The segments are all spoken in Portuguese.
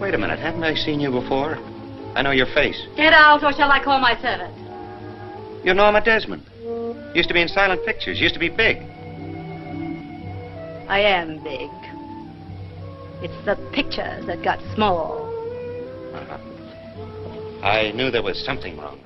Wait a minute, haven't I seen you before? I know your face. Get out, or shall I call my servant? You're Norma Desmond. Used to be in silent pictures. Used to be big. I am big. It's the pictures that got small. Uh-huh. I knew there was something wrong.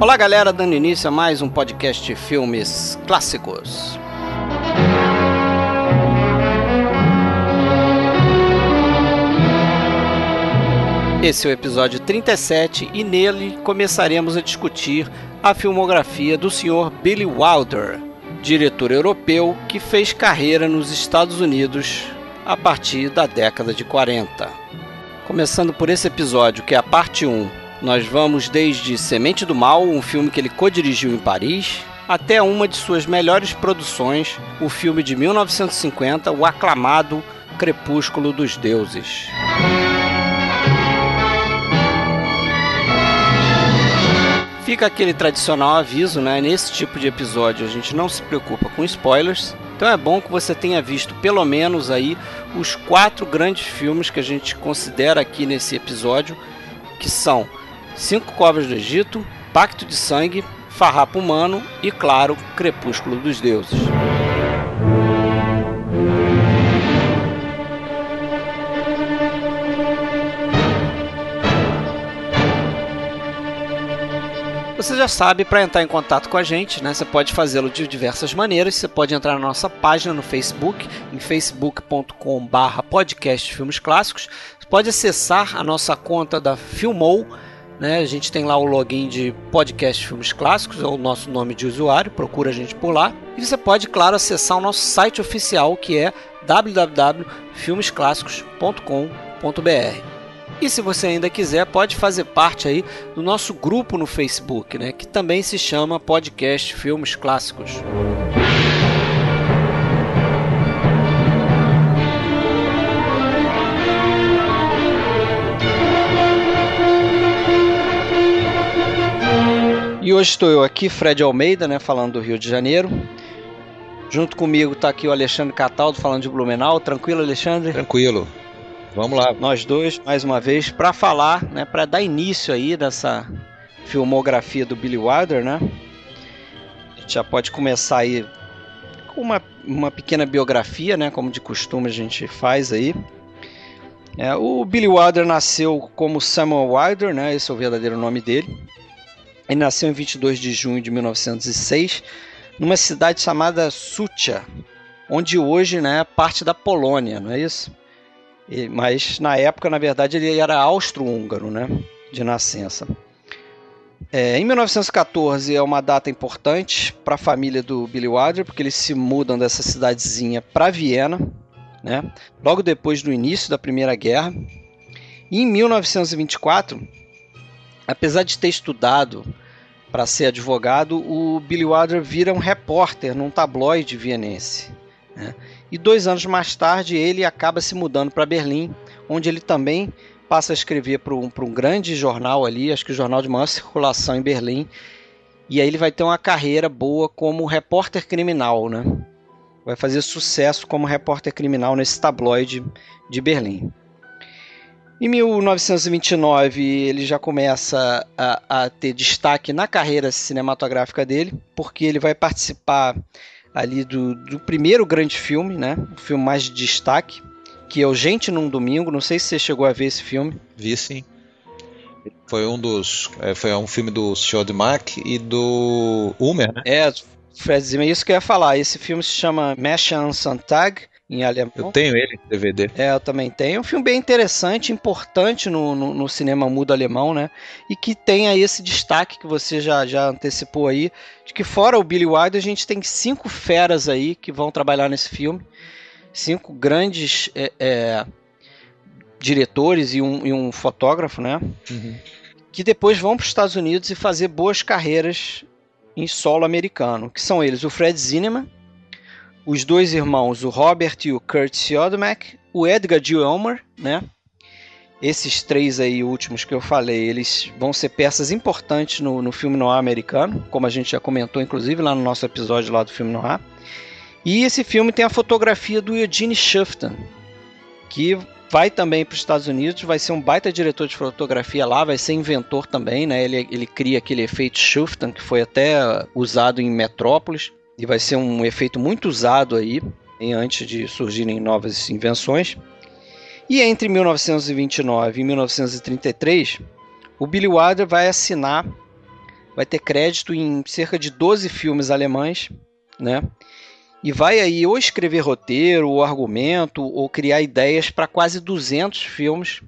Olá, galera, dando início a mais um podcast Filmes Clássicos. Esse é o episódio 37 e nele começaremos a discutir a filmografia do Sr. Billy Wilder, diretor europeu que fez carreira nos Estados Unidos a partir da década de 40. Começando por esse episódio, que é a parte 1, nós vamos desde Semente do Mal, um filme que ele co-dirigiu em Paris, até uma de suas melhores produções, o filme de 1950, o aclamado Crepúsculo dos Deuses. Fica aquele tradicional aviso, né? Nesse tipo de episódio a gente não se preocupa com spoilers. Então é bom que você tenha visto pelo menos aí os quatro grandes filmes que a gente considera aqui nesse episódio, que são Cinco Covas do Egito, Pacto de Sangue, Farrapo Humano e, claro, Crepúsculo dos Deuses. Você já sabe, para entrar em contato com a gente, né, você pode fazê-lo de diversas maneiras. Você pode entrar na nossa página no Facebook, em facebook.com/barra podcast filmes clássicos. Você pode acessar a nossa conta da Filmou. Né, a gente tem lá o login de podcast filmes clássicos, é o nosso nome de usuário, procura a gente por lá. E você pode, claro, acessar o nosso site oficial que é www.filmesclassicos.com.br. E se você ainda quiser, pode fazer parte aí do nosso grupo no Facebook, né, que também se chama Podcast Filmes Clássicos. E hoje estou eu aqui, Fred Almeida, né, falando do Rio de Janeiro. Junto comigo está aqui o Alexandre Cataldo falando de Blumenau. Tranquilo, Alexandre? Tranquilo. Vamos lá. Nós dois, mais uma vez, para falar, né, para dar início aí dessa filmografia do Billy Wilder, né? A gente já pode começar aí com uma, uma pequena biografia, né, como de costume a gente faz aí. É, o Billy Wilder nasceu como Samuel Wilder, né? Esse é o verdadeiro nome dele. Ele nasceu em 22 de junho de 1906, numa cidade chamada Sucha, onde hoje né, é parte da Polônia, não é isso? E, mas na época, na verdade, ele era austro-húngaro, né, de nascença. É, em 1914 é uma data importante para a família do Billy Wilder, porque eles se mudam dessa cidadezinha para Viena, né, logo depois do início da Primeira Guerra. E em 1924 apesar de ter estudado para ser advogado, o Billy Wilder vira um repórter num tabloide vienense. Né? E dois anos mais tarde ele acaba se mudando para Berlim, onde ele também passa a escrever para um, um grande jornal ali, acho que o jornal de maior circulação em Berlim. E aí ele vai ter uma carreira boa como repórter criminal, né? Vai fazer sucesso como repórter criminal nesse tabloide de Berlim. Em 1929 ele já começa a, a, ter destaque na carreira cinematográfica dele, porque ele vai participar ali do, do primeiro grande filme, né? O filme mais de destaque, que é o Gente num Domingo. Não sei se você chegou a ver esse filme. Vi sim. Foi um dos. É, foi um filme do Mack e do Humer, né? É, Fred Zimmer, isso que eu ia falar. Esse filme se chama Märchen Sonntag em alemão. Eu tenho ele, DVD. É, eu também tenho. É um filme bem interessante, importante no, no, no, cinema mudo alemão, né? E que tem aí esse destaque que você já, já antecipou aí, de que fora o Billy Wilder, a gente tem cinco feras aí que vão trabalhar nesse filme. Cinco grandes é, é, diretores e um, e um, fotógrafo, né? Uhum. Que depois vão para os Estados Unidos e fazer boas carreiras em solo americano. Que são eles o Fred Zinnemann, os dois irmãos, o Robert e o Kurt Siodmak, o Edgar G. Elmer, né? esses três aí últimos que eu falei, eles vão ser peças importantes no, no filme noir americano, como a gente já comentou, inclusive, lá no nosso episódio lá do filme noir. E esse filme tem a fotografia do Eugene Shufton, que vai também para os Estados Unidos, vai ser um baita diretor de fotografia lá, vai ser inventor também, né? Ele, ele cria aquele efeito Shufton, que foi até usado em Metrópolis, e vai ser um efeito muito usado aí, antes de surgirem novas invenções. E entre 1929 e 1933, o Billy Wilder vai assinar, vai ter crédito em cerca de 12 filmes alemães, né? E vai aí ou escrever roteiro, ou argumento, ou criar ideias para quase 200 filmes,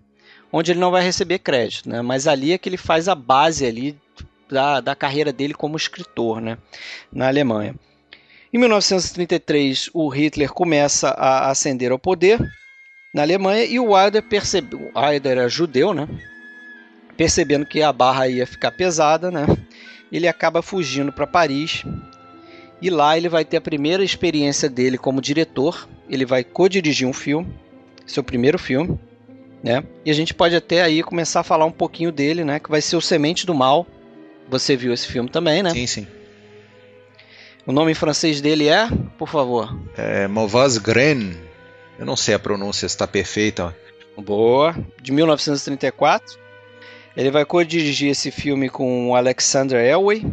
onde ele não vai receber crédito, né? Mas ali é que ele faz a base ali da, da carreira dele como escritor, né? Na Alemanha. Em 1933, o Hitler começa a ascender ao poder na Alemanha e o Wilder percebeu, Wilder era judeu, né? Percebendo que a barra ia ficar pesada, né? Ele acaba fugindo para Paris e lá ele vai ter a primeira experiência dele como diretor. Ele vai co-dirigir um filme, seu primeiro filme, né? E a gente pode até aí começar a falar um pouquinho dele, né? Que vai ser o Semente do Mal. Você viu esse filme também, né? Sim, sim. O nome em francês dele é, por favor? É Mauvaise Graine. Eu não sei a pronúncia está perfeita. Boa. De 1934. Ele vai co-dirigir esse filme com o Alexander Elway,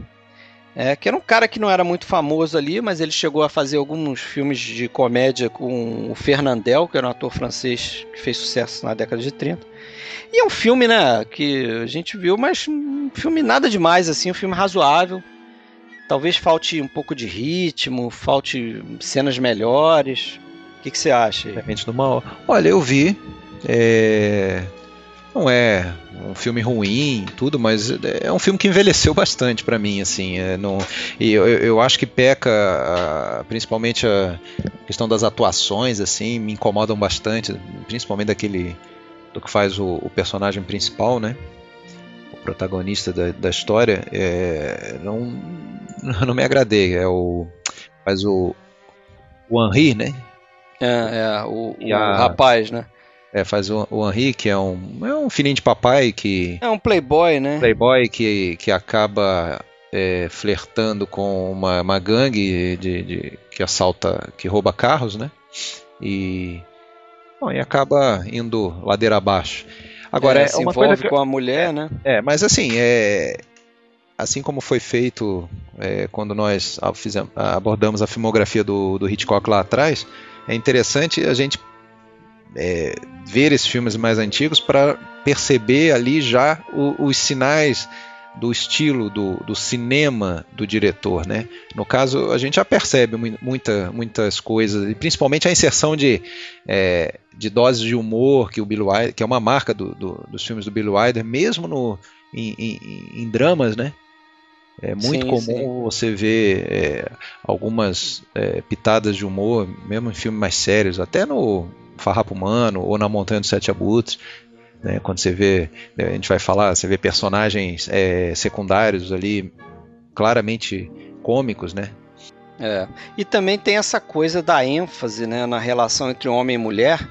é, que era um cara que não era muito famoso ali, mas ele chegou a fazer alguns filmes de comédia com o Fernandel, que era um ator francês que fez sucesso na década de 30. E é um filme, né, que a gente viu, mas um filme nada demais, assim, um filme razoável. Talvez falte um pouco de ritmo, falte cenas melhores. O que, que você acha? Repente do mal. Olha, eu vi. É... Não é um filme ruim, tudo, mas é um filme que envelheceu bastante para mim, assim. É, não... E eu, eu acho que peca, principalmente a questão das atuações, assim, me incomodam bastante, principalmente daquele do que faz o, o personagem principal, né? Protagonista da, da história. É... Não, não me agradei. É o faz o o Henri, né? É, é o, o a, rapaz, né? É, faz o, o Henri, que é um, é um filhinho de papai que. É um playboy, né? Playboy que, que acaba é, flertando com uma, uma gangue de, de, que assalta, que rouba carros, né? E. Bom, e acaba indo ladeira abaixo. Agora, é, é uma coisa que... com a mulher, né? É, mas assim, é, assim como foi feito é, quando nós fizemos, abordamos a filmografia do, do Hitchcock lá atrás, é interessante a gente é, ver esses filmes mais antigos para perceber ali já o, os sinais do estilo do, do, cinema do diretor, né? No caso, a gente já percebe muita, muitas coisas, e principalmente a inserção de, é, de doses de humor que o Bill Wilder, que é uma marca do, do, dos filmes do Bill Wilder, mesmo no, em, em, em dramas, né? É muito sim, comum sim. você ver é, algumas é, pitadas de humor, mesmo em filmes mais sérios, até no Farrapo Humano ou na Montanha dos Sete Abutres. Né, quando você vê, a gente vai falar, você vê personagens é, secundários ali claramente cômicos, né? É. E também tem essa coisa da ênfase né, na relação entre homem e mulher.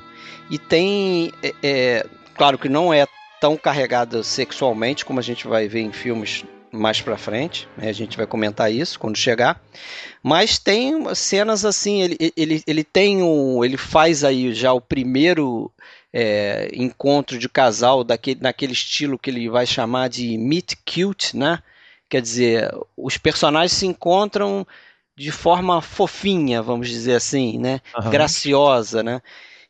E tem, é, é claro que não é tão carregada sexualmente como a gente vai ver em filmes mais para frente, né? a gente vai comentar isso quando chegar. Mas tem cenas assim, ele, ele, ele tem um, ele faz aí já o primeiro é, encontro de casal daquele, naquele estilo que ele vai chamar de meet cute, né? Quer dizer, os personagens se encontram de forma fofinha, vamos dizer assim, né? Uhum. Graciosa, né?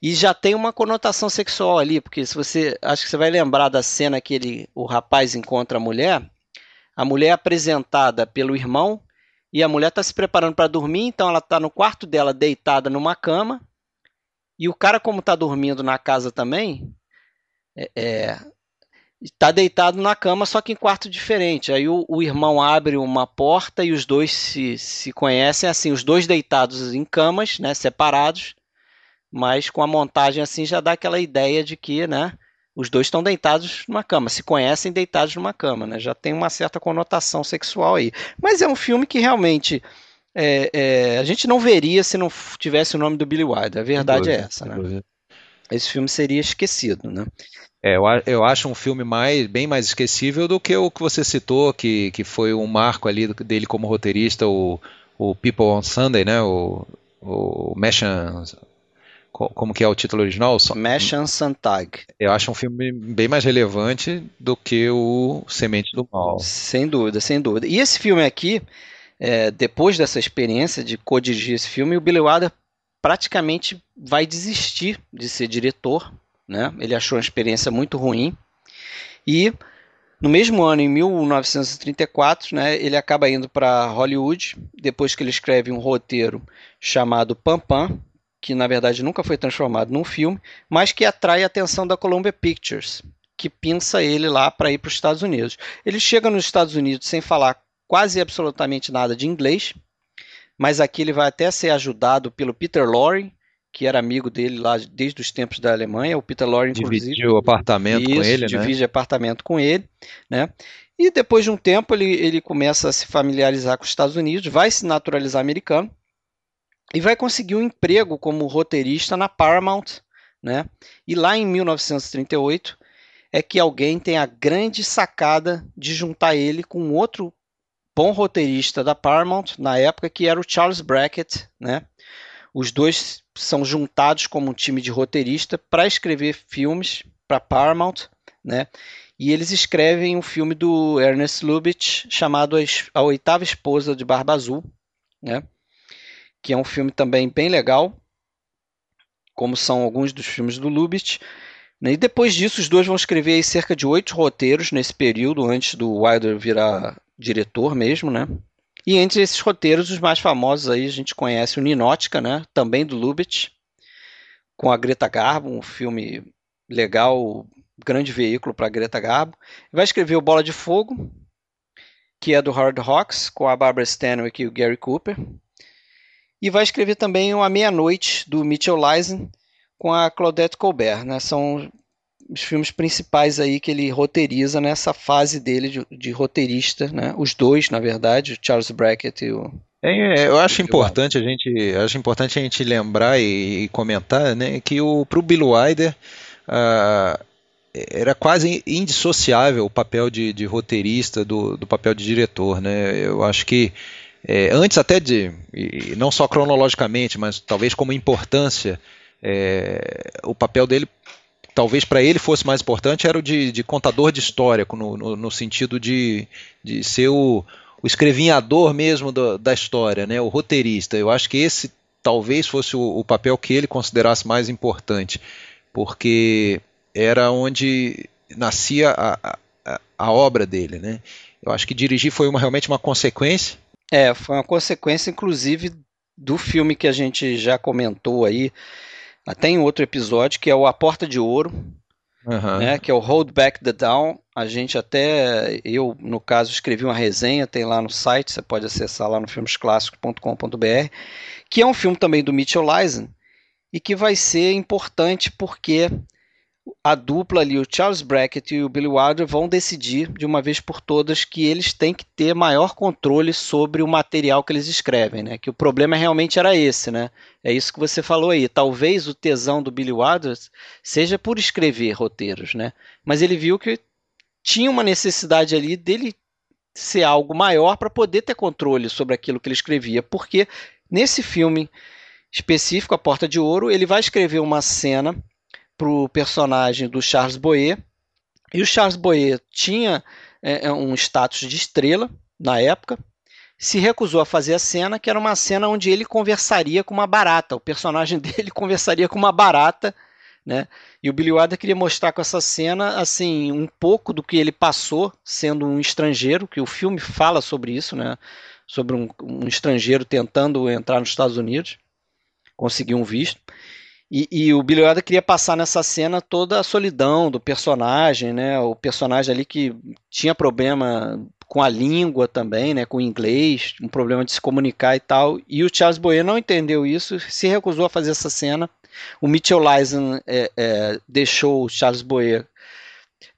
E já tem uma conotação sexual ali, porque se você, acho que você vai lembrar da cena que ele, o rapaz encontra a mulher, a mulher é apresentada pelo irmão e a mulher está se preparando para dormir, então ela está no quarto dela deitada numa cama e o cara como está dormindo na casa também é, é, está deitado na cama só que em quarto diferente. Aí o, o, irmão abre uma porta e os dois se, se conhecem assim, os dois deitados em camas, né, separados, mas com a montagem assim já dá aquela ideia de que, né, os dois estão deitados numa cama, se conhecem deitados numa cama, né? Já tem uma certa conotação sexual aí. Mas é um filme que realmente é, é, a gente não veria se não tivesse o nome do Billy Wilder. A verdade é essa, né? esse filme seria esquecido, né? É, eu, eu acho um filme mais, bem mais esquecível do que o que você citou, que, que foi um marco ali dele como roteirista, o, o People on Sunday, né? O, o Meshan, como que é o título original? Meshan Santag. Eu acho um filme bem mais relevante do que o Semente do Mal. Sem dúvida, sem dúvida. E esse filme aqui, é, depois dessa experiência de co-dirigir esse filme, o Billy Wilder praticamente vai desistir de ser diretor, né? Ele achou uma experiência muito ruim e no mesmo ano, em 1934, né, ele acaba indo para Hollywood, depois que ele escreve um roteiro chamado Pam Pam, que na verdade nunca foi transformado num filme, mas que atrai a atenção da Columbia Pictures, que pinça ele lá para ir para os Estados Unidos. Ele chega nos Estados Unidos sem falar quase absolutamente nada de inglês, mas aqui ele vai até ser ajudado pelo Peter Lorre, que era amigo dele lá desde os tempos da Alemanha. O Peter Lorre, inclusive. Dividiu apartamento isso, com ele, divide né? Divide apartamento com ele, né? E depois de um tempo ele, ele começa a se familiarizar com os Estados Unidos, vai se naturalizar americano e vai conseguir um emprego como roteirista na Paramount, né? E lá em 1938 é que alguém tem a grande sacada de juntar ele com outro bom roteirista da Paramount na época, que era o Charles Brackett, né? Os dois são juntados como um time de roteirista para escrever filmes para Paramount, né? E eles escrevem um filme do Ernest Lubitsch chamado A Oitava Esposa de Barba Azul, né? Que é um filme também bem legal, como são alguns dos filmes do Lubitsch. E depois disso, os dois vão escrever cerca de oito roteiros nesse período, antes do Wilder virar diretor mesmo, né? E entre esses roteiros, os mais famosos aí, a gente conhece o Ninótica, né? Também do Lubitsch, com a Greta Garbo, um filme legal, grande veículo para Greta Garbo. Vai escrever o Bola de Fogo, que é do Hard Rocks, com a Barbara Stanwyck e o Gary Cooper. E vai escrever também o A Meia-Noite, do Mitchell Leisen, com a Claudette Colbert. Né? São os filmes principais aí que ele roteiriza nessa fase dele de, de roteirista, né? Os dois, na verdade, o Charles Brackett e o é, é eu acho importante a gente, acho importante a gente lembrar e, e comentar, né, que o pro Bill Wilder uh, era quase indissociável o papel de, de roteirista do, do, papel de diretor, né? Eu acho que é, antes até de, não só cronologicamente, mas talvez como importância, é, o papel dele talvez para ele fosse mais importante era o de, de contador de história, no, no, no sentido de, de ser o, o escrevinhador mesmo do, da história, né, o roteirista. Eu acho que esse talvez fosse o, o papel que ele considerasse mais importante, porque era onde nascia a, a, a obra dele. Né? Eu acho que dirigir foi uma, realmente uma consequência. É, foi uma consequência, inclusive, do filme que a gente já comentou aí, até em outro episódio, que é o A Porta de Ouro, uhum. né, que é o Hold Back the Down. A gente até, eu no caso, escrevi uma resenha, tem lá no site, você pode acessar lá no filmesclássicos.com.br, que é um filme também do Mitchell Eisen, e que vai ser importante porque a dupla ali, o Charles Brackett e o Billy Wilder, vão decidir de uma vez por todas que eles têm que ter maior controle sobre o material que eles escrevem, né? Que o problema realmente era esse, né? É isso que você falou aí. Talvez o tesão do Billy Wilder seja por escrever roteiros, né? Mas ele viu que tinha uma necessidade ali dele ser algo maior para poder ter controle sobre aquilo que ele escrevia, porque nesse filme específico, A Porta de Ouro, ele vai escrever uma cena para o personagem do Charles Boyer. E o Charles Boyer tinha é, é, um status de estrela na época. Se recusou a fazer a cena, que era uma cena onde ele conversaria com uma barata. O personagem dele conversaria com uma barata, né? E o Billy Wilder queria mostrar com essa cena, assim, um pouco do que ele passou sendo um estrangeiro, que o filme fala sobre isso, né? Sobre um, um estrangeiro tentando entrar nos Estados Unidos, conseguir um visto. E, e, o Billy Wilder queria passar nessa cena toda a solidão do personagem, né? O personagem ali que tinha problema com a língua também, né? Com o inglês, um problema de se comunicar e tal. E o Charles Boyer não entendeu isso, se recusou a fazer essa cena. O Mitchell Leisen é, é, deixou o Charles Boyer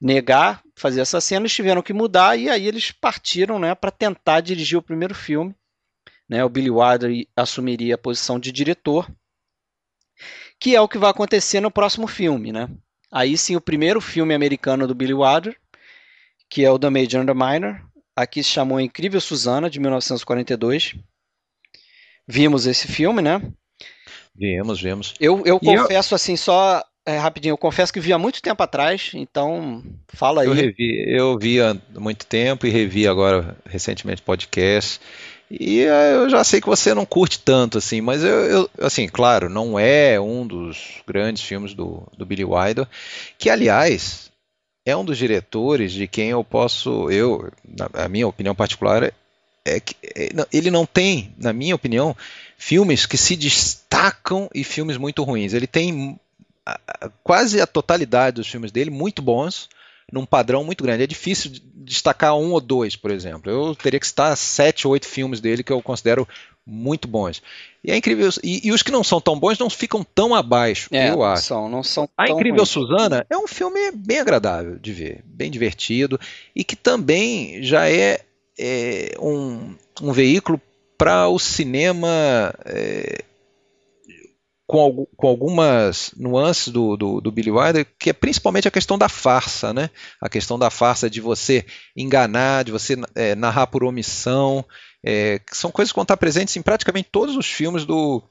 negar fazer essa cena, eles tiveram que mudar e aí eles partiram, né? Para tentar dirigir o primeiro filme. Né, o Billy Wilder assumiria a posição de diretor que é o que vai acontecer no próximo filme, né? Aí sim, o primeiro filme americano do Billy Wilder, que é o The Major and the Minor, aqui se chamou Incrível Susana, de 1942. Vimos esse filme, né? Vimos, vimos. Eu, eu confesso, eu... assim, só é, rapidinho, eu confesso que vi há muito tempo atrás, então fala aí. Eu revi, eu vi há muito tempo e revi agora recentemente podcast. E é, eu já sei que você não curte tanto, assim, mas eu, eu, assim, claro, não é um dos grandes filmes do, do Billy Wilder, que aliás é um dos diretores de quem eu posso, eu, a minha opinião particular é que é, ele não tem, na minha opinião, filmes que se destacam e filmes muito ruins. Ele tem quase a totalidade dos filmes dele muito bons, num padrão muito grande. É difícil destacar um ou dois, por exemplo. Eu teria que citar sete ou oito filmes dele que eu considero muito bons. E é incrível. E, e os que não são tão bons não ficam tão abaixo, é, eu acho. São, não são a Incrível ruins. Susana é um filme bem agradável de ver, bem divertido e que também já é, é um, um veículo para o cinema é, com, com algumas nuances do, do, do, Billy Wilder, que é principalmente a questão da farsa, né? A questão da farsa de você enganar, de você é, narrar por omissão, é, que são coisas que vão estar presentes em praticamente todos os filmes do,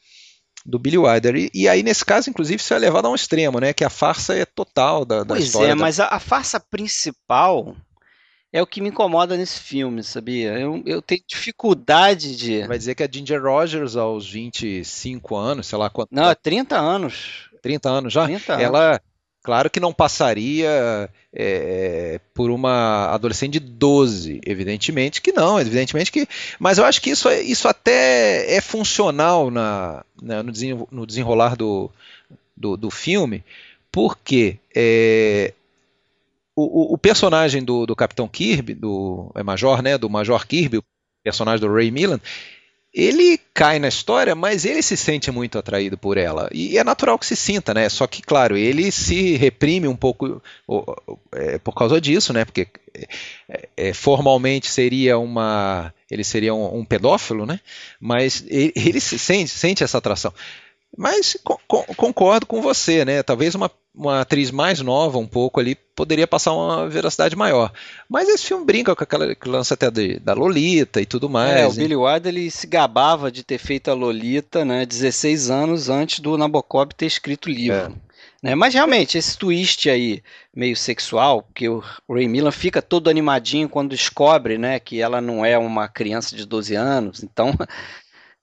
do Billy Wilder. E, e, aí, nesse caso, inclusive, isso é levado a um extremo, né? Que a farsa é total da, da pois história. Pois é, da... mas a, a farsa principal é o que me incomoda nesse filme, sabia? Eu, eu tenho dificuldade de. Vai dizer que a Ginger Rogers, aos 25 anos, sei lá quanto. Não, 30 anos. 30 anos já? 30 anos. Ela, claro que não passaria é, por uma adolescente de 12, evidentemente que não, evidentemente que. Mas eu acho que isso, é, isso até é funcional na, na no desenrolar do, do, do filme, porque é, o, o, personagem do, do Capitão Kirby, do é Major, né, do Major Kirby, o personagem do Ray Milland, ele cai na história, mas ele se sente muito atraído por ela. E é natural que se sinta, né? Só que, claro, ele se reprime um pouco é, por causa disso, né? Porque é, é, formalmente seria uma. Ele seria um, um pedófilo, né? Mas ele, ele se sente, sente essa atração. Mas co concordo com você, né? Talvez uma, uma atriz mais nova, um pouco ali, poderia passar uma veracidade maior. Mas esse filme brinca com aquela que lança até de, da Lolita e tudo mais. É, o Billy Wilder ele se gabava de ter feito a Lolita, né? 16 anos antes do Nabokov ter escrito o livro. É. Né? Mas realmente, esse twist aí, meio sexual, que o Ray Millan fica todo animadinho quando descobre né, que ela não é uma criança de 12 anos. Então,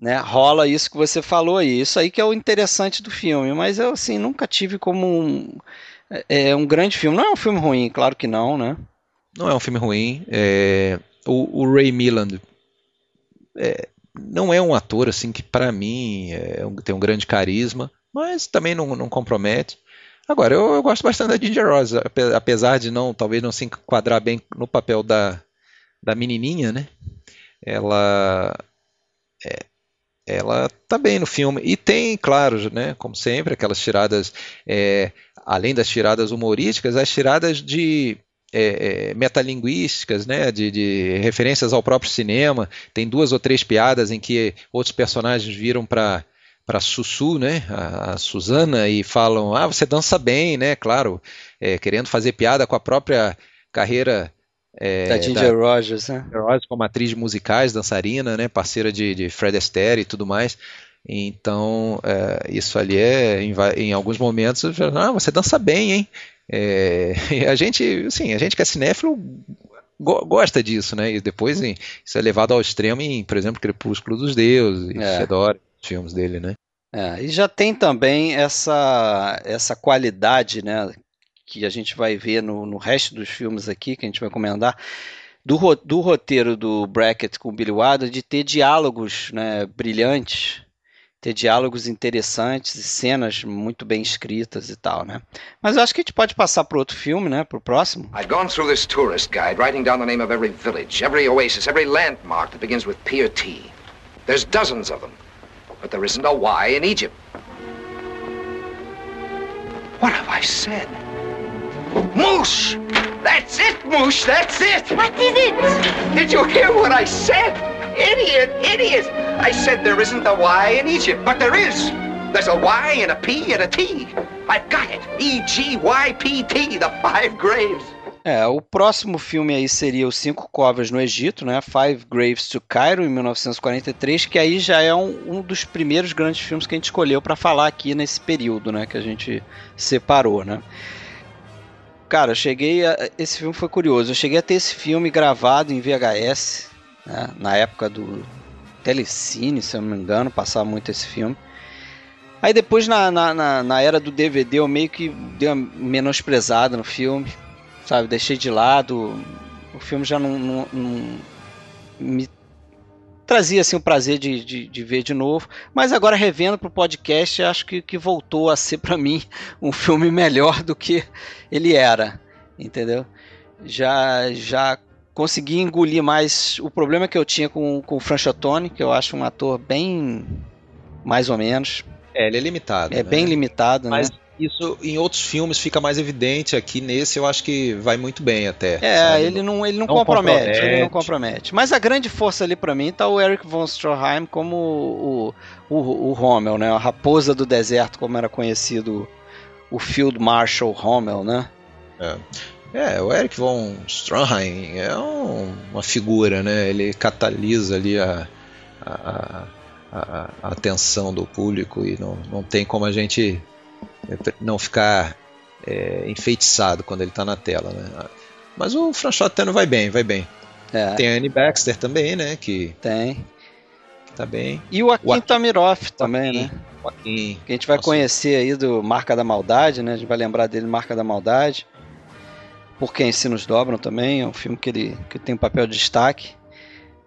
né, rola isso que você falou aí. Isso aí que é o interessante do filme, mas eu assim nunca tive como um, é, é um grande filme. Não é um filme ruim, claro que não, né? Não é um filme ruim. É, o, o, Ray Milland é, não é um ator assim que para mim é tem um grande carisma, mas também não, não compromete. Agora, eu, eu, gosto bastante da Ginger Rose, apesar de não, talvez não se enquadrar bem no papel da, da menininha, né? Ela é, ela tá bem no filme. E tem, claro, né, como sempre, aquelas tiradas, é, além das tiradas humorísticas, as tiradas de é, é, metalinguísticas, né, de, de, referências ao próprio cinema. Tem duas ou três piadas em que outros personagens viram para para Sussu, né, a, a Susana, e falam: Ah, você dança bem, né? Claro, é, querendo fazer piada com a própria carreira é, da Ginger da, Rogers, né? Rogers como atriz de musicais, dançarina, né? Parceira de, de Fred Astaire e tudo mais. Então, é, isso ali é, em, em alguns momentos, ah, você dança bem, hein? É, a gente, sim, a gente que é cinéfilo go, gosta disso, né? E depois em, isso é levado ao extremo em, por exemplo, Crepúsculo dos Deuses, é. adora os filmes dele, né? É, e já tem também essa, essa qualidade, né, que a gente vai ver no, no resto dos filmes aqui, que a gente vai comentar, do, do roteiro do Brackett com o Billy Wilder, de ter diálogos né, brilhantes, ter diálogos interessantes e cenas muito bem escritas e tal, né? Mas eu acho que a gente pode passar para outro filme, né? Para o próximo. I've gone through this tourist guide, writing down the name of every village, every oasis, every landmark that begins with P or T. There's dozens of them, but there isn't a Y in Egypt. What have I said? Moosh! That's it, Moosh, that's it! What is it? Did you hear what I said? Idiot, idiot! I said there isn't a Y in Egypt, but there is. There's a Y and a P and a T. I've got it. E G Y P T, the five graves. É, o próximo filme aí seria Os Cinco Covas no Egito, né? Five Graves to Cairo, em 1943, que aí já é um, um dos primeiros grandes filmes que a gente escolheu para falar aqui nesse período, né? Que a gente separou, né? Cara, eu cheguei a, Esse filme foi curioso. Eu cheguei a ter esse filme gravado em VHS, né? na época do Telecine, se eu não me engano, passava muito esse filme. Aí depois, na, na, na, na era do DVD, eu meio que dei uma menosprezada no filme sabe? Deixei de lado. O filme já não, não, não me trazia assim o prazer de, de, de, ver de novo. Mas agora revendo para o podcast, acho que, que voltou a ser para mim um filme melhor do que ele era, entendeu? Já já consegui engolir mais o problema que eu tinha com, com o Franchotone, que eu acho um ator bem mais ou menos. É, ele é limitado. É né? bem limitado, mas, né? Isso em outros filmes fica mais evidente, aqui nesse eu acho que vai muito bem até. É, sabe? ele não, ele não, não compromete, compromete, ele não compromete. Mas a grande força ali para mim tá o Eric von Stroheim como o, o, o Rommel, né? A raposa do deserto, como era conhecido o Field Marshal Rommel, né? É. É, o Eric von Stroheim é um, uma figura, né? Ele catalisa ali a, a, a, a, atenção do público e não, não tem como a gente não ficar é, enfeitiçado quando ele está na tela, né? Mas o Franchotano vai bem, vai bem. É. Tem a Annie Baxter também, né? Que tem. tá bem. E o Akin Tamiroff também, Joaquim, né? Joaquim. Que a gente vai Nossa. conhecer aí do Marca da Maldade, né? A gente vai lembrar dele Marca da Maldade. Por quem se nos dobram também, é um filme que ele que tem um papel de destaque.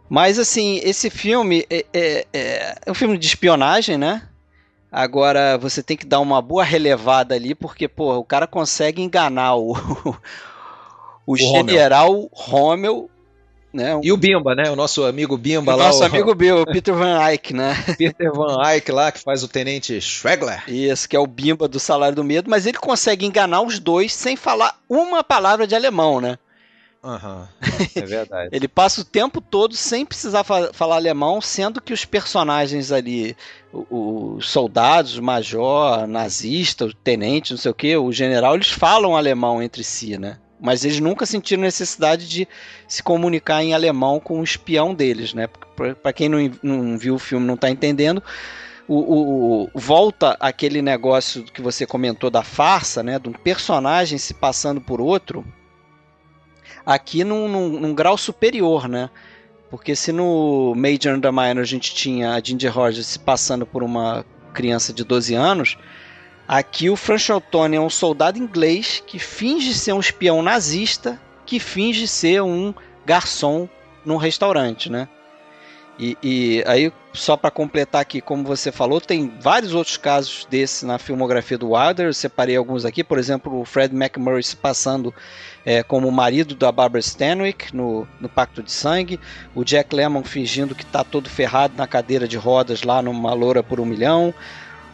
Mas assim, esse filme é, é, é, é um filme de espionagem, né? Agora você tem que dar uma boa relevada ali, porque pô, o cara consegue enganar o, o, o general Rommel. Né? E o Bimba, né? O nosso amigo Bimba o lá. Nosso o... amigo Bill, o Peter Van Eyck, né? Peter Van Eyck lá, que faz o tenente Schwegler. Isso, que é o Bimba do Salário do Medo, mas ele consegue enganar os dois sem falar uma palavra de alemão, né? Uhum, é verdade. ele passa o tempo todo sem precisar fa falar alemão, sendo que os personagens ali, os soldados, o major, nazista, o tenente, não sei o que, o general, eles falam alemão entre si, né? Mas eles nunca sentiram necessidade de se comunicar em alemão com o espião deles, né? Para quem não, não, viu o filme não está entendendo, o, o, o, volta aquele negócio que você comentou da farsa, né? De um personagem se passando por outro aqui num, num, num grau superior, né? Porque se no Major and the Minor a gente tinha a Ginger Rogers se passando por uma criança de 12 anos, aqui o Franchotone é um soldado inglês que finge ser um espião nazista, que finge ser um garçom num restaurante, né? E, e aí, só para completar aqui, como você falou, tem vários outros casos desses na filmografia do Wilder. Eu separei alguns aqui, por exemplo, o Fred McMurray se passando é, como marido da Barbara Stanwyck no, no Pacto de Sangue, o Jack Lemmon fingindo que está todo ferrado na cadeira de rodas lá numa loura por um milhão.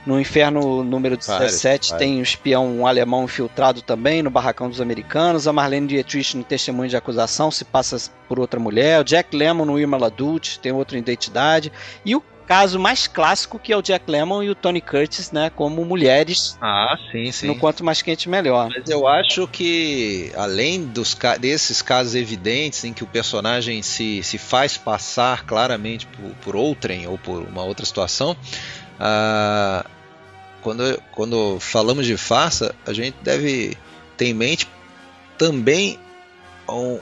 No Inferno número 17 vários, tem um espião um alemão infiltrado também no Barracão dos Americanos. A Marlene Dietrich no Testemunho de Acusação se passa por outra mulher. O Jack Lemmon no Irma Ladult tem outra identidade. E o caso mais clássico que é o Jack Lemmon e o Tony Curtis, né, como mulheres. Ah, sim, sim. No quanto mais quente melhor. Mas eu acho que além dos desses casos evidentes em que o personagem se, se faz passar claramente por, por outrem ou por uma outra situação, ah, quando, quando falamos de farsa, a gente deve ter em mente também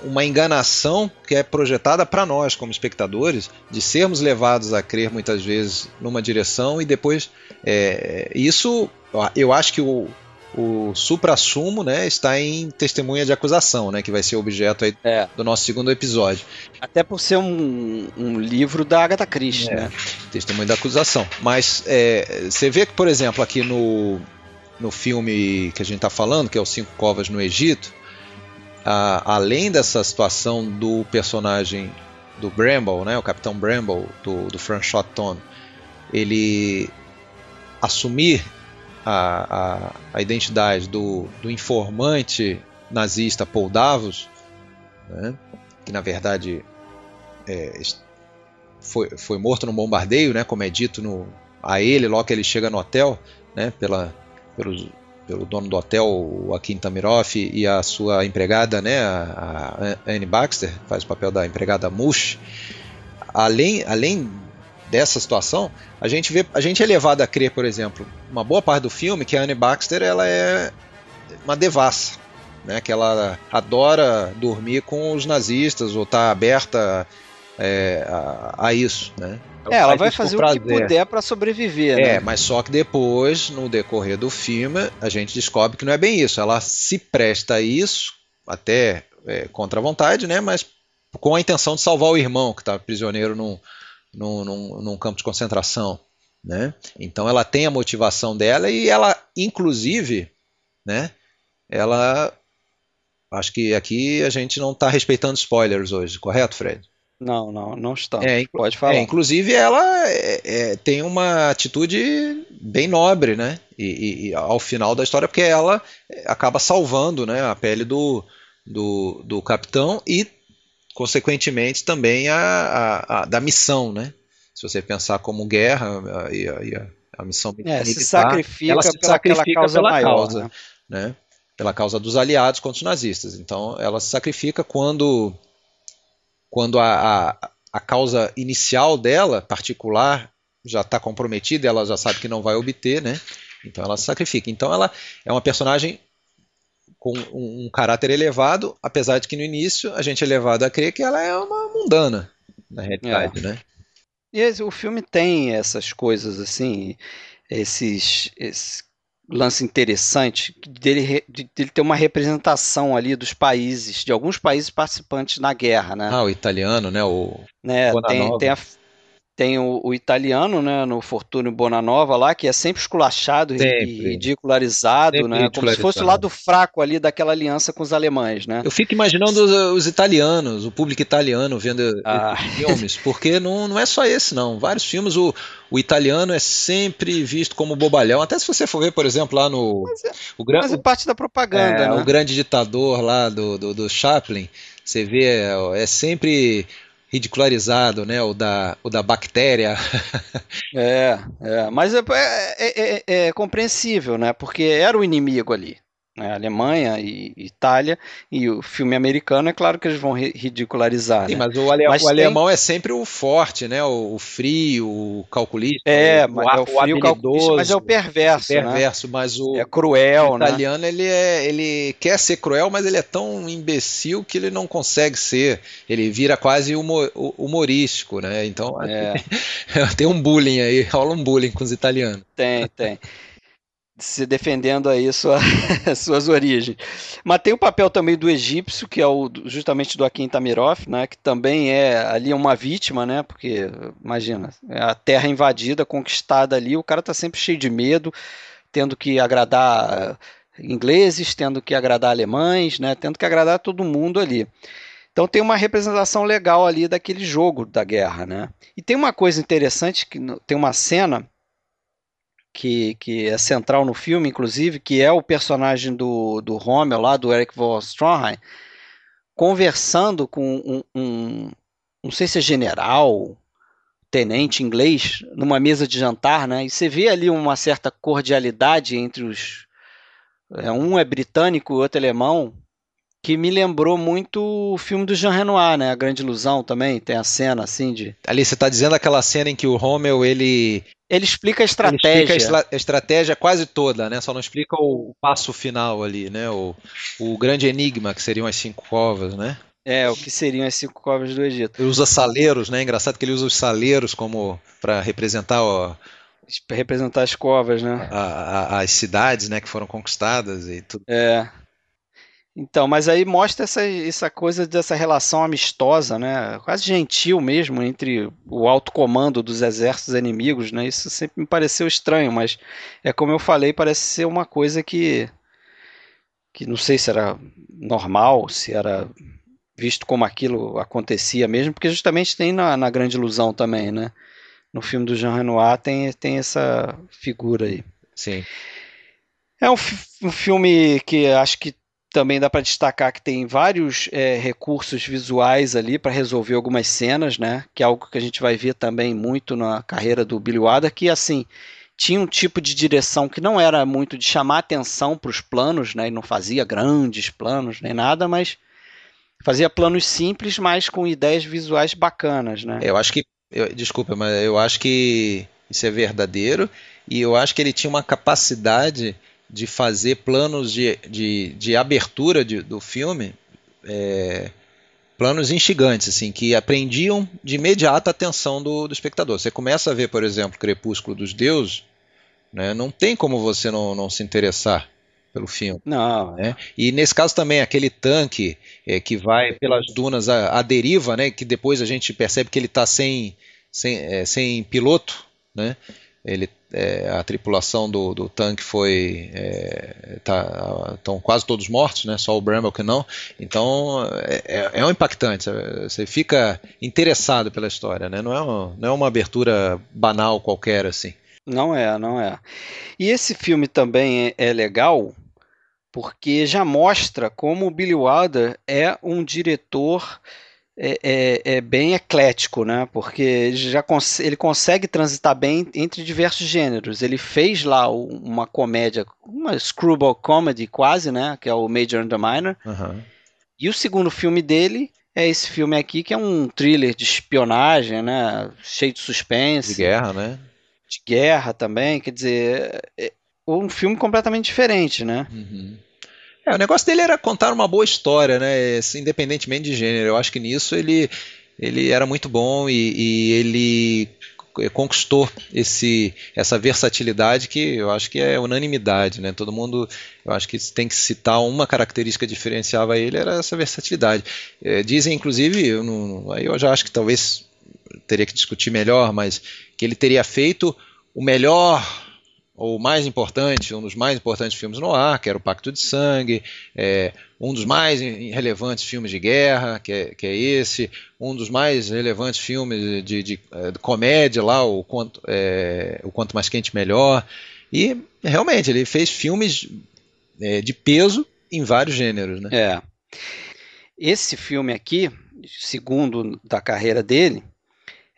uma enganação que é projetada para nós como espectadores de sermos levados a crer muitas vezes numa direção e depois é, isso eu acho que o, o supra-sumo né, está em testemunha de acusação, né, que vai ser objeto aí é. do nosso segundo episódio. Até por ser um, um livro da Agatha Christie, é, né? Testemunha da acusação. Mas é, você vê que, por exemplo, aqui no, no filme que a gente está falando, que é o Cinco Covas no Egito, a, além dessa situação do personagem do Bramble, né, o Capitão Bramble, do, do Frank Shotton, ele assumir a, a, a identidade do, do, informante nazista Paul Davos, né, que na verdade é, foi, foi morto num bombardeio, né, como é dito no, a ele logo que ele chega no hotel, né, pela, pelos, pelo dono do hotel, o Akin Tamiroff, e a sua empregada, né, a, a Anne Baxter, faz o papel da empregada Mush. Além, além dessa situação, a gente vê, a gente é levado a crer, por exemplo, uma boa parte do filme que a Anne Baxter ela é uma devassa, né, que ela adora dormir com os nazistas ou está aberta é, a, a, isso, né? É, ela vai fazer o que puder para sobreviver, é, né? mas só que depois, no decorrer do filme, a gente descobre que não é bem isso. Ela se presta a isso, até é, contra a vontade, né? Mas com a intenção de salvar o irmão que está prisioneiro num, num, num, num, campo de concentração, né? Então ela tem a motivação dela e ela, inclusive, né? Ela, acho que aqui a gente não está respeitando spoilers hoje, correto, Fred? Não, não, não estamos. É, Pode falar. É, inclusive, ela é, é, tem uma atitude bem nobre, né? E, e, e, ao final da história, porque ela acaba salvando né, a pele do, do, do capitão e, consequentemente, também a, a, a, da missão, né? Se você pensar como guerra e a, a, missão militar, é, se sacrifica ela se sacrifica causa pela maior, causa, né? né? Pela causa dos aliados contra os nazistas. Então, ela se sacrifica quando quando a, a, a causa inicial dela, particular, já está comprometida, ela já sabe que não vai obter, né? Então ela se sacrifica. Então ela é uma personagem com um, um, caráter elevado, apesar de que no início a gente é levado a crer que ela é uma mundana, na realidade, é. né? E o filme tem essas coisas assim, esses, esses lance interessante dele, dele ter uma representação ali dos países, de alguns países participantes na guerra, né? Ah, o italiano, né? O né? Tem, tem, a, tem o, o, italiano, né, no Fortune Bonanova lá, que é sempre esculachado sempre. e ridicularizado, sempre né, como se fosse o lado fraco ali daquela aliança com os alemães, né. Eu fico imaginando os, os italianos, o público italiano vendo ah. filmes, porque não, não é só esse não, vários filmes o, o italiano é sempre visto como bobalhão, até se você for ver, por exemplo, lá no... Mas é, o, mas é parte da propaganda, é, né? O grande ditador lá do, do, do Chaplin, você vê, é sempre ridicularizado, né? O da, o da bactéria. é, é, mas é, é, é, é compreensível, né? Porque era o inimigo ali né, Alemanha e Itália, e o filme americano, é claro que eles vão ridicularizar. Sim, né? mas o, ale mas o tem... alemão é sempre o forte, né? O, o frio, o calculista. É, o, mas é o frio, o calculista, mas é o perverso. O perverso, né? mas o. É cruel, o né? italiano, né? ele, é, ele quer ser cruel, mas ele é tão imbecil que ele não consegue ser. Ele vira quase humor, humorístico, né? Então, é. tem um bullying aí, rola um bullying com os italianos. Tem, tem se defendendo aí sua, suas origens. Mas tem o papel também do egípcio, que é o justamente do Akin Tamiroff, né, que também é ali uma vítima, né, porque imagina, é a terra invadida, conquistada ali, o cara está sempre cheio de medo, tendo que agradar ingleses, tendo que agradar alemães, né, tendo que agradar todo mundo ali. Então tem uma representação legal ali daquele jogo da guerra, né? E tem uma coisa interessante que tem uma cena que, que é central no filme, inclusive, que é o personagem do, do Rommel lá, do Eric von Stroheim, conversando com um, um, não sei se é general, tenente inglês, numa mesa de jantar, né? E você vê ali uma certa cordialidade entre os. É, um é britânico, o outro é alemão, que me lembrou muito o filme do Jean Renoir, né? A Grande Ilusão também, tem a cena assim de... Ali você está dizendo aquela cena em que o Rommel, ele... Ele explica a estratégia. Ele explica a, estratégia quase toda, né? Só não explica o passo final ali, né? O, o grande enigma, que seriam as cinco covas, né? É, o que seriam as cinco covas do Egito. Ele usa saleiros, né? Engraçado que ele usa os saleiros como para representar o, representar as covas, né? A, a, as cidades, né, que foram conquistadas e tudo. É. Então, mas aí mostra essa, essa coisa dessa relação amistosa, né? Quase gentil mesmo entre o alto comando dos exércitos inimigos, né? Isso sempre me pareceu estranho, mas é como eu falei, parece ser uma coisa que que não sei se era normal, se era visto como aquilo acontecia mesmo, porque justamente tem na, na Grande Ilusão também, né? No filme do Jean Renoir tem, tem essa figura aí. Sim. É um, um filme que acho que também dá para destacar que tem vários é, recursos visuais ali para resolver algumas cenas, né? Que é algo que a gente vai ver também muito na carreira do Billy Wilder, que assim tinha um tipo de direção que não era muito de chamar atenção para os planos, né? E não fazia grandes planos nem nada, mas fazia planos simples, mas com ideias visuais bacanas, né? Eu acho que, eu, desculpa, mas eu acho que isso é verdadeiro e eu acho que ele tinha uma capacidade de fazer planos de, de, de abertura de, do filme, é, planos instigantes, assim, que aprendiam de imediato a atenção do, do espectador. Você começa a ver, por exemplo, Crepúsculo dos Deuses, né, não tem como você não, não se interessar pelo filme. Não. Né? E nesse caso também, aquele tanque é, que vai pelas dunas à, à, deriva, né, que depois a gente percebe que ele está sem, sem, é, sem piloto, né? ele é, a tripulação do, do tanque foi é, tá, estão quase todos mortos, né? Só o Bramble que não. Então é, é, é um impactante. Você fica interessado pela história, né? Não é uma, não é uma abertura banal qualquer assim. Não é, não é. E esse filme também é, é legal porque já mostra como o Billy Wilder é um diretor é, é, é, bem eclético, né? Porque ele, já cons ele consegue transitar bem entre diversos gêneros. Ele fez lá uma comédia, uma screwball comedy quase, né? Que é o Major and the Minor. Uhum. E o segundo filme dele é esse filme aqui, que é um thriller de espionagem, né? Cheio de suspense. De guerra, né? De guerra também, quer dizer, é um filme completamente diferente, né? Uhum. É, o negócio dele era contar uma boa história, né? Independentemente de gênero. Eu acho que nisso ele, ele era muito bom e, e ele conquistou esse, essa versatilidade que eu acho que é unanimidade, né? Todo mundo, eu acho que tem que citar uma característica que diferenciava ele era essa versatilidade. É, dizem, inclusive, eu não, aí eu já acho que talvez teria que discutir melhor, mas que ele teria feito o melhor ou mais importante, um dos mais importantes filmes no ar, que era o Pacto de Sangue, é, um dos mais relevantes filmes de guerra, que é, que é esse, um dos mais relevantes filmes de, de, é, de comédia lá, o quanto, é, o quanto mais quente melhor, e realmente ele fez filmes é, de peso em vários gêneros, né? É. Esse filme aqui, segundo da carreira dele,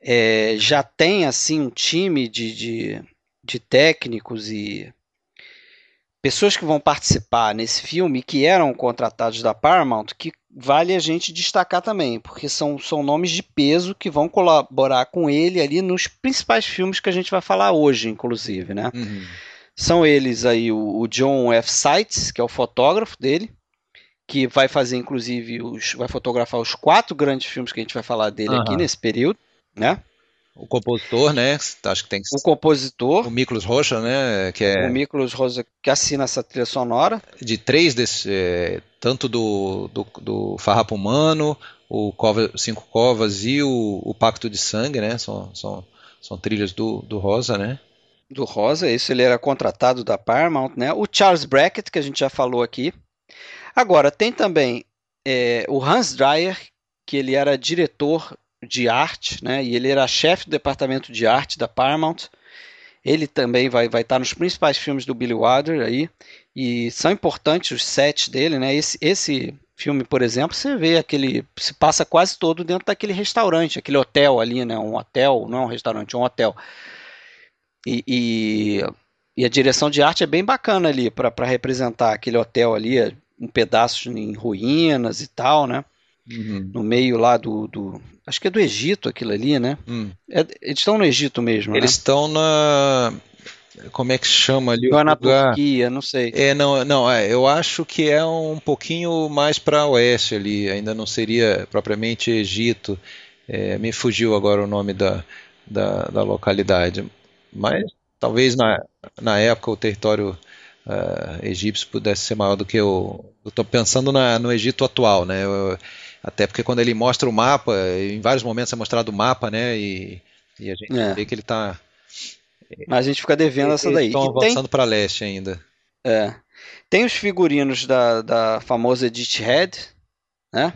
é, já tem assim um time de, de de técnicos e pessoas que vão participar nesse filme que eram contratados da Paramount que vale a gente destacar também, porque são, são nomes de peso que vão colaborar com ele ali nos principais filmes que a gente vai falar hoje, inclusive, né? Uhum. São eles aí o, o, John F. Seitz, que é o fotógrafo dele, que vai fazer inclusive os, vai fotografar os quatro grandes filmes que a gente vai falar dele uhum. aqui nesse período, né? O compositor, né? Acho que tem que O compositor. O Miklos Rocha, né? Que é... O Miklos Rocha que assina essa trilha sonora. De três desses. É, tanto do, do, do Farrapo Humano, o Cova, Cinco Covas e o, o Pacto de Sangue, né? São, são, são trilhas do, do Rosa, né? Do Rosa, isso ele era contratado da Paramount, né? O Charles Brackett, que a gente já falou aqui. Agora, tem também é, o Hans Dreyer, que ele era diretor de arte, né? E ele era chefe do departamento de arte da Paramount. Ele também vai, vai estar nos principais filmes do Billy Wilder aí. E são importantes os sets dele, né? Esse, esse filme, por exemplo, você vê aquele. se passa quase todo dentro daquele restaurante, aquele hotel ali, né? Um hotel, não é um restaurante, é um hotel. E, e, e a direção de arte é bem bacana ali para representar aquele hotel ali, um pedaço em ruínas e tal, né? Uhum. No meio lá do, do, Acho que é do Egito aquilo ali, né? Hum. É, eles estão no Egito mesmo. Eles né? estão na. Como é que chama ali? Não é na Turquia, não sei. É, não, não é, eu acho que é um pouquinho mais para oeste ali, ainda não seria propriamente Egito. É, me fugiu agora o nome da, da, da localidade. Mas talvez na, na época o território uh, egípcio pudesse ser maior do que o. Eu estou pensando na, no Egito atual, né? Eu, até porque quando ele mostra o mapa, em vários momentos é mostrado o mapa, né? E, e a gente é. vê que ele está. Mas a gente fica devendo essa daí. Estão avançando para leste ainda. É. Tem os figurinos da, da famosa Edith Head, né?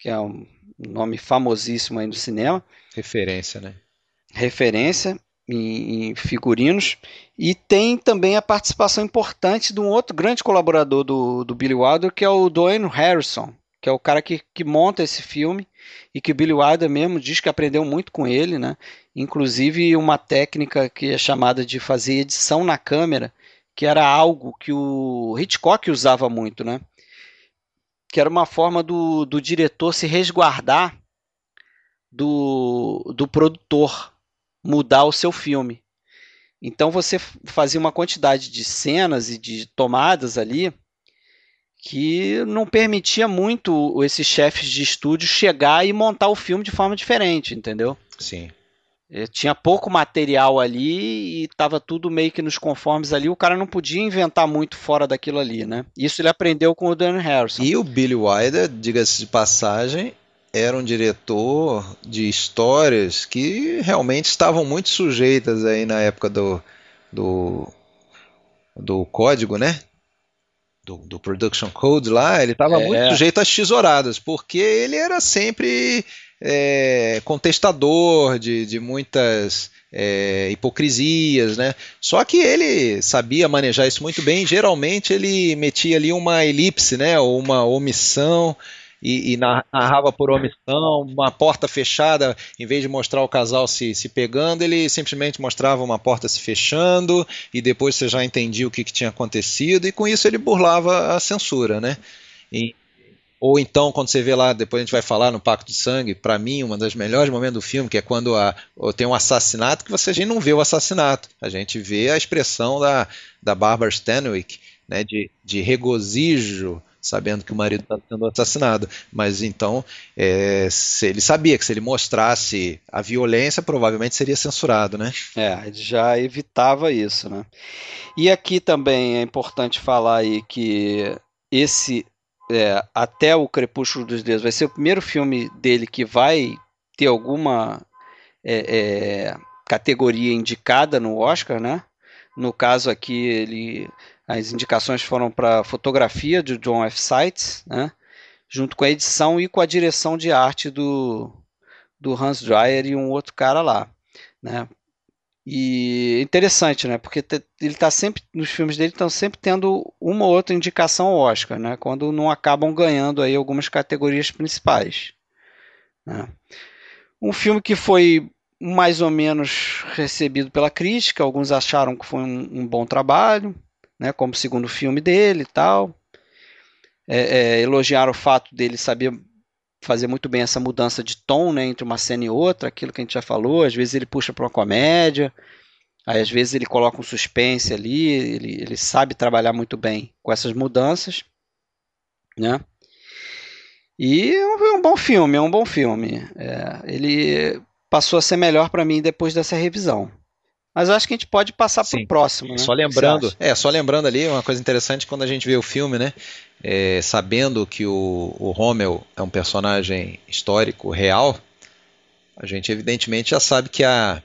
Que é um nome famosíssimo aí no cinema. Referência, né? Referência. em, em, figurinos. E tem também a participação importante de um outro grande colaborador do, do Billy Wilder, que é o Dwayne Harrison, que é o cara que, que monta esse filme e que o Billy Wilder mesmo diz que aprendeu muito com ele, né? Inclusive uma técnica que é chamada de fazer edição na câmera, que era algo que o Hitchcock usava muito, né? Que era uma forma do, do diretor se resguardar do, do produtor mudar o seu filme. Então você fazia uma quantidade de cenas e de tomadas ali que não permitia muito esses chefes de estúdio chegar e montar o filme de forma diferente, entendeu? Sim. É, tinha pouco material ali e estava tudo meio que nos conformes ali. O cara não podia inventar muito fora daquilo ali, né? Isso ele aprendeu com o Dan Harrison. E o Billy Wilder, diga-se de passagem, era um diretor de histórias que realmente estavam muito sujeitas aí na época do, do, do código, né? Do, do Production Code lá, ele estava é. muito sujeito às tesouradas, porque ele era sempre é, contestador de, de muitas é, hipocrisias, né? Só que ele sabia manejar isso muito bem. Geralmente ele metia ali uma elipse, né? Ou uma omissão e, e, narrava por omissão, uma porta fechada, em vez de mostrar o casal se, se pegando, ele simplesmente mostrava uma porta se fechando e depois você já entendia o que, que tinha acontecido, e com isso ele burlava a censura, né? E, ou então, quando você vê lá, depois a gente vai falar no Pacto de Sangue, para mim, um dos melhores momentos do filme, que é quando a, tem um assassinato, que você a gente não vê o assassinato, a gente vê a expressão da, da Barbara Stanwyck, né, de, de regozijo sabendo que o marido está sendo assassinado. Mas então, é, ele sabia que se ele mostrasse a violência, provavelmente seria censurado, né? É, ele já evitava isso, né? E aqui também é importante falar aí que esse é, até o Crepúsculo dos Deuses vai ser o primeiro filme dele que vai ter alguma é, é, categoria indicada no Oscar, né? No caso aqui ele as indicações foram para fotografia de John F. Seitz, né? junto com a edição e com a direção de arte do, do Hans Dreyer e um outro cara lá. Né? E interessante, né? Porque ele está sempre nos filmes dele estão sempre tendo uma ou outra indicação Oscar, né? Quando não acabam ganhando aí algumas categorias principais. Né? Um filme que foi mais ou menos recebido pela crítica, alguns acharam que foi um, um bom trabalho, né, como segundo filme dele e tal. É, é, elogiaram o fato dele saber fazer muito bem essa mudança de tom né, entre uma cena e outra, aquilo que a gente já falou. Às vezes ele puxa para uma comédia, aí às vezes ele coloca um suspense ali. Ele, ele sabe trabalhar muito bem com essas mudanças. Né? E é um, é bom filme, é um bom filme. É, ele passou a ser melhor para mim depois dessa revisão. Mas eu acho que a gente pode passar para o próximo, né? Só lembrando, é, só lembrando ali, uma coisa interessante quando a gente vê o filme, né? É, sabendo que o, o Rommel é um personagem histórico real, a gente evidentemente já sabe que a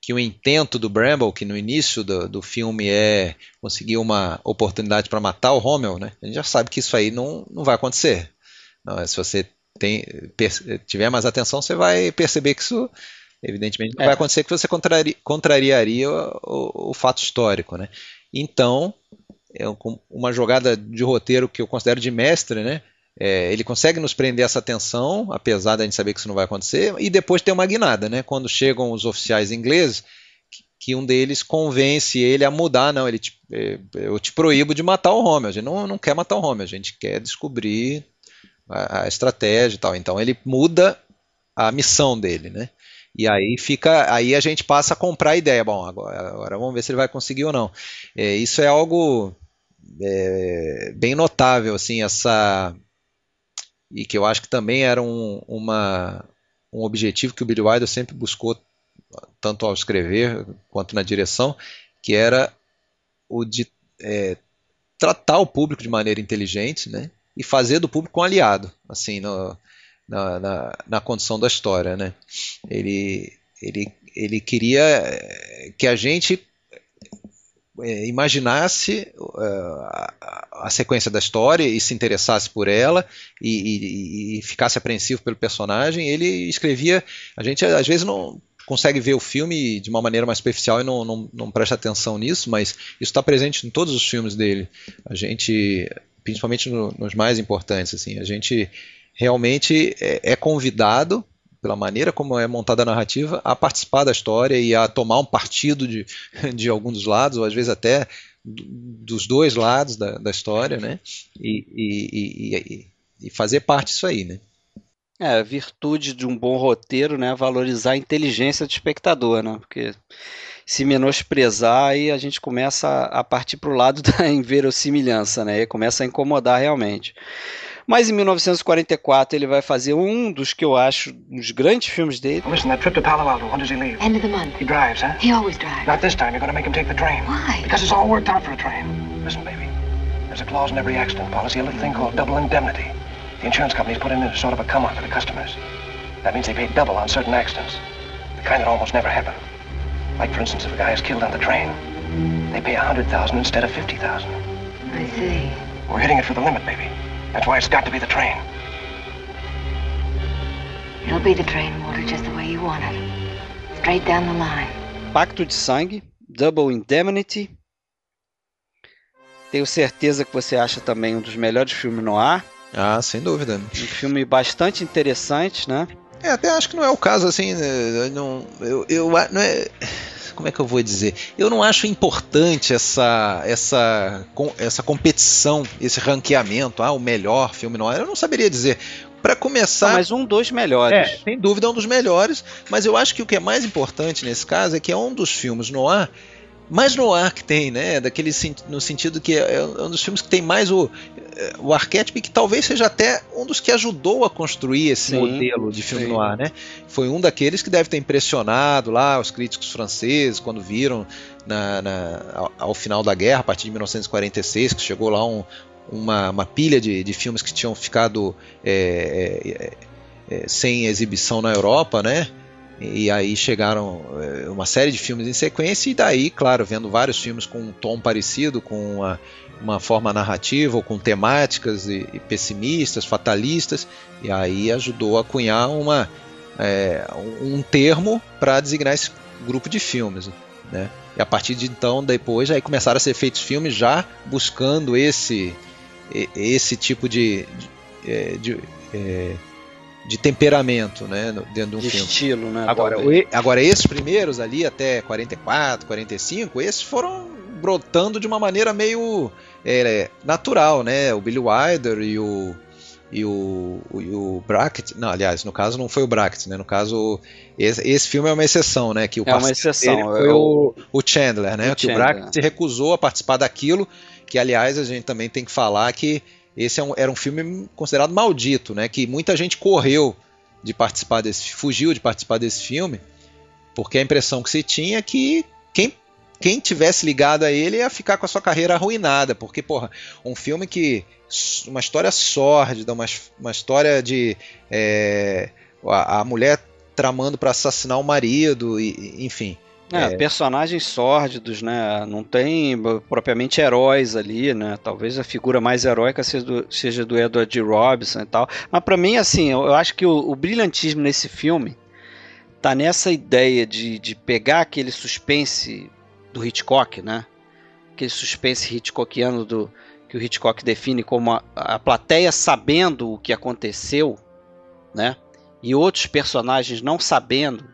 que o intento do Bramble, que no início do, do filme é conseguir uma oportunidade para matar o Rommel, né? A gente já sabe que isso aí não, não vai acontecer. Não, se você tem, tiver mais atenção, você vai perceber que isso Evidentemente não é. vai acontecer que você contrari, contrariaria o, o, o, fato histórico, né? Então, é uma jogada de roteiro que eu considero de mestre, né? É, ele consegue nos prender essa atenção, apesar da gente saber que isso não vai acontecer, e depois tem uma guinada, né? Quando chegam os oficiais ingleses, que, que um deles convence ele a mudar, não, ele te, é, eu te proíbo de matar o Romeo, a gente não, não quer matar o Romeo, a gente quer descobrir a, a estratégia e tal. Então ele muda a missão dele, né? E aí fica, aí a gente passa a comprar a ideia. Bom, agora, agora vamos ver se ele vai conseguir ou não. É, isso é algo é, bem notável, assim, essa e que eu acho que também era um, uma, um objetivo que o Billy Wilder sempre buscou, tanto ao escrever quanto na direção, que era o de é, tratar o público de maneira inteligente, né? E fazer do público um aliado, assim, no, na, na, na condição da história. Né? Ele, ele, ele queria eh, que a gente é, imaginasse a, a, sequência da história e se interessasse por ela e, e, e, ficasse apreensivo pelo personagem, ele escrevia. A gente às vezes não consegue ver o filme de uma maneira mais superficial e não, não, não presta atenção nisso, mas isso está presente em todos os filmes dele. A gente, principalmente no, nos mais importantes, assim, a gente realmente é, é convidado pela maneira como é montada a narrativa, a participar da história e a tomar um partido de, de algum dos lados, ou às vezes até dos dois lados da, da história, né? E, e, e, e, fazer parte disso aí, né? É, a virtude de um bom roteiro, né? Valorizar a inteligência do espectador, né? Porque se menosprezar, aí a gente começa a partir para o lado da inverossimilhança, né? E começa a incomodar realmente. Mas em 1944 ele vai fazer um dos que eu acho os grandes filmes dele. Listen, that trip to Palo Alto, when does he leave? End of the month. He drives, huh? He always drives. Not this time. You're gonna make him take the train. Why? Because it's all worked out for a train. Listen, baby. There's a clause in every accident policy, a little thing called double indemnity. The insurance companies put in a sort of a come-on for the customers. That means they pay double on certain accidents. The kind that almost never happen. Like, for instance, if a guy is killed on the train, they pay a hundred thousand instead of fifty thousand. I see. We're hitting it for the limit, baby. That's why it's got to be the train. It'll be the train, Walter, just the way you want it. Straight down the line. Pacto de Sangue, Double Indemnity. Tenho certeza que você acha também um dos melhores filmes no ar. Ah, sem dúvida. Um filme bastante interessante, né? É, até acho que não é o caso assim. né, Não, eu, eu não é. Como é que eu vou dizer? Eu não acho importante essa essa essa competição, esse ranqueamento. Ah, o melhor filme no ar. Eu não saberia dizer. Para começar, Mas um dos melhores. É, sem dúvida é um dos melhores, mas eu acho que o que é mais importante nesse caso é que é um dos filmes no ar mais no ar que tem, né? Daquele no sentido que é um dos filmes que tem mais o, o arquétipo que talvez seja até um dos que ajudou a construir esse Sim, modelo de filme sim. no ar, né? Foi um daqueles que deve ter impressionado lá os críticos franceses quando viram na- na- ao, ao final da guerra, a partir de 1946, que chegou lá um- uma, uma pilha de, de filmes que tinham ficado é, é, é, sem exibição na Europa, né? E aí chegaram é, uma série de filmes em sequência, e daí, claro, vendo vários filmes com um tom parecido, com uma, uma forma narrativa, ou com temáticas e, e pessimistas, fatalistas, e aí ajudou a cunhar uma, é, um termo para designar esse grupo de filmes. Né? E a partir de então, depois, aí começaram a ser feitos filmes já buscando esse, esse tipo de, de, é, de, é, de temperamento né, dentro de um de filme. estilo, né? Agora, agora, esses primeiros ali, até 44, 45, esses foram brotando de uma maneira meio é, natural, né? O Billy Wilder e o. E o, o, e o Brackett, não, aliás, no caso não foi o Brackett, né? No caso, esse, esse filme é uma exceção, né? Que o É uma exceção, dele foi é o, o Chandler, né? o que o Chandler. Brackett se recusou a participar daquilo, que aliás a gente também tem que falar que esse é um- era um filme considerado maldito, né? Que muita gente correu de participar desse, fugiu de participar desse filme, porque a impressão que se tinha é que quem tivesse ligado a ele ia ficar com a sua carreira arruinada, porque porra, um filme que uma história sórdida, uma, uma história de é, a, a mulher tramando para assassinar o marido, e, enfim. É, personagens sórdidos, né? Não tem propriamente heróis ali, né? Talvez a figura mais heróica seja do, seja do Edward G. Robinson e tal. Mas pra mim, assim, eu, eu acho que o, o brilhantismo nesse filme tá nessa ideia de, de pegar aquele suspense do Hitchcock, né? Aquele suspense Hitchcockiano do, que o Hitchcock define como a, a plateia sabendo o que aconteceu, né? E outros personagens não sabendo,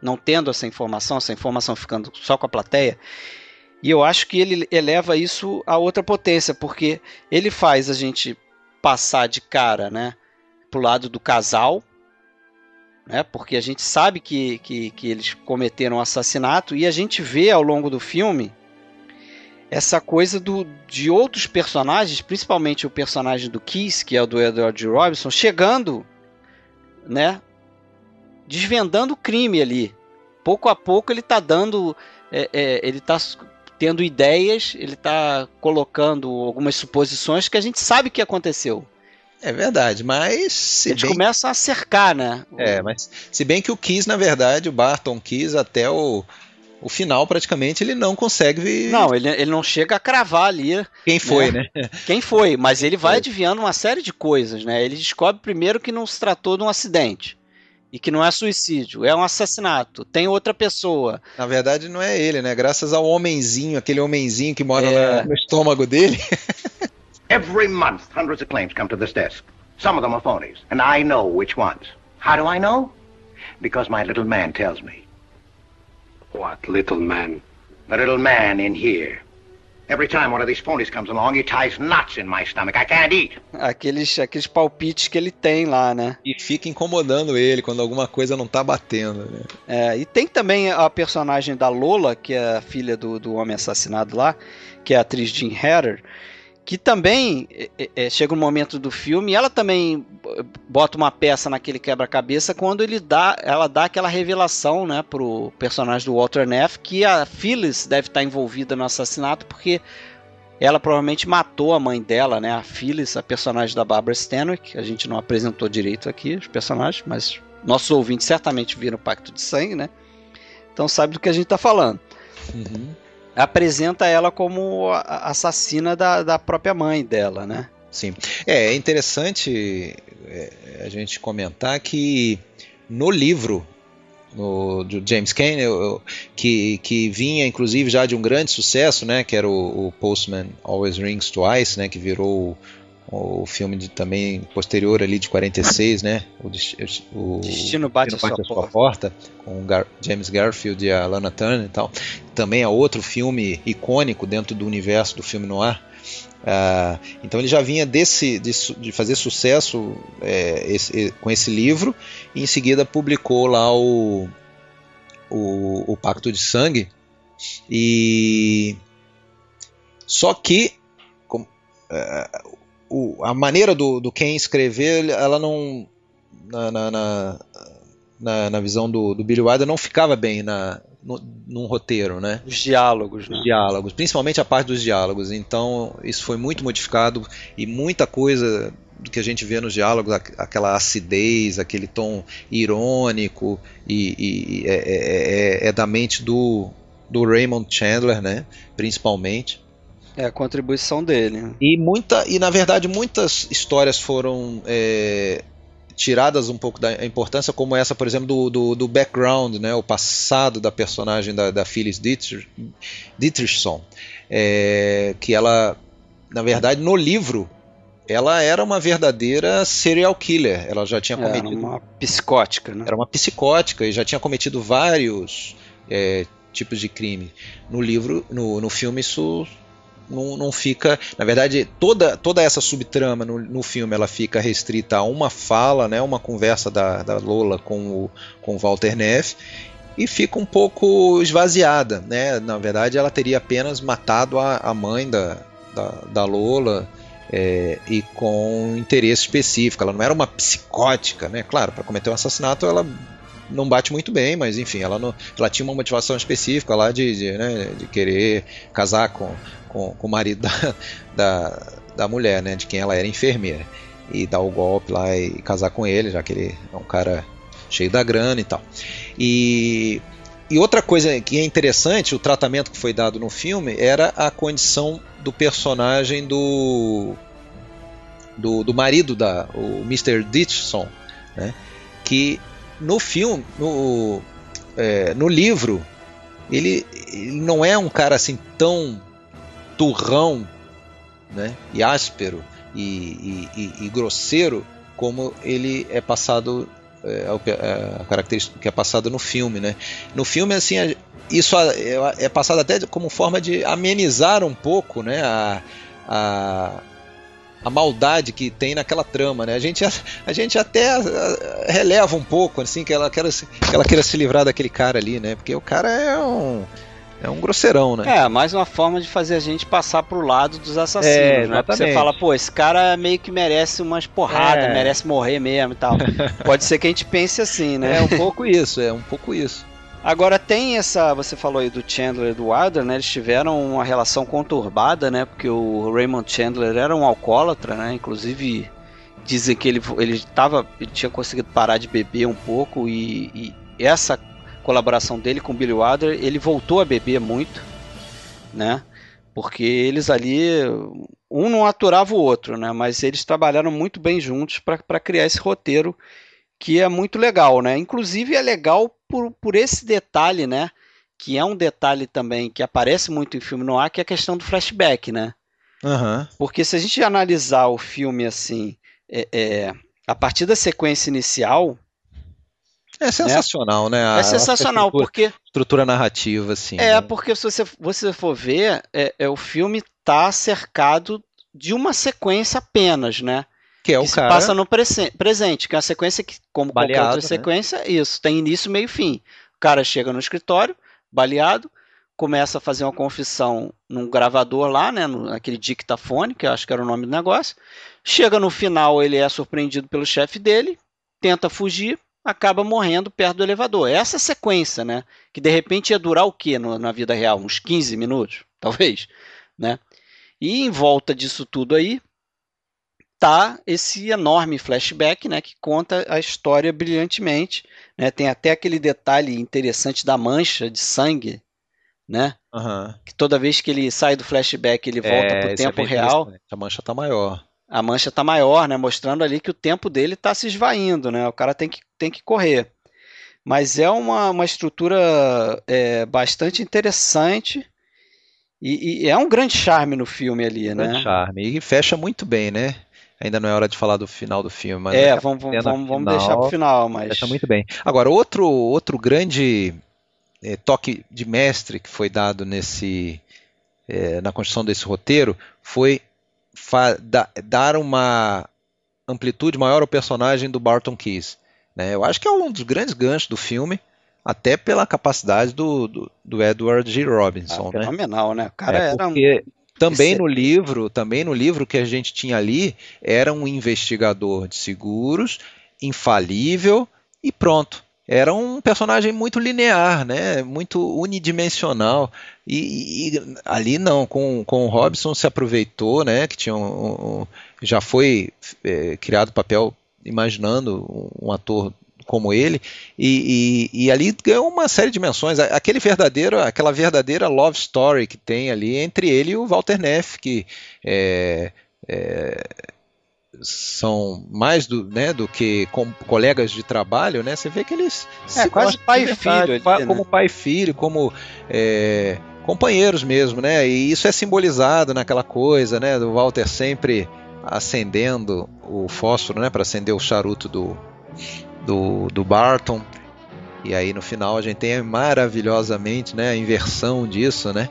não tendo essa informação, essa informação ficando só com a plateia. E eu acho que ele eleva isso a outra potência, porque ele faz a gente passar de cara, né, pro lado do casal, né, porque a gente sabe que, que, que eles cometeram um assassinato e a gente vê ao longo do filme essa coisa do, de outros personagens, principalmente o personagem do Kiss, que é o do Edward. Robinson, chegando, né, desvendando o crime ali. Pouco a pouco ele está dando, é, é, ele está tendo ideias, ele está colocando algumas suposições que a gente sabe que aconteceu. É verdade, mas se Eles bem, começam a cercar, né? é, mas se bem que o Kiss, na verdade, o Barton Kiss até o, o final praticamente ele não consegue Não, ele, ele não chega a cravar ali quem foi, né? né? quem foi, mas ele vai Foi. adivinhando uma série de coisas, né? Ele descobre primeiro que não se tratou de um acidente. e que não é suicídio, é um assassinato, tem outra pessoa. Na verdade, não é ele, né? Graças ao homenzinho, aquele homenzinho que mora é... no estômago dele. Every month, hundreds of claims come to this desk. Some of them are phonies, and I know which ones. How do I know? Because my little man tells me. What little man? The little man in here. Every time one of these phonies comes along, he ties knots in my stomach. I can't eat. Aqueles, aqueles palpites que ele tem lá, né? E fica incomodando ele quando alguma coisa não tá batendo, né? É, e tem também a personagem da Lola, que é a filha do, do homem assassinado lá, que é a atriz Jean Hatter que também é, é, chega um momento do filme ela também bota uma peça naquele quebra-cabeça quando ele dá, ela dá aquela revelação, né, pro personagem do Walter Neff que a Phyllis deve estar envolvida no assassinato porque ela provavelmente matou a mãe dela, né, a Phyllis, a personagem da Barbara Stanwyck. A gente não apresentou direito aqui os personagens, mas nossos ouvintes certamente viram o Pacto de Sangue, né? Então sabe do que a gente está falando. Uhum apresenta ela como assassina da, da própria mãe dela, né? Sim. É, é interessante é, a gente comentar que no livro no, do James Cain, que, que vinha inclusive já de um grande sucesso, né, que era o, o Postman Always Rings Twice, né, que virou o filme de, também posterior ali de 46, né? O, o Destino bate, Destino bate a, sua, porta. com Gar James Garfield e a Lana Turner e tal. Também é outro filme icônico dentro do universo do filme noir. Uh, então ele já vinha desse, de, de fazer sucesso é, esse, com esse livro e em seguida publicou lá o, o, o Pacto de Sangue e só que como, uh, o, a maneira do, do Ken escrever, ela não. Na, na, na, na visão do, do Billy Wilder, não ficava bem na, no, num roteiro, né? Os diálogos, né? Os diálogos, principalmente a parte dos diálogos. Então, isso foi muito modificado e muita coisa do que a gente vê nos diálogos, aquela acidez, aquele tom irônico, e, e é, é, é, é da mente do, do Raymond Chandler, né? Principalmente. É a contribuição dele. E muita e na verdade muitas histórias foram é, tiradas um pouco da importância, como essa, por exemplo, do, do, do background, né, o passado da personagem da, da Phyllis Dietrichson, é, que ela, na verdade, no livro ela era uma verdadeira serial killer. Ela já tinha cometido. Era uma psicótica, né? Era uma psicótica e já tinha cometido vários é, tipos de crime. No livro, no, no filme, isso não, não fica. Na verdade, toda, toda essa subtrama no, no filme ela fica restrita a uma fala, né, uma conversa da, da Lola com o, com o Walter Neff e fica um pouco esvaziada, né? Na verdade, ela teria apenas matado a, a mãe da, da, da Lola é, e com interesse específico. Ela não era uma psicótica, né? Claro, para cometer um assassinato ela não bate muito bem, mas enfim, ela, não, ela tinha uma motivação específica lá de, de, né, de querer casar com, com, com o marido da, da, da, mulher, né, de quem ela era enfermeira, e dar o golpe lá e casar com ele, já que ele é um cara cheio da grana e tal. E, e outra coisa que é interessante, o tratamento que foi dado no filme, era a condição do personagem do do, do marido da o Mr. Ditchson, né, que no filme, no, é, no livro, ele, ele, não é um cara assim tão turrão né, e áspero e, e, e, e grosseiro como ele é passado é, é, a característica que é passada no filme, né? No filme assim isso é, é passado até como forma de amenizar um pouco, né? A, a, a maldade que tem naquela trama, né? A gente, a, a gente até releva um pouco, assim, que ela, queira, que ela queira se livrar daquele cara ali, né? Porque o cara é um. É um grosseirão, né? É, mais uma forma de fazer a gente passar pro lado dos assassinos, é, né? Porque você fala, pô, esse cara meio que merece umas porradas, é. merece morrer mesmo e tal. Pode ser que a gente pense assim, né? É um pouco isso, é um pouco isso. Agora tem essa, você falou aí do Chandler e do Wilder, né? Eles tiveram uma relação conturbada, né? Porque o Raymond Chandler era um alcoólatra, né? Inclusive dizem que ele ele tava, ele tinha conseguido parar de beber um pouco e, e essa colaboração dele com o Billy Wilder, ele voltou a beber muito, né? Porque eles ali um não aturava o outro, né? Mas eles trabalharam muito bem juntos para criar esse roteiro que é muito legal, né? Inclusive é legal por, por esse detalhe, né? Que é um detalhe também que aparece muito em filme no ar, que é a questão do flashback, né? Aham. Porque se a gente analisar o filme assim, é, é, a partir da sequência inicial, É sensacional, né? A- é sensacional, a estrutura, porque estrutura narrativa, assim. é né? porque se você, você for ver, é, é, o filme tá cercado de uma sequência apenas, né? Que é o que se cara. passa no presen- presente, que é uma sequência que, como qualquer Baleado, outra né? sequência, isso, tem início, meio e fim. O cara chega no escritório, baleado, começa a fazer uma confissão num gravador lá, né, no- naquele dictafone, que eu acho que era o nome do negócio. Chega no final, ele é surpreendido pelo chefe dele, tenta fugir, acaba morrendo perto do elevador. Essa é a sequência, né? Que de repente ia durar o quê no- na vida real? Uns 15 minutos, talvez, né? E em volta disso tudo aí, tá esse enorme flashback, né, que conta a história brilhantemente, né? Tem até aquele detalhe interessante da mancha de sangue, né? Aham. Que toda vez que ele sai do flashback, ele volta É, pro é tempo bem real. A mancha tá maior. A mancha tá maior, né, mostrando ali que o tempo dele tá se esvaindo, né? O cara tem que, tem que correr. Mas é uma, uma estrutura é, bastante interessante e, e é um grande charme no filme ali, Grande né? charme. E fecha muito bem, né? Ainda não é hora de falar do final do filme, mas É, aquela vamos, vamos, vamos, final deixar pro final, mas fecha muito bem. Agora, outro, outro grande eh, toque de mestre que foi dado nesse eh, na construção desse roteiro foi da- dar uma amplitude maior ao personagem do Barton Keyes. né? Eu acho que é um dos grandes ganchos do filme, até pela capacidade do, do, do Edward G. ah, Robinson, né? fenomenal, né? O cara É, era um- porque também Esse- no livro, também no livro que a gente tinha ali, era um investigador de seguros, infalível e pronto. Era um personagem muito linear, né? Muito unidimensional. E, e ali não, com, com o Robson se aproveitou, né? Que tinha um, um- já foi é, criado papel imaginando um, ator como ele e, e- e ali ganhou uma série de dimensões. Aquele verdadeiro, aquela verdadeira love story que tem ali entre ele e o Walter Neff, que é, é, são mais do, né, do que com- colegas de trabalho, né? Você vê que eles se quase pai e filho ali, pa- né? como pai e filho, como é, companheiros mesmo, né? E isso é simbolizado naquela coisa, né? Do Walter sempre acendendo o fósforo, né? Para acender o charuto do, do, do Barton. E aí no final a gente tem maravilhosamente, né? A inversão disso, né?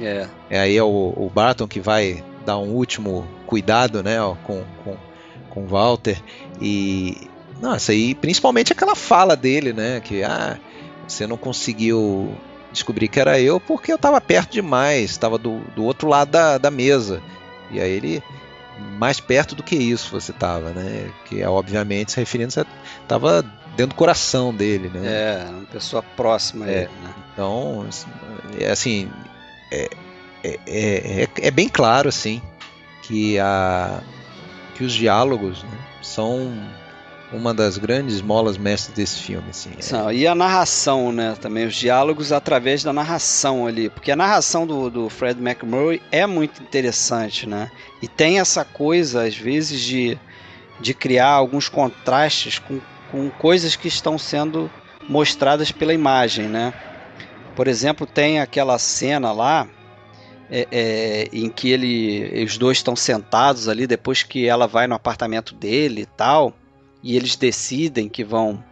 é, É aí é o, o Barton que vai dar um último cuidado, né, ó, com, com, com o Walter e nossa, e principalmente aquela fala dele, né, que ah, você não conseguiu descobrir que era eu porque eu estava perto demais, estava do, do outro lado da, da mesa. E aí ele mais perto do que isso você estava, né? Que é obviamente se referindo você estava dentro do coração dele, né? é, uma pessoa próxima É. ele, né? Então, é assim, é, é, é, é bem claro assim que a que os diálogos né, são uma das grandes molas mestres desse filme, assim. É- E a narração, né? Também os diálogos através da narração ali. Porque a narração do, do Fred McMurray é muito interessante, né? E tem essa coisa, às vezes, de, de criar alguns contrastes com, com coisas que estão sendo mostradas pela imagem, né? Por exemplo, tem aquela cena lá é, é, em que ele, os dois estão sentados ali depois que ela vai no apartamento dele e tal, e eles decidem que vão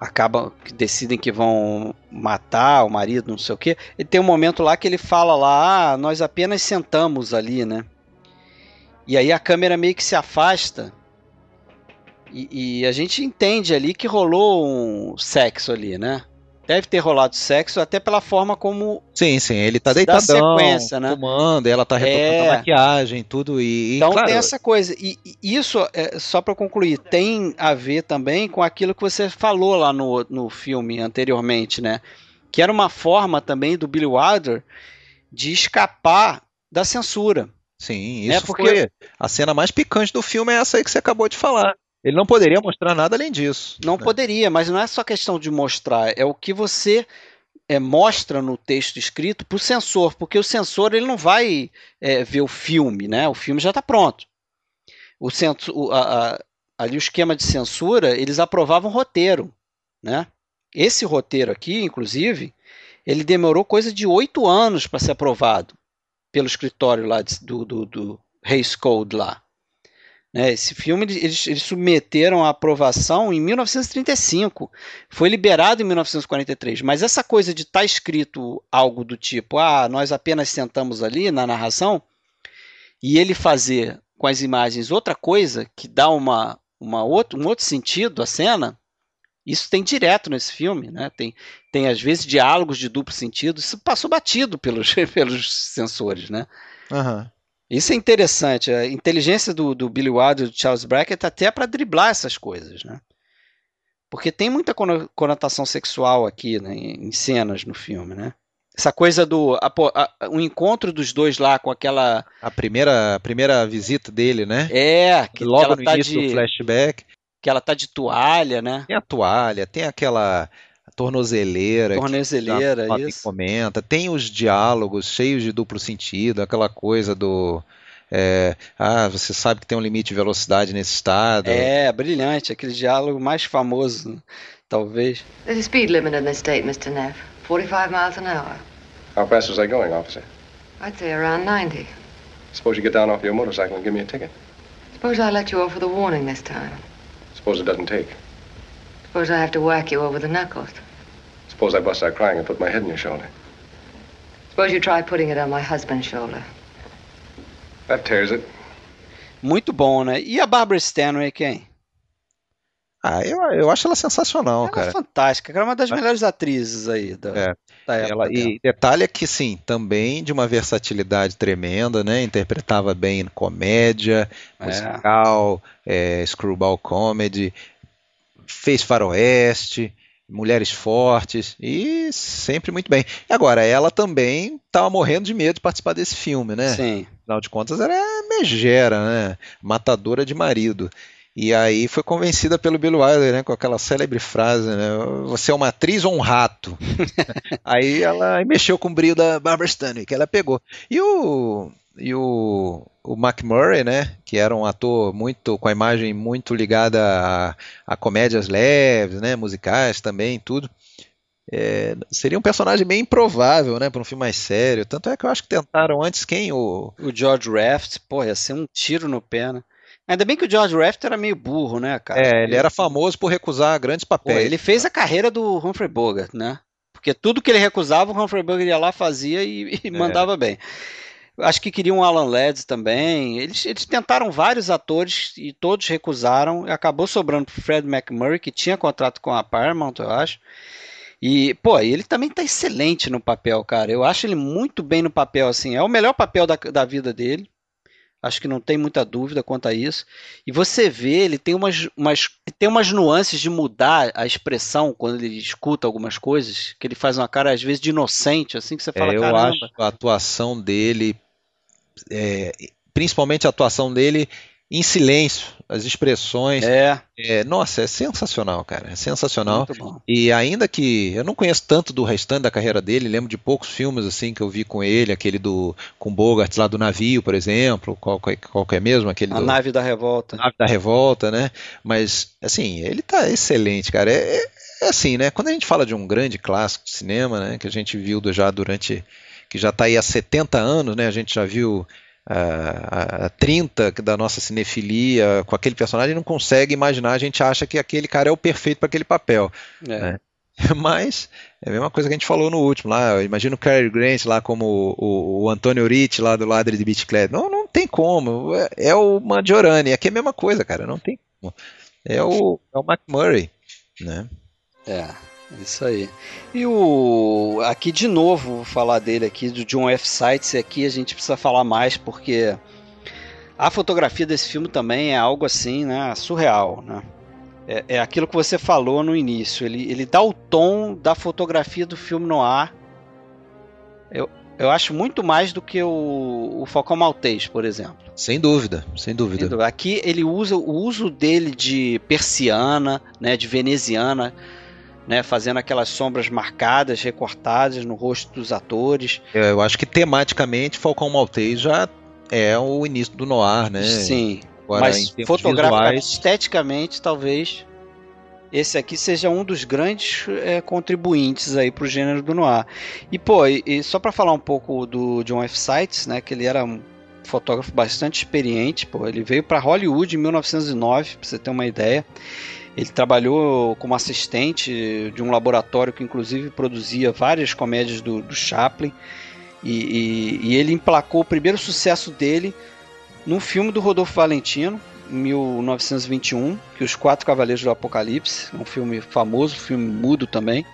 acabam decidem que vão matar o marido, não sei o que. E tem um momento lá que ele fala lá, ah, nós apenas sentamos ali, né? E aí a câmera meio que se afasta e, e a gente entende ali que rolou um sexo ali, né? Deve ter rolado sexo até pela forma como Sim, sim, ele tá deitadão, sequência, né? fumando, ela tá retocando É. a maquiagem, tudo e, e, Então claro, tem essa coisa. E, e isso, é, só para concluir, tem a ver também com aquilo que você falou lá no, no filme anteriormente, né? Que era uma forma também do Billy Wilder de escapar da censura. sim, É, isso porque- foi a cena mais picante do filme é essa aí que você acabou de falar. Ele não poderia mostrar nada além disso. Não né? poderia, mas não é só questão de mostrar, é o que você é, mostra no texto escrito para o censor, porque o censor ele não vai é, ver o filme, né? O filme já está pronto. O censor, o- a- a- ali o esquema de censura, eles aprovavam roteiro, né? Esse roteiro aqui, inclusive, ele demorou coisa de oito anos para ser aprovado pelo escritório lá de, do, do, do Hays Code lá. Né, esse filme eles, eles, submeteram à aprovação em 1935, foi liberado em 1943. Mas essa coisa de estar tá escrito algo do tipo, ah, nós apenas sentamos ali na narração, e ele fazer com as imagens outra coisa que dá uma, uma outro, um outro sentido à cena, isso tem direto nesse filme, né? Tem, tem às vezes diálogos de duplo sentido. Isso passou batido pelos, pelos sensores, né? Uhum. Isso é interessante. A inteligência do, do Billy Wilder e do Charles Brackett até para driblar essas coisas, né? Porque tem muita conotação sexual aqui né, em cenas no filme, né? Essa coisa do a, a, o encontro dos dois lá com aquela a primeira a primeira visita dele, né? É, que logo no tá início de... do flashback que ela tá de toalha, né? Tem a toalha, tem aquela tornozeleira. Tornozeleira, que isso. comenta. Tem os diálogos cheios de duplo sentido, aquela coisa do. É, ah, você sabe que tem um limite de velocidade nesse estado. É, brilhante, aquele diálogo mais famoso, talvez. There's a speed limit in this state, Mr. Neff. 45 miles an hour. How fast is that going, officer? I'd say around 90. Suppose you get down off your motorcycle and give me a ticket. Suppose I let you off with a warning this time. Suppose it doesn't take. Suppose I have to whack you over the knuckles. Suppose I bust out crying and put my head on your shoulder. Suppose you try putting it on my husband's shoulder. That tears it. Muito bom, né? E a Barbara Stanwyck, quem? Ah, eu, eu acho ela sensacional, ela cara. É fantástica, ela é uma das melhores atrizes aí da, é. da época. Ela, e detalhe é que, sim, também de uma versatilidade tremenda, né? Interpretava bem comédia, é. musical, é. screwball comedy, fez faroeste, mulheres fortes e sempre muito bem. E agora, ela também estava morrendo de medo de participar desse filme, né? Sim. Afinal de contas, era megera, né? Matadora de marido. E aí foi convencida pelo Bill Wilder, né, com aquela célebre frase, né, você é uma atriz ou um rato? aí ela mexeu com o brilho da Barbara Stanwyck, ela pegou. E o e o, o McMurray, né, que era um ator muito com a imagem muito ligada a, a comédias leves, né, musicais também, tudo. É, seria um personagem bem improvável, né, para um filme mais sério. Tanto é que eu acho que tentaram antes quem o o George Raft, pô, ia ser um tiro no pé, né? Ainda bem que o George Raft era meio burro, né, cara? É, ele era famoso por recusar grandes papéis. Pô, ele fez a carreira do Humphrey Bogart, né? Porque tudo que ele recusava, o Humphrey Bogart ia lá, fazia e, e é. mandava bem. Acho que queriam Alan Ladd também. Eles, eles tentaram vários atores e todos recusaram. Acabou sobrando pro Fred McMurray, que tinha contrato com a Paramount, eu acho. E, pô, ele também tá excelente no papel, cara. Eu acho ele muito bem no papel, assim. É o melhor papel da, da vida dele. Acho que não tem muita dúvida quanto a isso. E você vê, ele tem umas, umas, tem umas nuances de mudar a expressão quando ele escuta algumas coisas, que ele faz uma cara, às vezes, de inocente, assim, que você fala, é, eu caramba. acho a atuação dele, é, principalmente a atuação dele em silêncio, as expressões. É. é. Nossa, é sensacional, cara. É sensacional. E ainda que eu não conheço tanto do restante da carreira dele, lembro de poucos filmes assim que eu vi com ele, aquele do com Bogart lá do navio, por exemplo, qual, qual é mesmo aquele A do, nave da revolta. Nave da revolta, né? Mas assim, ele tá excelente, cara. É, é, é assim, né? Quando a gente fala de um grande clássico de cinema, né, que a gente viu já durante que já está aí há 70 anos, né? A gente já viu a, a 30 da nossa cinefilia com aquele personagem não consegue imaginar, a gente acha que aquele cara é o perfeito para aquele papel. É. Né? Mas é a mesma coisa que a gente falou no último lá. Imagina o Cary Grant lá como o, o Antônio Ricci lá do Ladre de Club. Não, não tem como. É, é o Maggiorani. Aqui é a mesma coisa, cara. Não tem como. É o, é o McMurray, né? É. Isso aí. E o aqui de novo, vou falar dele aqui do John F. Sites aqui a gente precisa falar mais porque a fotografia desse filme também é algo assim, né, surreal, né? É, é aquilo que você falou no início. Ele, ele dá o tom da fotografia do filme no ar. Eu, eu acho muito mais do que o, o Falcão Maltês, por exemplo. Sem dúvida, sem dúvida. Sem dúvida. Aqui ele usa o uso dele de persiana, né, de veneziana né, fazendo aquelas sombras marcadas, recortadas no rosto dos atores. Eu acho que tematicamente Falcão Maltês já é o início do noir, né? Sim. Agora, Mas fotograficamente, visuais, esteticamente, talvez esse aqui seja um dos grandes é, contribuintes aí pro gênero do noir. E pô, e, e só para falar um pouco do John F. Seitz, né, que ele era um fotógrafo bastante experiente, pô, ele veio para Hollywood em 1909, para você ter uma ideia. Ele trabalhou como assistente de um laboratório que inclusive produzia várias comédias do, do Chaplin. E, e, e ele emplacou o primeiro sucesso dele num filme do Rodolfo Valentino, em 1921, que Os Quatro Cavaleiros do Apocalipse, um filme famoso, filme mudo também.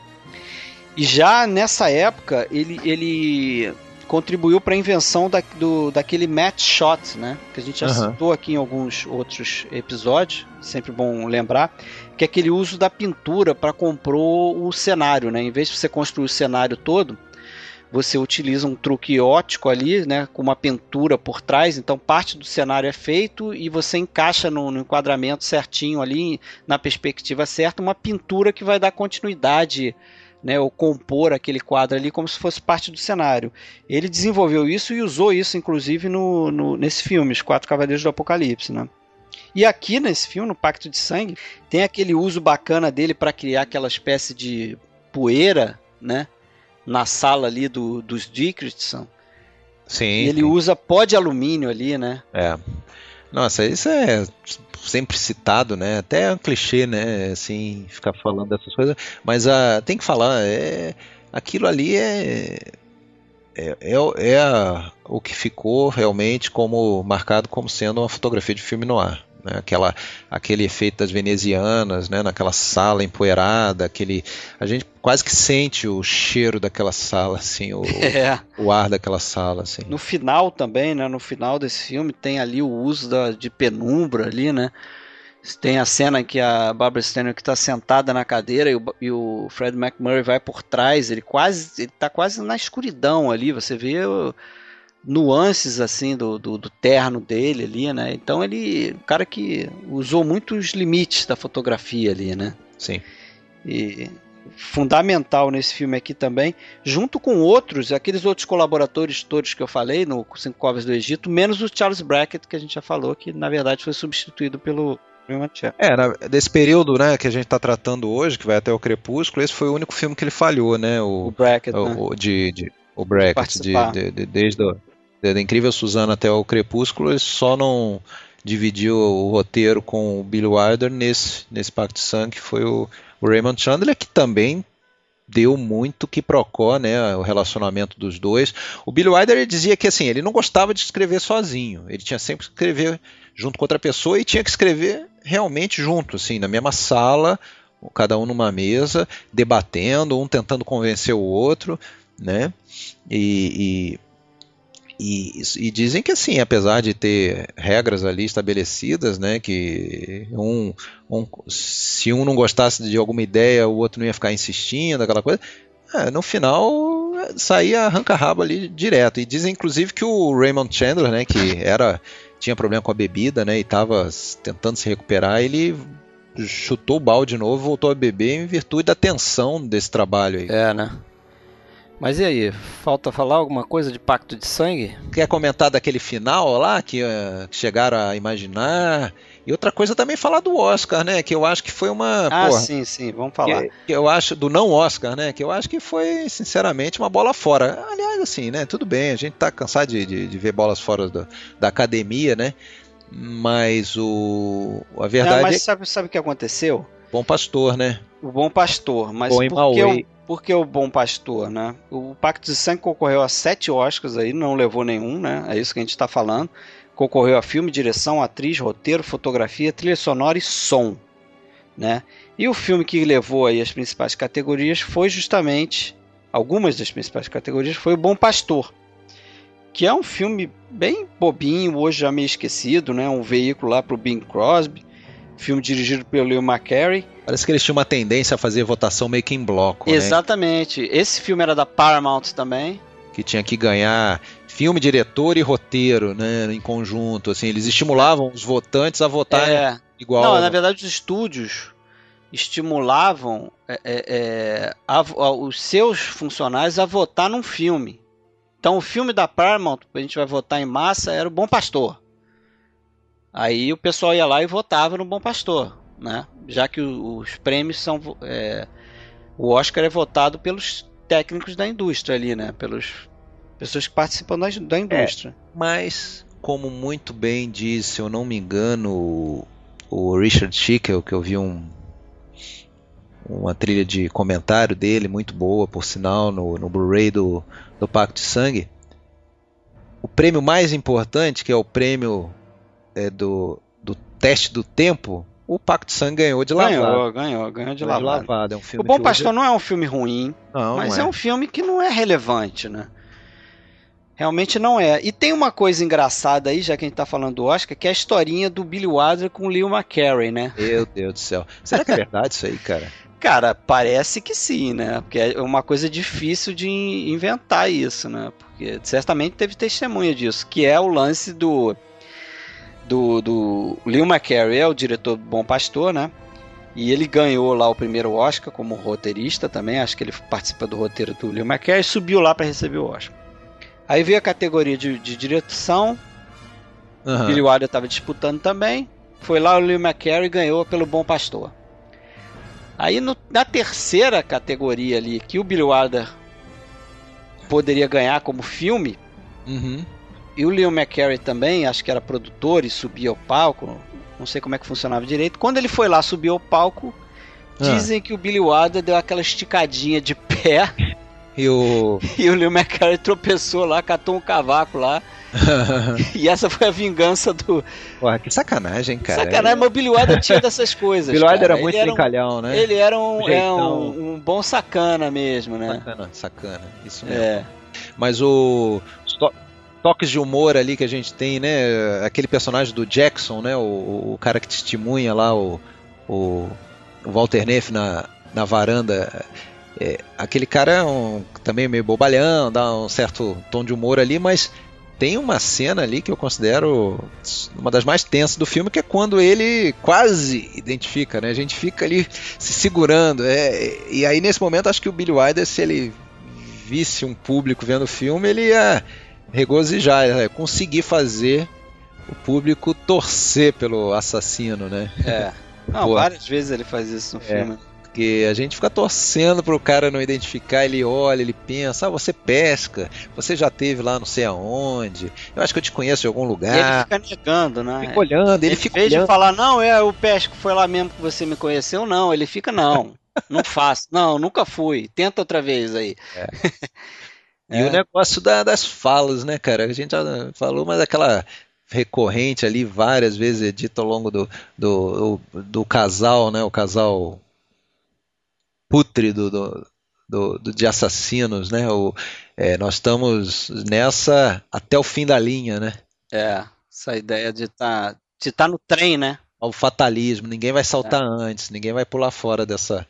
E já nessa época ele, ele contribuiu para a invenção da, do, daquele match shot, né? Que a gente já Aham. citou aqui em alguns outros episódios, sempre bom lembrar, que é aquele uso da pintura para compor o cenário, né? Em vez de você construir o cenário todo, você utiliza um truque ótico ali, né, com uma pintura por trás, então parte do cenário é feito e você encaixa no, no enquadramento certinho ali, na perspectiva certa, uma pintura que vai dar continuidade, né, ou compor aquele quadro ali como se fosse parte do cenário. Ele desenvolveu isso e usou isso, inclusive, no, no- nesse filme, Os Quatro Cavaleiros do Apocalipse, né. E aqui nesse filme, no Pacto de Sangue, tem aquele uso bacana dele para criar aquela espécie de poeira, né? Na sala ali do, dos Dickinson. sim, E ele usa pó de alumínio ali, né? É. Nossa, isso é sempre citado, né? Até é um clichê, né? Assim, ficar falando dessas coisas. Mas ah, tem que falar, é, aquilo ali é. É, é, é a- o que ficou realmente como marcado como sendo uma fotografia de filme no ar. Né? Aquela, aquele efeito das venezianas, né? naquela sala empoeirada, aquele, a gente quase que sente o cheiro daquela sala, assim, o, É. o ar daquela sala, assim. No final também, né? No final desse filme tem ali o uso da, de penumbra ali, né? Tem a cena em que a Barbara Stanwyck está sentada na cadeira e o, e o Fred McMurray vai por trás. Ele quase, ele tá quase na escuridão ali. Você vê o- nuances assim do, do, do terno dele ali, né? Então ele, o cara que usou muitos limites da fotografia ali, né? Sim. E fundamental nesse filme aqui também, junto com outros, aqueles outros colaboradores todos que eu falei no Cinco Covas do Egito, menos o Charles Brackett, que a gente já falou, que na verdade foi substituído pelo. É, na- desse período, né, que a gente está tratando hoje, que vai até o Crepúsculo, esse foi o único filme que ele falhou, né, O o, Brackett, o, né? o- de, de- o Brackett, de, de- de- desde o, da Incrível Susana até o Crepúsculo, ele só não dividiu o roteiro com o Billy Wilder nesse, nesse Pacto de Sangue, que foi o, o Raymond Chandler, que também deu muito que procó, né, o relacionamento dos dois. O Billy Wilder dizia que assim, ele não gostava de escrever sozinho, ele tinha sempre que escrever junto com outra pessoa e tinha que escrever realmente junto, assim, na mesma sala, cada um numa mesa, debatendo, um tentando convencer o outro, né? E, e, e, dizem que assim, apesar de ter regras ali estabelecidas, né, que um, um- se um não gostasse de alguma ideia, o outro não ia ficar insistindo, aquela coisa. é, no final saía arranca-rabo ali direto. E dizem inclusive que o Raymond Chandler, né, que era tinha problema com a bebida, né, e estava tentando se recuperar, ele chutou o balde de novo, voltou a beber em virtude da tensão desse trabalho aí. É, né? Mas e aí, falta falar alguma coisa de Pacto de Sangue? Quer comentar daquele final lá que, que chegaram a imaginar? E outra coisa também falar do Oscar, né? Que eu acho que foi uma. Ah, porra, sim, sim, vamos falar. que, que eu acho do não Oscar, né? Que eu acho que foi, sinceramente, uma bola fora. Aliás, assim, né? Tudo bem, a gente tá cansado de, de, de ver bolas fora da, da academia, né? Mas o. A Não, verdade mas é que sabe, sabe o que aconteceu? bom pastor, né? O Bom Pastor, mas Bom em por que, o, Maui. por que o Bom Pastor, né? O Pacto de Sangue concorreu a sete Oscars aí, não levou nenhum, né? É isso que a gente está falando. Concorreu a filme, direção, atriz, roteiro, fotografia, trilha sonora e som, né? E o filme que levou aí as principais categorias foi justamente algumas das principais categorias foi o Bom Pastor, que é um filme bem bobinho, hoje já meio esquecido, né? Um veículo lá para o Bing Crosby, filme dirigido pelo Leo McCarey. Parece que eles tinham uma tendência a fazer votação meio que em bloco, né? Exatamente. Esse filme era da Paramount também. que tinha que ganhar filme, diretor e roteiro, né, em conjunto, assim, eles estimulavam os votantes a votar É. igual. Não, na verdade os estúdios estimulavam é, é, é, a- a- os seus funcionários a votar num filme. Então o filme da Paramount, que a gente vai votar em massa, era o Bom Pastor. Aí o pessoal ia lá e votava no Bom Pastor, né? Já que os prêmios são. é, o Oscar é votado pelos técnicos da indústria ali, né? Pelas pessoas que participam da, da indústria. Mas, como muito bem disse, se eu não me engano, o- o Richard Schickel, que eu vi um, uma trilha de comentário dele, muito boa, por sinal, no, no Blu-ray do, do Pacto de Sangue. O prêmio mais importante, que é o prêmio é, do, do teste do tempo, o Pacto de Sangue ganhou de lavada. Ganhou, ganhou, ganhou de Ganhou lavada. É um O Bom Pastor hoje- não é um filme ruim, Não, mas não é. um filme que não é relevante, né? Realmente não é. E tem uma coisa engraçada aí, já que a gente tá falando do Oscar, que é a historinha do Billy Wilder com o Leo McCarey, né? Meu Deus do céu. Será que é verdade isso aí, cara? Cara, parece que sim, né? Porque é uma coisa difícil de in- inventar isso, né? Porque certamente teve testemunha disso, que é o lance do do, do Leo McCarey, é o diretor do Bom Pastor, né? E ele ganhou lá o primeiro Oscar como roteirista também, acho que ele participa do roteiro do Leo McCarey, e subiu lá para receber o Oscar. Aí veio a categoria de, de direção, Aham. Billy Wilder estava disputando também. Foi lá o Leo McCarey ganhou pelo Bom Pastor. Aí no- na terceira categoria ali, que o Billy Wilder poderia ganhar como filme, Uhum. E o Leo McCarey também, acho que era produtor e subia ao palco, não sei como é que funcionava direito. Quando ele foi lá subir ao palco, Ah. dizem que o Billy Wilder deu aquela esticadinha de pé E o. e o Leo McCarey tropeçou lá, catou um cavaco lá, e essa foi a vingança do, Porra, que sacanagem, cara. Sacanagem, mas o Billy Wilder tinha dessas coisas. Billy Wilder era muito era um, brincalhão, né? Ele era um, é um, um bom sacana mesmo, né? Sacana, sacana. Isso mesmo. É. Mas o. toques de humor ali que a gente tem, né? Aquele personagem do Jackson, né? O, o cara que testemunha lá, o, o, o Walter Neff na, na varanda. É, aquele cara é um, também meio bobalhão, dá um certo tom de humor ali, mas tem uma cena ali que eu considero uma das mais tensas do filme, que é quando ele quase identifica, né? A gente fica ali se segurando. É, e aí, nesse momento, acho que o Billy Wilder, se ele visse um público vendo o filme, ele ia regozijar, ia conseguir fazer o público torcer pelo assassino, né? É. Não, várias vezes ele faz isso no É. filme. Porque a gente fica torcendo pro cara não identificar, ele olha, ele pensa, ah, você pesca, você já teve lá não sei aonde, eu acho que eu te conheço de algum E ele lugar. fica negando, né? Fica olhando, ele Em fica vez de olhando. falar, não, é o Pesco foi lá mesmo que você me conheceu, não. Ele fica, não, não faço. Não, nunca fui. Tenta outra vez aí. E o negócio da- das falas, né, cara? A gente já falou, mas aquela recorrente ali, várias vezes é dito ao longo do, do, do, do casal, né? O casal pútrido do, do, do- de assassinos, né? O, é, nós estamos nessa até o fim da linha, né? É, essa ideia de estar de tá no trem, né? Ao fatalismo, ninguém vai saltar antes, ninguém vai pular fora dessa,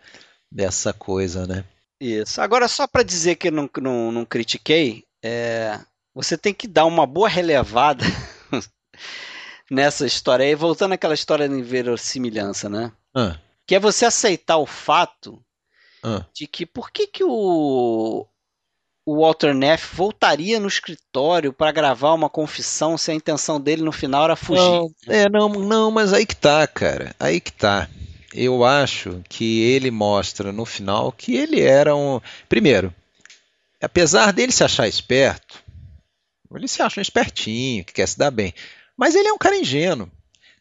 dessa coisa, né? Isso. Agora, só para dizer que eu não, não, não critiquei, é, você tem que dar uma boa relevada nessa história aí, voltando àquela história de inverossimilhança, né? Ah, Que é você aceitar o fato ah. de que por que, que o, o Walter Neff voltaria no escritório para gravar uma confissão se a intenção dele no final era fugir? Não, é, não, não, mas aí que tá, cara. Aí que tá. Eu acho que ele mostra no final que ele era um. Primeiro, apesar dele se achar esperto, ele se acha um espertinho, que quer se dar bem. Mas ele é um cara ingênuo.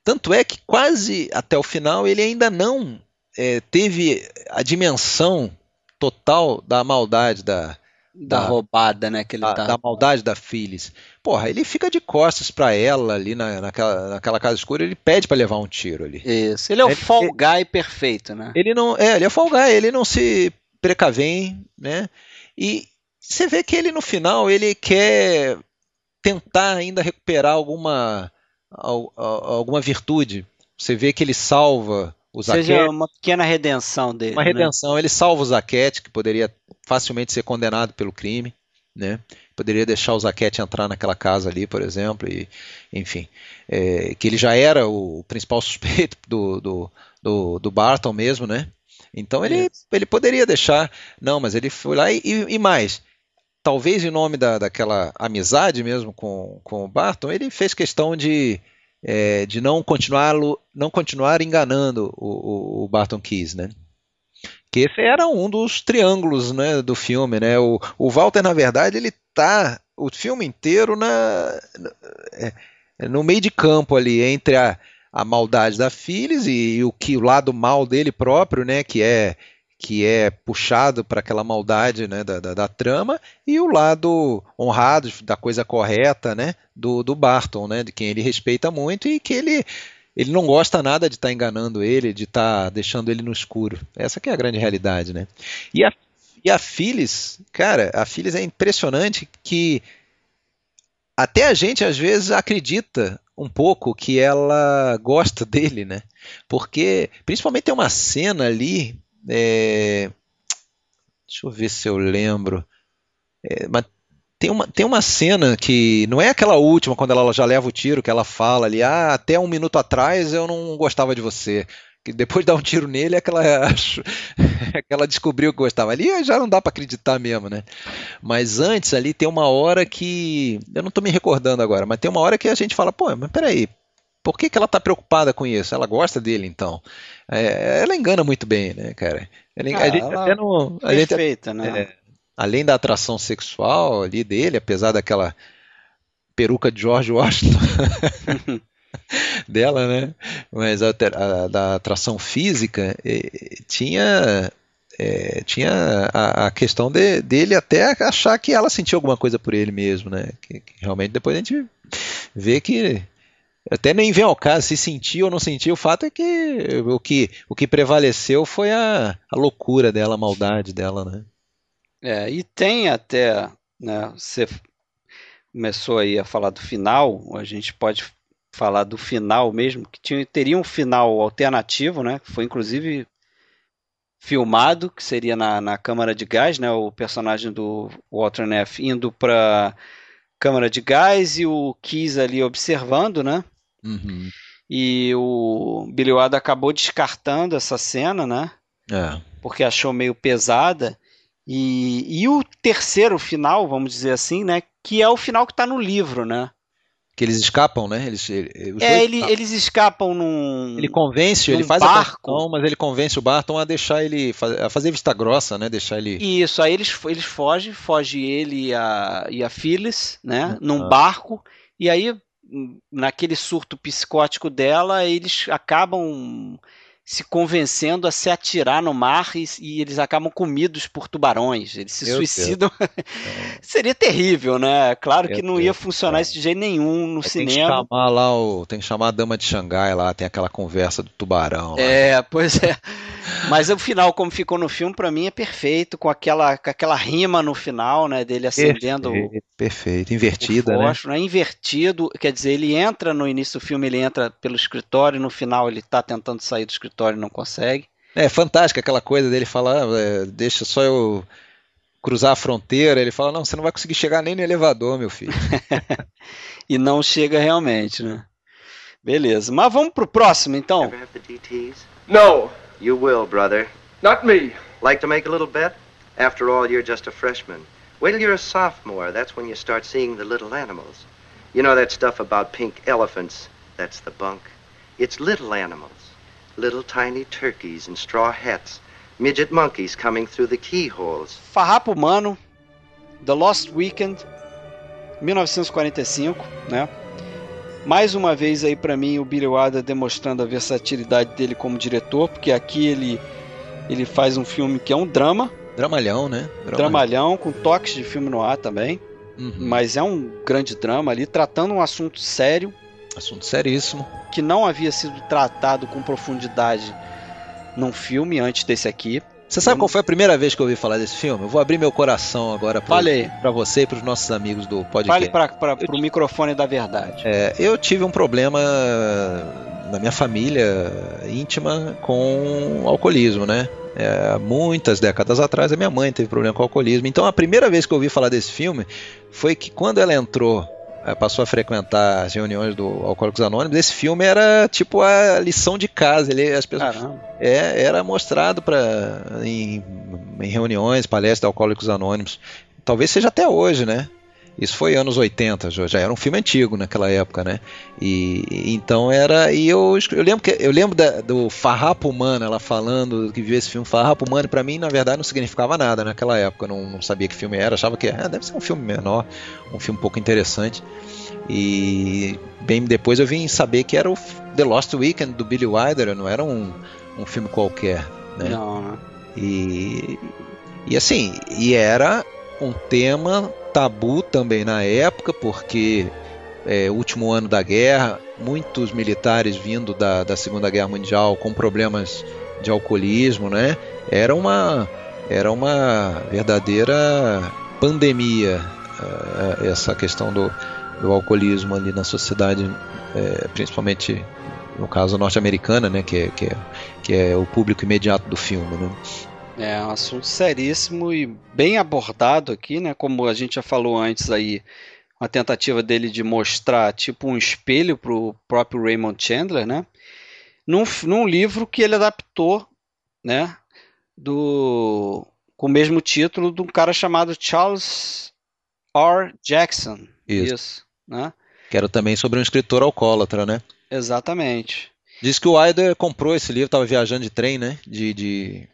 Tanto é que quase até o final ele ainda não é, teve a dimensão total da maldade da, da da- roubada, né? Que ele da, tá. da maldade da Phyllis. Porra, ele fica de costas pra ela ali na, naquela, naquela casa escura, ele pede pra levar um tiro ali. Isso. Ele é o Ele- fall guy perfeito, né? Ele não, é, ele é folgar, ele não se precavém, né? E você vê que ele no final ele quer tentar ainda recuperar alguma al- al- alguma virtude. Você vê que ele salva o Seja Zaquete, uma pequena redenção dele. uma né? redenção. Ele salva o Zaquete, que poderia facilmente ser condenado pelo crime, né? Poderia deixar o Zaquete entrar naquela casa ali, por exemplo, e enfim, é, que ele já era o principal suspeito do, do, do, do Barton mesmo, né? Então ele, ele poderia deixar, não, mas ele foi lá e, e- e mais. Talvez em nome da, daquela amizade mesmo com, com o Barton, ele fez questão de é, de não continuar, não continuar enganando o, o, o Barton Keys, né? Que esse era um dos triângulos né, do filme, né? O, o Walter, na verdade, ele tá o filme inteiro na, é, no meio de campo ali entre a, a maldade da Phyllis e, e o que o lado mal dele próprio, né? Que é que é puxado para aquela maldade né, da, da, da, trama, e o lado honrado, da coisa correta né, do, do Barton, né, de quem ele respeita muito e que ele, ele não gosta nada de estar tá enganando ele, de estar tá deixando ele no escuro. Essa que é a grande realidade. Né? E, a, e a Phyllis, cara, a Phyllis é impressionante que até a gente às vezes acredita um pouco que ela gosta dele, né? Porque principalmente tem uma cena ali é... Deixa eu ver se eu lembro. É, mas tem uma, tem uma cena que não é aquela última, quando ela já leva o tiro, que ela fala ali, ah, até um minuto atrás eu não gostava de você. Que depois de dar um tiro nele é que ela, é que ela descobriu que gostava. Ali já não dá para acreditar mesmo, né? Mas antes ali tem uma hora que. Eu não estou me recordando agora, mas tem uma hora que a gente fala, pô, mas peraí, por que, que ela está preocupada com isso? Ela gosta dele, então. É, ela engana muito bem, né, cara? Ela, ah, a gente até não. A perfeita, gente, né? É, além da atração sexual ali dele, apesar daquela peruca de George Washington dela, né? Mas a, a, da atração física tinha é, tinha a, a questão de, dele até achar que ela sentiu alguma coisa por ele mesmo, né? Que, que realmente depois a gente vê que até nem vem ao caso se sentiu ou não sentiu. O fato é que o que, o que prevaleceu foi a, a loucura dela, a maldade dela, né? É, e tem até, né, você começou aí a falar do final, a gente pode falar do final mesmo, que tinha, teria um final alternativo, né, que foi inclusive filmado, que seria na, na câmara de gás, né, o personagem do Walter Neff indo para câmara de gás e o Keys ali observando, né? Uhum. E o Billy Wilder acabou descartando essa cena, né? É. Porque achou meio pesada. E, e o terceiro final, vamos dizer assim, né? Que é o final que está no livro, né? Que eles escapam, né? Eles, é, ele, eles escapam num. Ele convence, num ele faz barco. a mas ele convence o Barton a deixar ele. a fazer vista grossa, né? Deixar ele. Isso, aí eles, eles fogem, foge ele e a, e a Phyllis, né? Num barco. E aí naquele surto psicótico dela, eles acabam se convencendo a se atirar no mar e, e eles acabam comidos por tubarões. Eles se Meu suicidam. Seria terrível, né? Claro Meu que não Deus ia funcionar Deus. isso de jeito nenhum no cinema. Tem que chamar lá o, tem que chamar a dama de Xangai lá, tem aquela conversa do tubarão. Lá. É, pois é. Mas o final, como ficou no filme, para mim é perfeito, com aquela, com aquela rima no final, né? Dele acendendo. Perfeito, perfeito. invertida, né? né? Invertido, quer dizer, ele entra no início do filme, ele entra pelo escritório, no final ele tá tentando sair do escritório e não consegue. É fantástica aquela coisa dele falar, é, deixa só eu cruzar a fronteira. Ele fala, não, você não vai conseguir chegar nem no elevador, meu filho. e não chega realmente, né? Beleza, mas vamos pro próximo então. Não. You will, brother. Not me. Like to make a little bet? After all, you're just a freshman. Wait till you're a sophomore. That's when you start seeing the little animals. You know that stuff about pink elephants? That's the bunk. It's little animals. Little tiny turkeys in straw hats. Midget monkeys coming through the keyholes. Farrapo Humano, The Lost Weekend, 1945, né? Mais uma vez aí para mim o Billy Wilder demonstrando a versatilidade dele como diretor, porque aqui ele ele faz um filme que é um drama, dramalhão, né? Dramalhão, dramalhão com toques de filme no ar também. Uhum. Mas é um grande drama ali tratando um assunto sério, assunto seríssimo, que não havia sido tratado com profundidade num filme antes desse aqui. Você sabe qual foi a primeira vez que eu ouvi falar desse filme? Eu vou abrir meu coração agora para você e para os nossos amigos do podcast. Fale para o microfone da verdade. É, eu tive um problema na minha família íntima com alcoolismo, né? É, muitas décadas atrás a minha mãe teve problema com alcoolismo. Então a primeira vez que eu ouvi falar desse filme foi que quando ela entrou passou a frequentar as reuniões do Alcoólicos Anônimos, esse filme era tipo a lição de casa. Ele, as pessoas, é, era mostrado para em, em, reuniões, palestras de Alcoólicos Anônimos. Talvez seja até hoje, né? Isso foi anos 80, já, era um filme antigo naquela época, né? E então era. E eu, eu lembro, que, eu lembro da, do Farrapo Humano, ela falando que viu esse filme Farrapo Humano, para mim, na verdade, não significava nada naquela época. Eu não, não sabia que filme era, achava que ah, deve ser um filme menor, um filme pouco interessante. E bem depois eu vim saber que era o The Lost Weekend do Billy Wilder, não era um, um filme qualquer. Né? Não, não. E, e assim, e era um tema tabu também na época, porque é, último ano da guerra, muitos militares vindo da, da Segunda Guerra Mundial com problemas de alcoolismo, né? Era uma, era uma verdadeira pandemia uh, essa questão do, do alcoolismo ali na sociedade, é, principalmente no caso norte-americana, né? Que, é, que, é, que é o público imediato do filme, né? É um assunto seríssimo e bem abordado aqui, né? Como a gente já falou antes aí, uma tentativa dele de mostrar tipo um espelho para o próprio Raymond Chandler, né? Num, num livro que ele adaptou, né? Do com o mesmo título de um cara chamado Charles R. Jackson. Isso. Isso né? Que era também sobre um escritor alcoólatra, né? Exatamente. Diz que o Wilder comprou esse livro, estava viajando de trem, né? De, de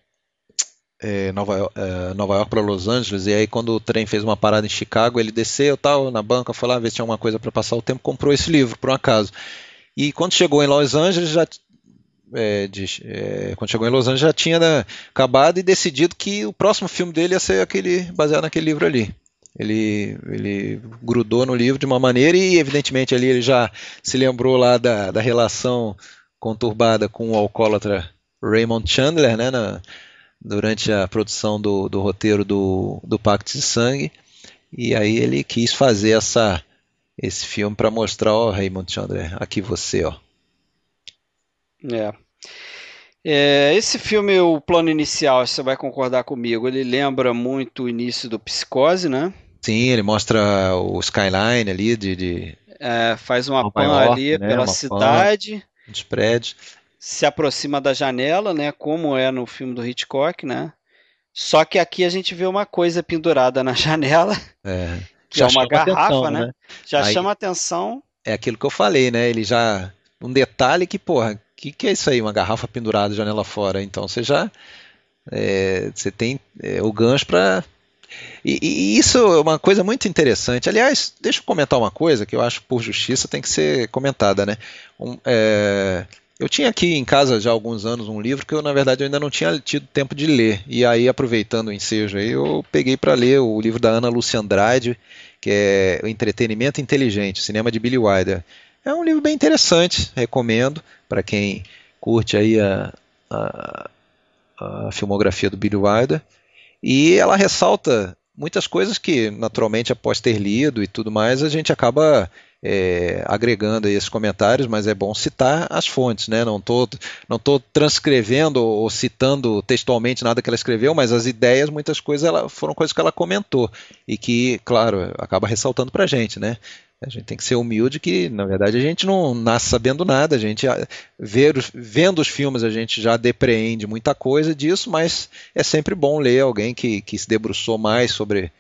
é, Nova, York, é, Nova York para Los Angeles, e aí quando o trem fez uma parada em Chicago, ele desceu tal, na banca, foi lá ver se tinha alguma coisa para passar o tempo, comprou esse livro, por um acaso. E quando chegou em Los Angeles, já é, de, é, quando chegou em Los Angeles já tinha né, acabado e decidido que o próximo filme dele ia ser aquele baseado naquele livro ali. Ele, ele grudou no livro de uma maneira e evidentemente ali ele já se lembrou lá da, da relação conturbada com o alcoólatra Raymond Chandler, né, na, durante a produção do, do roteiro do, do Pacto de Sangue. E aí ele quis fazer essa, esse filme para mostrar, ó, Raymond Chandler, aqui você, ó. É. é. Esse filme, o plano inicial, você vai concordar comigo, ele lembra muito o início do Psicose, né? Sim, ele mostra o skyline ali de. de... É, faz uma pan ali né? pela uma cidade. Pan, dos prédios se aproxima da janela, né? Como é no filme do Hitchcock, né? Só que aqui a gente vê uma coisa pendurada na janela, é. que é uma garrafa, atenção, né? né? Já aí, chama atenção. É aquilo que eu falei, né? Ele já um detalhe que, porra, que que é isso aí, uma garrafa pendurada janela fora? Então você já é, você tem é, o gancho para e, e, isso é uma coisa muito interessante. Aliás, deixa eu comentar uma coisa que eu acho por justiça tem que ser comentada, né? Um, é, eu tinha aqui em casa já há alguns anos um livro que eu, na verdade, eu ainda não tinha tido tempo de ler. E aí, aproveitando o ensejo aí, eu peguei para ler o livro da Ana Lúcia Andrade, que é O Entretenimento Inteligente, Cinema de Billy Wilder. É um livro bem interessante, recomendo para quem curte aí a, a, a filmografia do Billy Wilder. E ela ressalta muitas coisas que, naturalmente, após ter lido e tudo mais, a gente acaba é, agregando aí esses comentários, mas é bom citar as fontes, né? Não estou não tô transcrevendo ou citando textualmente nada que ela escreveu, mas as ideias, muitas coisas, ela, foram coisas que ela comentou e que, claro, acaba ressaltando para a gente, né? A gente tem que ser humilde que, na verdade, a gente não nasce sabendo nada, a gente vê, vendo os filmes a gente já depreende muita coisa disso, mas é sempre bom ler alguém que, que se debruçou mais sobre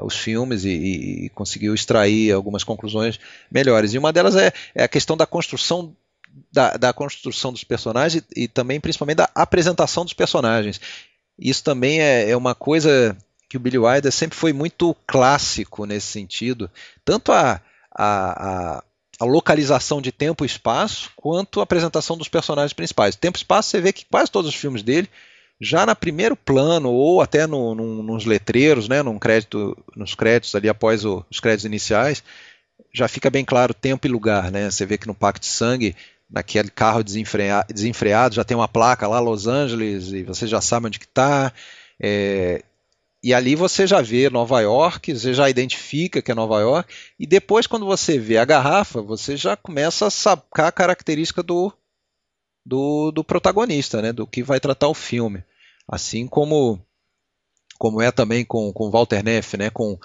os filmes e, e, conseguiu extrair algumas conclusões melhores. E uma delas é, é a questão da construção da, da construção dos personagens e, e, também principalmente da apresentação dos personagens. Isso também é, é uma coisa que o Billy Wilder sempre foi muito clássico nesse sentido, tanto a, a, a, a localização de tempo e espaço, quanto a apresentação dos personagens principais. Tempo e espaço, você vê que quase todos os filmes dele já no primeiro plano ou até no, no, nos letreiros, né, num crédito, nos créditos ali após o, os créditos iniciais, já fica bem claro tempo e lugar, né? Você vê que no Pacto de Sangue, naquele carro desenfreado, desenfreado já tem uma placa lá Los Angeles e você já sabe onde que está. É, e ali você já vê Nova York, você já identifica que é Nova York, e depois quando você vê a garrafa, você já começa a sacar a característica do, do, do protagonista, né, do que vai tratar o filme. Assim como como é também com, com Walter Neff, né? Com,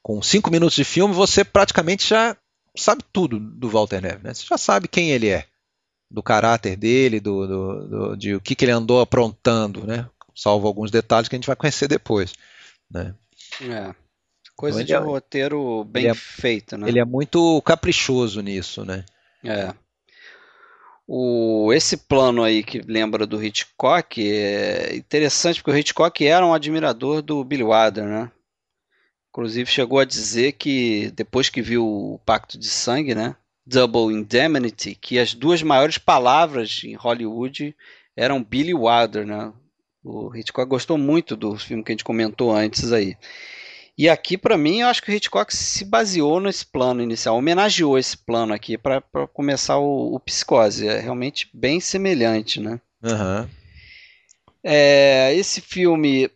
com cinco minutos de filme, você praticamente já sabe tudo do Walter Neff. Né? Você já sabe quem ele é, do caráter dele, do, do, do, de o que, que ele andou aprontando, né? Salvo alguns detalhes que a gente vai conhecer depois. Né? É. Coisa Então, de é- roteiro bem é- feito, né? Ele é muito caprichoso nisso, né? É. O, esse plano aí que lembra do Hitchcock é interessante porque o Hitchcock era um admirador do Billy Wilder, né? Inclusive chegou a dizer que depois que viu o Pacto de Sangue, né? Double Indemnity, que as duas maiores palavras em Hollywood eram Billy Wilder, né? O Hitchcock gostou muito do filme que a gente comentou antes aí. E aqui, para mim, eu acho que o Hitchcock se baseou nesse plano inicial, homenageou esse plano aqui para começar o, o Psicose. É realmente bem semelhante, né? Aham. É, esse filme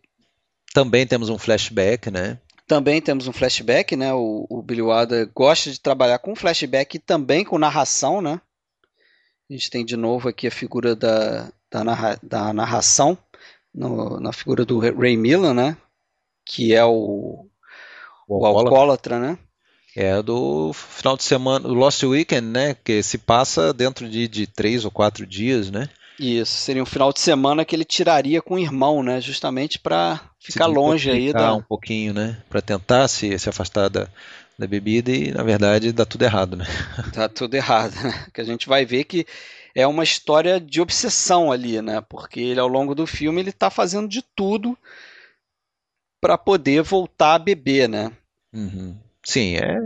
Também temos um flashback, né? também temos um flashback, né? O, o Billy Wilder gosta de trabalhar com flashback e também com narração, né? A gente tem de novo aqui a figura da, da, narra- da narração no- na figura do Ray Miller, né? Que é o, o alcoólatra, né? É do final de semana, do Lost Weekend, né? Que se passa dentro de, de três ou quatro dias, né? Isso, seria um final de semana que ele tiraria com o irmão, né? Justamente para ficar longe aí da. um pouquinho, né? Para tentar se, se afastar da, da bebida e na verdade dá tudo errado, né? Tá tudo errado, né? Que a gente vai ver que é uma história de obsessão ali, né? Porque ele, ao longo do filme, ele tá fazendo de tudo para poder voltar a beber, né? Uhum. Sim, é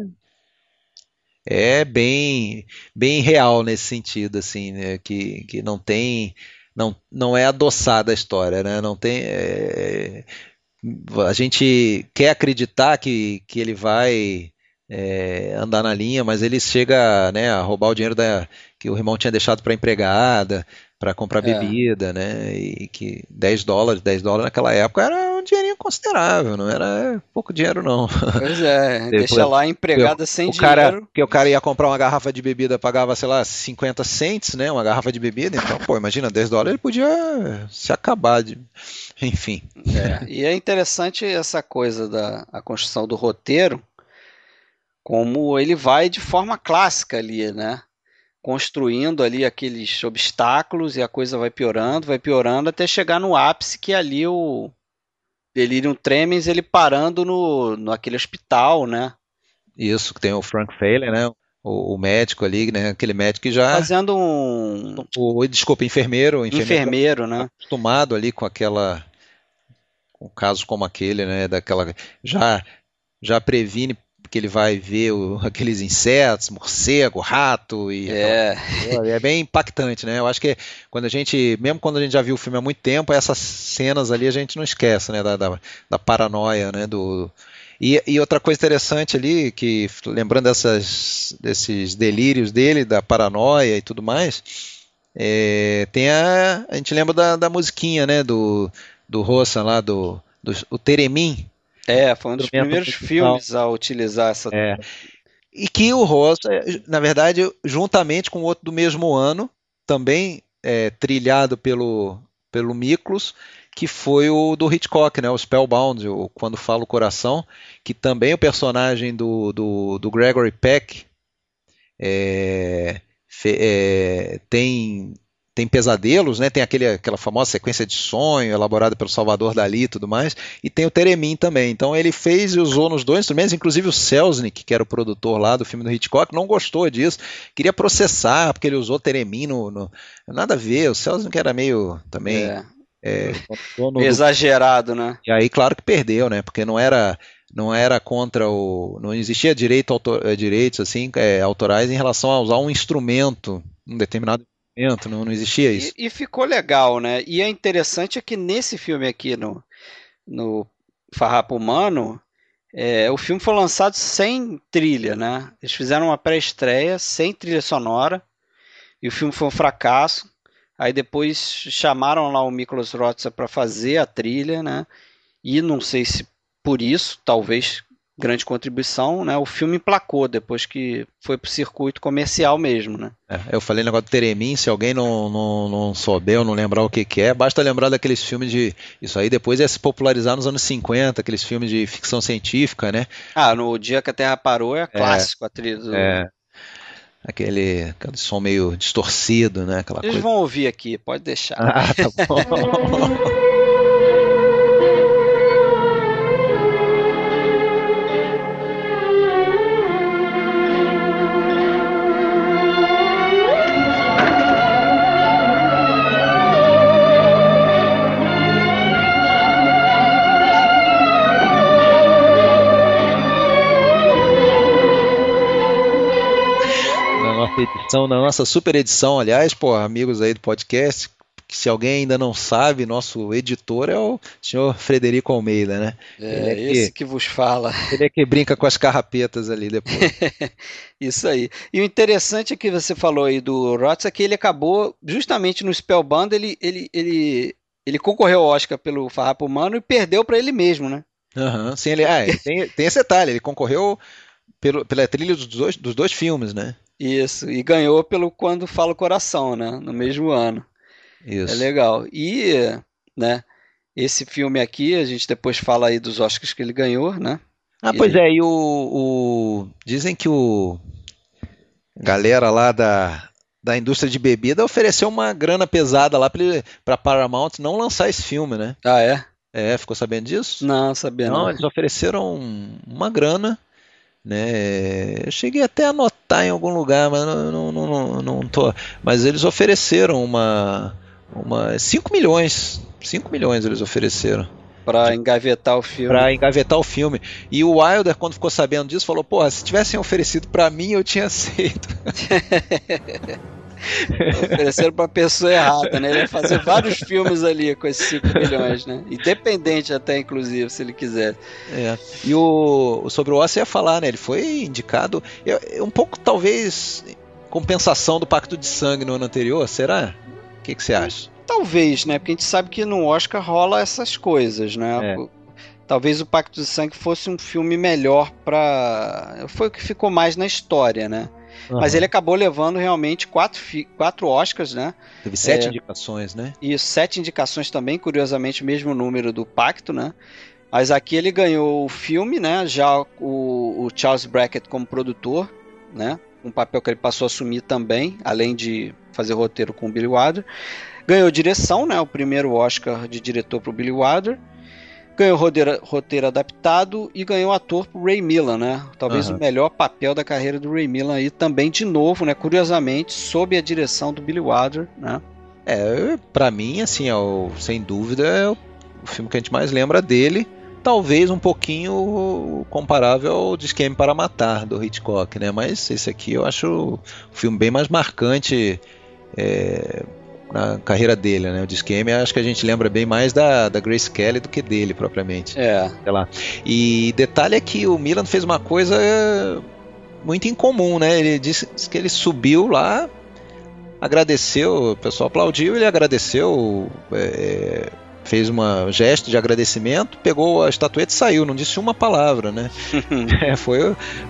é bem bem real nesse sentido, assim, né? Que, que não tem não, não é adoçada a história, né? Não tem é, a gente quer acreditar que, que ele vai é, andar na linha, mas ele chega né, a roubar o dinheiro da, que o irmão tinha deixado para empregada, para comprar É. bebida, né? E que 10 dólares, 10 dólares naquela época era um dinheirinho considerável, não era pouco dinheiro não. Pois é, Depois- deixa lá empregada sem o cara, dinheiro. que o cara ia comprar uma garrafa de bebida, pagava, sei lá, 50 cents, né? Uma garrafa de bebida, então, pô, imagina, 10 dólares ele podia se acabar de. Enfim. É, e é interessante essa coisa da a construção do roteiro, como ele vai de forma clássica ali, né? Construindo ali aqueles obstáculos e a coisa vai piorando, vai piorando até chegar no ápice que é ali o Delirium Tremens, ele parando no, no aquele hospital, né? Isso, que tem o Frank Failer, né? O, o médico ali, né? Aquele médico que já. Fazendo um O, desculpa, enfermeiro, enfermeiro enfermeiro, né? acostumado ali com aquela. Com casos como aquele, né? Daquela. Já, já previne que ele vai ver o- aqueles insetos, morcego, rato e É, É bem impactante, né? Eu acho que quando a gente, mesmo quando a gente já viu o filme há muito tempo, essas cenas ali a gente não esquece, né? Da, da, da paranoia, né? Do... E, e outra coisa interessante ali, que lembrando dessas, desses delírios dele, da paranoia e tudo mais, é, tem a. A gente lembra da, da musiquinha, né? Do, do Rossa lá, do, do o Teremin. É, foi um dos primeiros filmes a utilizar essa É. E que o Rosa, na verdade, juntamente com outro do mesmo ano, também é, trilhado pelo, pelo Miklos, que foi o do Hitchcock, né, o Spellbound, o Quando Fala o Coração, que também o personagem do, do, do Gregory Peck é, é, tem, tem pesadelos, né, tem aquele, aquela famosa sequência de sonho elaborada pelo Salvador Dali e tudo mais, e tem o Teremin também. Então ele fez e usou nos dois instrumentos, inclusive o Selznick, que era o produtor lá do filme do Hitchcock, não gostou disso, queria processar porque ele usou Teremin no, no- nada a ver. O Selznick era meio também é, é, do- exagerado, né? e aí claro que perdeu, né? Porque não era não era contra o não existia direito autor, direitos assim eh, autorais em relação a usar um instrumento, um determinado instrumento, não, não existia isso. E, e ficou legal, né? E é interessante é que nesse filme aqui, no, no Farrapo Humano, é, o filme foi lançado sem trilha, né? Eles fizeram uma pré-estreia sem trilha sonora e o filme foi um fracasso. Aí depois chamaram lá o Miklos Rotzer para fazer a trilha, né? E não sei se por isso, talvez grande contribuição, né? O filme emplacou depois que foi pro circuito comercial mesmo, né? É, eu falei negócio do Teremin, se alguém não, não, não souber ou não lembrar o que, que é, basta lembrar daqueles filmes de. Isso aí depois ia se popularizar nos anos 50, aqueles filmes de ficção científica, né? Ah, no Dia que a Terra Parou é clássico a trilha do... É, aquele, aquele som meio distorcido, né? Aquela Eles coisa. vão ouvir aqui, pode deixar. Ah, tá bom. participação na nossa super edição, aliás, pô, amigos aí do podcast, que se alguém ainda não sabe, nosso editor é o senhor Frederico Almeida, né? É, é esse que- que vos fala. Ele é que brinca com as carrapetas ali depois. Isso aí. E o interessante é que você falou aí do Rotz é que ele acabou, justamente no Spellbound, ele, ele, ele, ele concorreu ao Oscar pelo Farrapo Humano e perdeu para ele mesmo, né? Aham, sim, ele, ah, tem, tem esse detalhe, ele concorreu pelo, pela trilha dos dois, dos dois filmes, né? Isso, e ganhou pelo Quando Fala o Coração, né? No mesmo ano. Isso. É legal. E, né, esse filme aqui, a gente depois fala aí dos Oscars que ele ganhou, né? Ah, pois é, e o, o- Dizem que o. Galera lá da, da indústria de bebida ofereceu uma grana pesada lá pra Paramount não lançar esse filme, né? Ah, é? É, ficou sabendo disso? Não, sabia Não, não. eles ofereceram uma grana, né? Eu cheguei até a anotar em algum lugar, mas não, não, não, não, tô. Mas eles ofereceram uma. uma 5 milhões. 5 milhões eles ofereceram Pra engavetar o filme. pra engavetar o filme. E o Wilder, quando ficou sabendo disso, falou: Porra, se tivessem oferecido pra mim, eu tinha aceito. Ofereceram pra pessoa errada, né? Ele ia fazer vários filmes ali com esses 5 milhões, né? Independente até, inclusive, se ele quiser. É. E o sobre o Oscar ia falar, né? Ele foi indicado. um pouco, talvez, compensação do Pacto de Sangue no ano anterior, será? O que, que você acha? Talvez, né? Porque a gente sabe que no Oscar rola essas coisas, né? É. Talvez o Pacto de Sangue fosse um filme melhor pra. Foi o que ficou mais na história, né? Mas ele acabou levando realmente quatro, quatro Oscars, né? Teve sete é. indicações, né? E sete indicações também, curiosamente, o mesmo número do Pacto, né? Mas aqui ele ganhou o filme, né? Já o, o Charles Brackett como produtor, né? Um papel que ele passou a assumir também, além de fazer roteiro com o Billy Wilder. Ganhou direção, né? O primeiro Oscar de diretor para o Billy Wilder. Ganhou roteiro, roteiro adaptado e ganhou ator pro Ray Millan, né? Talvez Aham. o melhor papel da carreira do Ray Millan aí também de novo, né? Curiosamente, sob a direção do Billy Wilder, né? É, pra mim, assim, é sem dúvida, é o, o filme que a gente mais lembra dele. Talvez um pouquinho comparável ao de Esquema para Matar, do Hitchcock, né? Mas esse aqui eu acho o filme bem mais marcante é, na carreira dele, né? O Esquema, acho que a gente lembra bem mais da, da Grace Kelly do que dele, propriamente. É, sei lá. E detalhe é que o Milan fez uma coisa é, muito incomum, né? Ele disse que ele subiu lá, agradeceu, o pessoal aplaudiu, ele agradeceu, é, fez uma um gesto de agradecimento, pegou a estatueta e saiu, não disse uma palavra, né? É, foi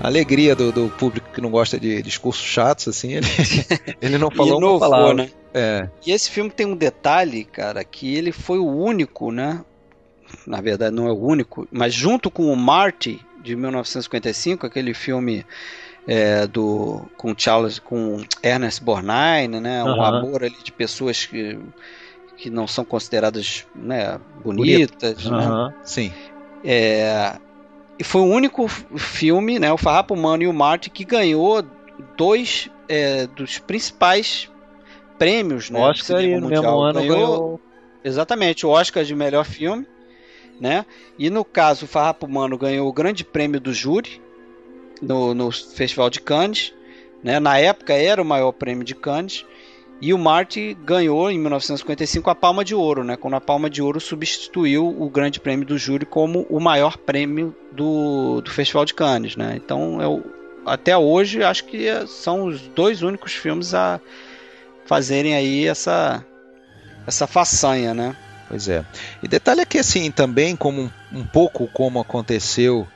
a alegria do, do público que não gosta de discursos chatos, assim, ele, ele não falou uma inovou, palavra. né? É, E esse filme tem um detalhe, cara, que ele foi o único, né? Na verdade, não é o único, mas junto com o Marty de 1955, aquele filme é, do com Charles, com Ernest Borgnine, né? Um Aham. amor ali de pessoas que, que não são consideradas né, bonitas, né? aham, sim. É, e foi o único filme, né, o Farrapo Humano e o Marte, que ganhou dois é, dos principais prêmios né, do Oscar e cinema no mundial. mesmo ano ganhou Exatamente, o Oscar de melhor filme, né? E no caso, o Farrapo Humano ganhou o grande prêmio do júri no, no Festival de Cannes, né? Na época era o maior prêmio de Cannes. E o Marty ganhou em 1955 a Palma de Ouro, né? Quando a Palma de Ouro substituiu o Grande Prêmio do Júri como o maior prêmio do, do Festival de Cannes, né? Então, eu, até hoje, acho que é- são os dois únicos filmes a fazerem aí essa essa façanha, né? Pois é. E detalhe é que assim, também como um, um pouco como aconteceu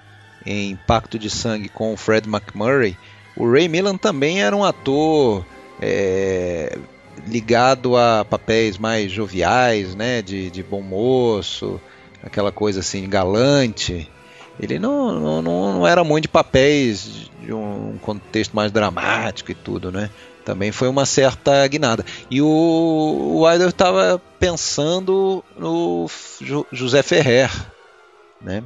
em Pacto de Sangue com o Fred McMurray, o Ray Milland também era um ator é, ligado a papéis mais joviais, né, de, de bom moço, aquela coisa assim galante. Ele não, não, não era muito de papéis de um contexto mais dramático e tudo, né? Também foi uma certa guinada. E o, Wilder estava pensando no José Ferrer, né?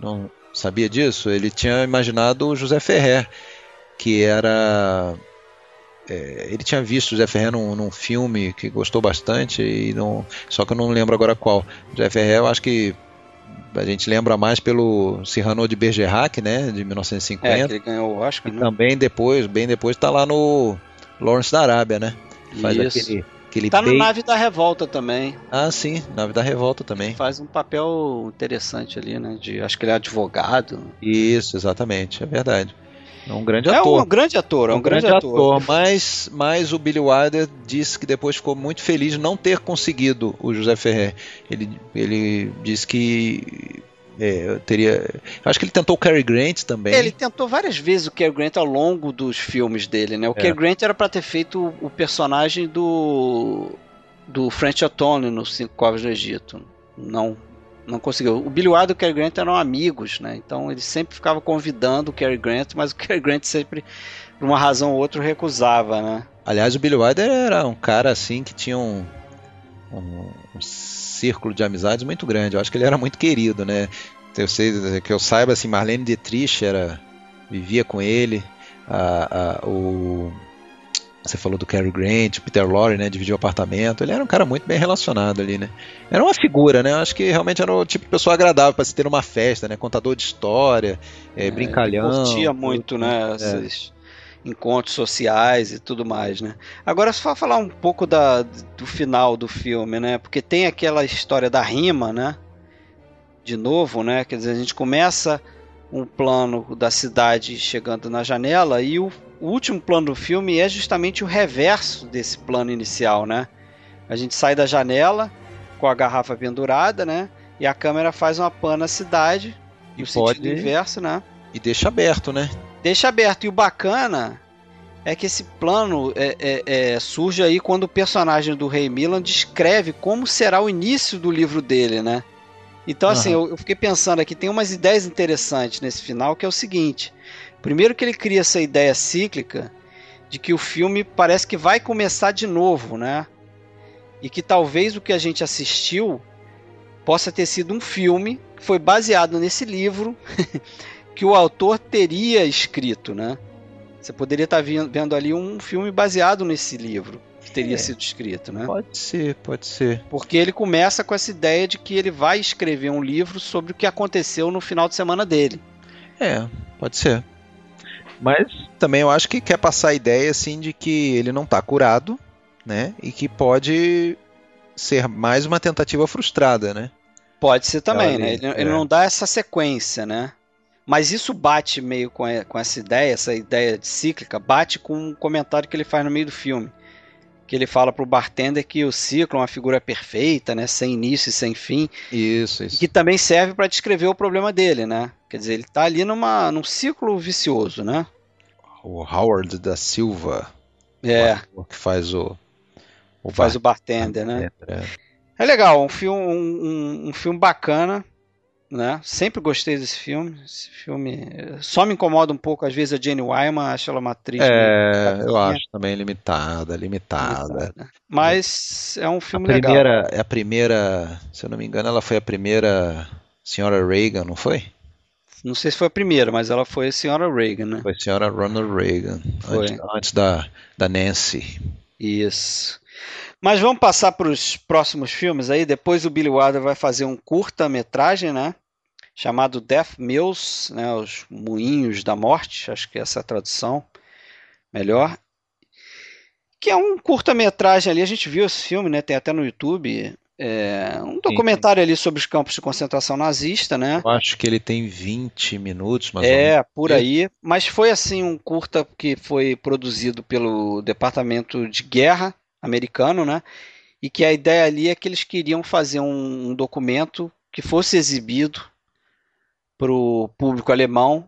Não sabia disso? Ele tinha imaginado o José Ferrer, que era é, ele tinha visto o José Ferrer num, num filme que gostou bastante e não, só que eu não lembro agora qual. José Ferrer, eu acho que a gente lembra mais pelo Cyrano de Bergerac, né, de É, 1950. que ele ganhou o Oscar, E né? também depois, bem depois, está lá no, Lawrence da Arábia, né? Faz Isso. aquele, aquele Tá no. Nave da Revolta também. Ah, sim, Nave da Revolta também. Faz um papel interessante ali, né? De, acho que ele é advogado. Isso, exatamente, é verdade. É um grande É ator. um grande ator, é um, grande, ator. mas, mas o Billy Wilder disse que depois ficou muito feliz de não ter conseguido o José Ferrer. Ele, ele disse que é, eu teria. Acho que ele tentou o Cary Grant também. Ele tentou várias vezes o Cary Grant ao longo dos filmes dele, né? O É. Cary Grant era pra ter feito o, personagem do do French Otone nos Cinco Covas do Egito. Não, não conseguiu. O Billy Wilder e o Cary Grant eram amigos, né? Então ele sempre ficava convidando o Cary Grant, mas o Cary Grant sempre, por uma razão ou outra, recusava, né? Aliás, o Billy Wilder era um cara assim que tinha um, um, um círculo de amizades muito grande. Eu acho que ele era muito querido, né? Eu sei que eu saiba assim, Marlene Dietrich era vivia com ele. A, a- o você falou do Cary Grant, Peter Lorre, né? Dividiu o apartamento. Ele era um cara muito bem relacionado ali, né? Era uma figura, né? Eu acho que realmente era o tipo de pessoa agradável para se ter uma festa, né? Contador de história, é, brincalhão. Curtia muito, né? É. Esses encontros sociais e tudo mais, né? Agora só falar um pouco da, do final do filme, né? Porque tem aquela história da rima, né? De novo, né? Quer dizer, a gente começa um plano da cidade chegando na janela e o, o último plano do filme é justamente o reverso desse plano inicial, né? A gente sai da janela com a garrafa pendurada, né? E a câmera faz uma pan na cidade, E no sentido pode- inverso, né? E deixa aberto, né? deixa aberto. E o bacana é que esse plano é, é- é, surge aí quando o personagem do Rei Milan descreve como será o início do livro dele, né? Então, assim, eu, eu fiquei pensando aqui, tem umas ideias interessantes nesse final, que é o seguinte. Primeiro que ele cria essa ideia cíclica de que o filme parece que vai começar de novo, né? E que talvez o que a gente assistiu possa ter sido um filme que foi baseado nesse livro que o autor teria escrito, né? Você poderia estar vendo ali um filme baseado nesse livro que teria É. sido escrito, né? Pode ser, pode ser. Porque ele começa com essa ideia de que ele vai escrever um livro sobre o que aconteceu no final de semana dele. É, pode ser. Mas também eu acho que quer passar a ideia assim de que ele não está curado, né? E que pode ser mais uma tentativa frustrada, né? Pode ser também, né? Ele, é. ele não dá essa sequência, né? Mas isso bate meio com, a- com essa ideia, essa ideia de cíclica, bate com um comentário que ele faz no meio do filme. Que ele fala pro bartender que o ciclo é uma figura perfeita, né? Sem início e sem fim. Isso, isso. que também serve para descrever o problema dele, né? Quer dizer, ele tá ali numa, num ciclo vicioso, né? O Howard da Silva, É, o que faz o, o faz o bartender, né? É. É legal, um filme, um, um- um filme bacana, né? Sempre gostei desse filme. Esse filme eh, só me incomoda um pouco, às vezes, a Jane Wyman, acho ela uma atriz. É, eu acho também limitada, limitada. limitada. Mas é um A filme legal. primeira, é a primeira, se eu não me engano, ela foi a primeira senhora Reagan, não foi? Não sei se foi a primeira, mas ela foi a senhora Reagan, né? Foi a senhora Ronald Reagan, antes, antes da, da Nancy. Isso. Mas vamos passar para os próximos filmes aí. Depois o Billy Wilder vai fazer um curta-metragem, né? Chamado Death Mills, né? Os Moinhos da Morte, acho que essa é a tradução melhor. Que é um curta-metragem ali, a gente viu esse filme, né? Tem até no YouTube. É um documentário ali sobre os campos de concentração nazista, né? Eu acho que ele tem 20 minutos, mais menos. É, por aí. Mas foi assim um curta que foi produzido pelo Departamento de Guerra americano, né? E que a ideia ali é que eles queriam fazer um, um documento que fosse exibido para o público alemão,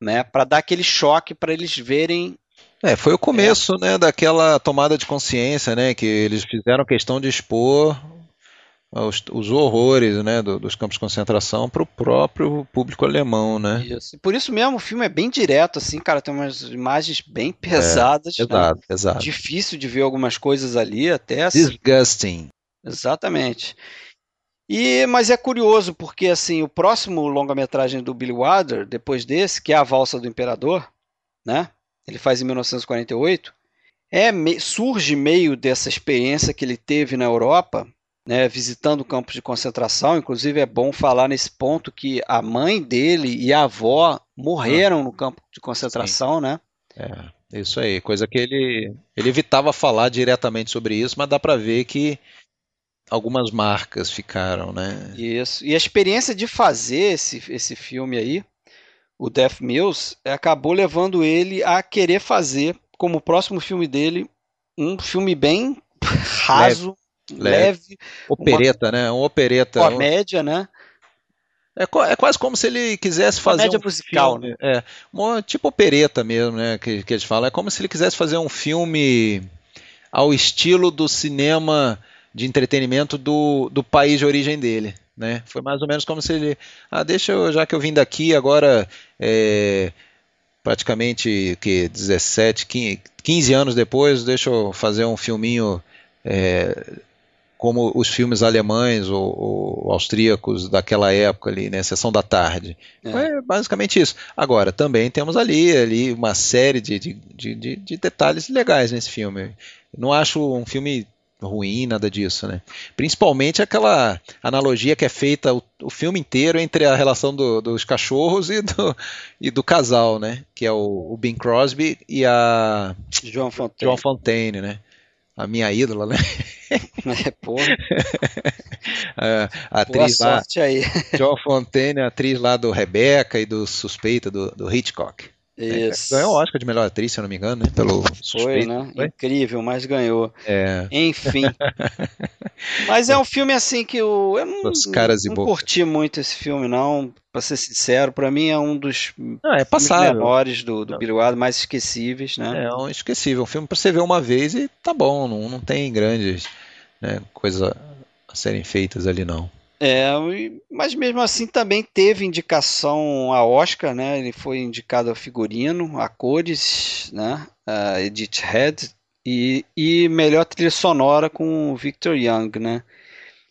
né? Para dar aquele choque para eles verem. É, foi o começo, né, daquela tomada de consciência, né, que eles fizeram questão de expor os, os horrores, né, do- dos campos de concentração para o próprio público alemão, né? Isso. Por isso mesmo o filme é bem direto, assim, cara. Tem umas imagens bem pesadas, né? Exato, exato. Difícil de ver algumas coisas ali, até assim. Disgusting. Exatamente. E, mas é curioso porque assim o próximo longa-metragem do Billy Wilder, depois desse, que é a Valsa do Imperador, né? Ele faz em 1948. É surge meio dessa experiência que ele teve na Europa, né? Visitando campos de concentração. Inclusive é bom falar nesse ponto que a mãe dele e a avó morreram no campo de concentração, né? É, Isso aí, coisa que ele, ele evitava falar diretamente sobre isso, mas dá para ver que algumas marcas ficaram, né? Isso. E a experiência de fazer esse, esse filme aí, o Death Mills, acabou levando ele a querer fazer, como próximo filme dele, um filme bem raso, leve, leve opereta, uma, né? Um opereta. Comédia, né? É, é, quase como se ele quisesse fazer Comédia um musical, filme, né? É, uma, tipo opereta mesmo, né? Que, que eles falam. É como se ele quisesse fazer um filme ao estilo do cinema de entretenimento do, do país de origem dele. Né? Foi mais ou menos como se ele. Ah, deixa eu, já que eu vim daqui, agora é, praticamente que 17, 15 anos depois, deixa eu fazer um filminho é, como os filmes alemães ou, ou, austríacos daquela época ali, né, sessão da tarde. É. é. basicamente isso. Agora, também temos ali, ali uma série de, de, de, de detalhes legais nesse filme. Não acho um filme ruim, nada disso, né? Principalmente aquela analogia que é feita o, o filme inteiro entre a relação do, dos cachorros e do, e do casal, né? Que é o, o Bing Crosby e a Joan Fontaine. Fontaine, né? A minha ídola, né? É, porra. a, atriz Boa sorte lá, aí. Joan Fontaine, a atriz lá do Rebeca e do Suspeita do, do Hitchcock. É, Isso. Ganhou o Oscar de melhor atriz, se eu não me engano, né? Pelo Foi, né? Foi? Incrível, mas ganhou. É. Enfim. mas é um filme assim que eu, eu não, Os caras não curti muito esse filme, não. Pra ser sincero, pra mim é um dos não, é menores do, do Wilder, mais esquecíveis, né? É um esquecível. Um filme pra você ver uma vez e tá bom, não, não tem grandes né, coisas a serem feitas ali, não. É, mas mesmo assim também teve indicação a Oscar, né? Ele foi indicado a figurino, a cores, né? A Edith Head e, e melhor trilha sonora com o Victor Young, né?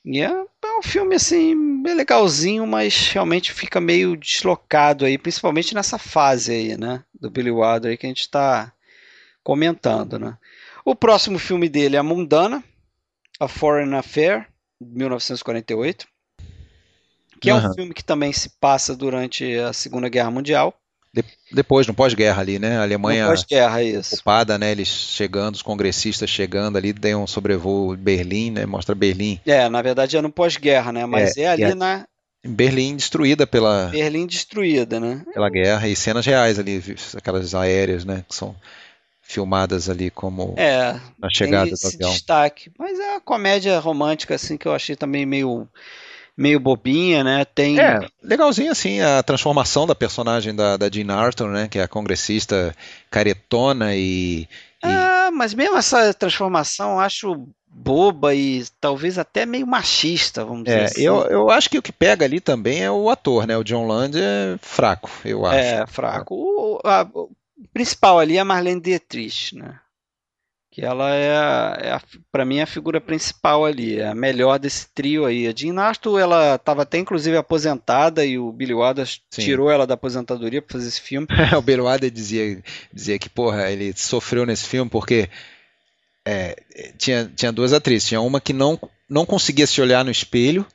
E é, é, um filme assim legalzinho, mas realmente fica meio deslocado aí, principalmente nessa fase aí, né? Do Billy Wilder aí que a gente está comentando, né? O próximo filme dele é Mundana, A Foreign Affair, 1948 que é um filme que também se passa durante a Segunda Guerra Mundial. De, depois, no pós-guerra ali, né? A Alemanha pós-guerra, isso. ocupada, né? Eles chegando, os congressistas chegando ali, tem um sobrevoo Berlim, né? Mostra Berlim. É, na verdade é no pós-guerra, né? Mas é, é ali é, na... Berlim destruída pela... Berlim destruída, né? Pela guerra e cenas reais ali, aquelas aéreas, né? Que são filmadas ali como é, na chegada do avião. destaque. Mas é uma comédia romântica, assim, que eu achei também meio meio bobinha, né? Tem. É, legalzinho assim a transformação da personagem da, da Jean Arthur, né? Que é a congressista caretona e. e... Ah, mas mesmo essa transformação eu acho boba e talvez até meio machista, vamos dizer é, assim. Eu, eu acho que o que pega ali também é o ator, né? O John Land é fraco, eu acho. É, fraco. O, a, o principal ali é a Marlene Dietrich, né? Que ela é, é para mim a figura principal ali, é a melhor desse trio aí. A Jean Arthur, ela estava até inclusive aposentada e o Billy Wilder Sim. tirou ela da aposentadoria para fazer esse filme. o Billy Wilder dizia, dizia que porra, ele sofreu nesse filme porque é, tinha, tinha duas atrizes, tinha uma que não não conseguia se olhar no espelho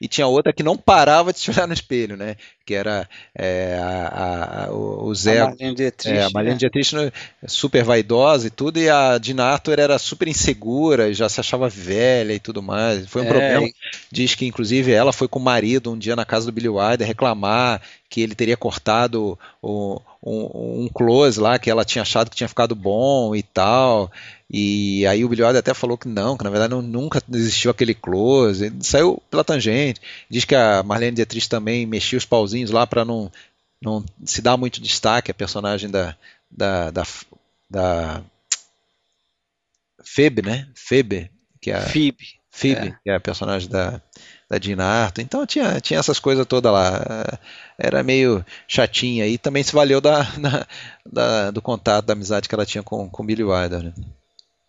e tinha outra que não parava de se olhar no espelho, né? Que era é, a, a, o Zé. A Marlene Dietrich. É, a Marlene né? Dietrich super vaidosa e tudo, e a Dina Arthur era super insegura e já se achava velha e tudo mais. Foi um é, problema. E... Diz que, inclusive, ela foi com o marido um dia na casa do Billy Wilder reclamar que ele teria cortado o, um, um close lá, que ela tinha achado que tinha ficado bom e tal. E aí o Billy Wilder até falou que não, que na verdade não, nunca existiu aquele close. Ele saiu pela tangente. Diz que a Marlene Dietrich também mexia os pauzinhos lá para não, não se dar muito destaque a personagem da, da, da, da Febe, né? Febe, que é a Phoebe. Phoebe, é. que é a personagem da, da Dina. Então tinha, tinha essas coisas todas lá. Era meio chatinha e também se valeu da, da, da, do contato, da amizade que ela tinha com, com Billy Wilder. Né?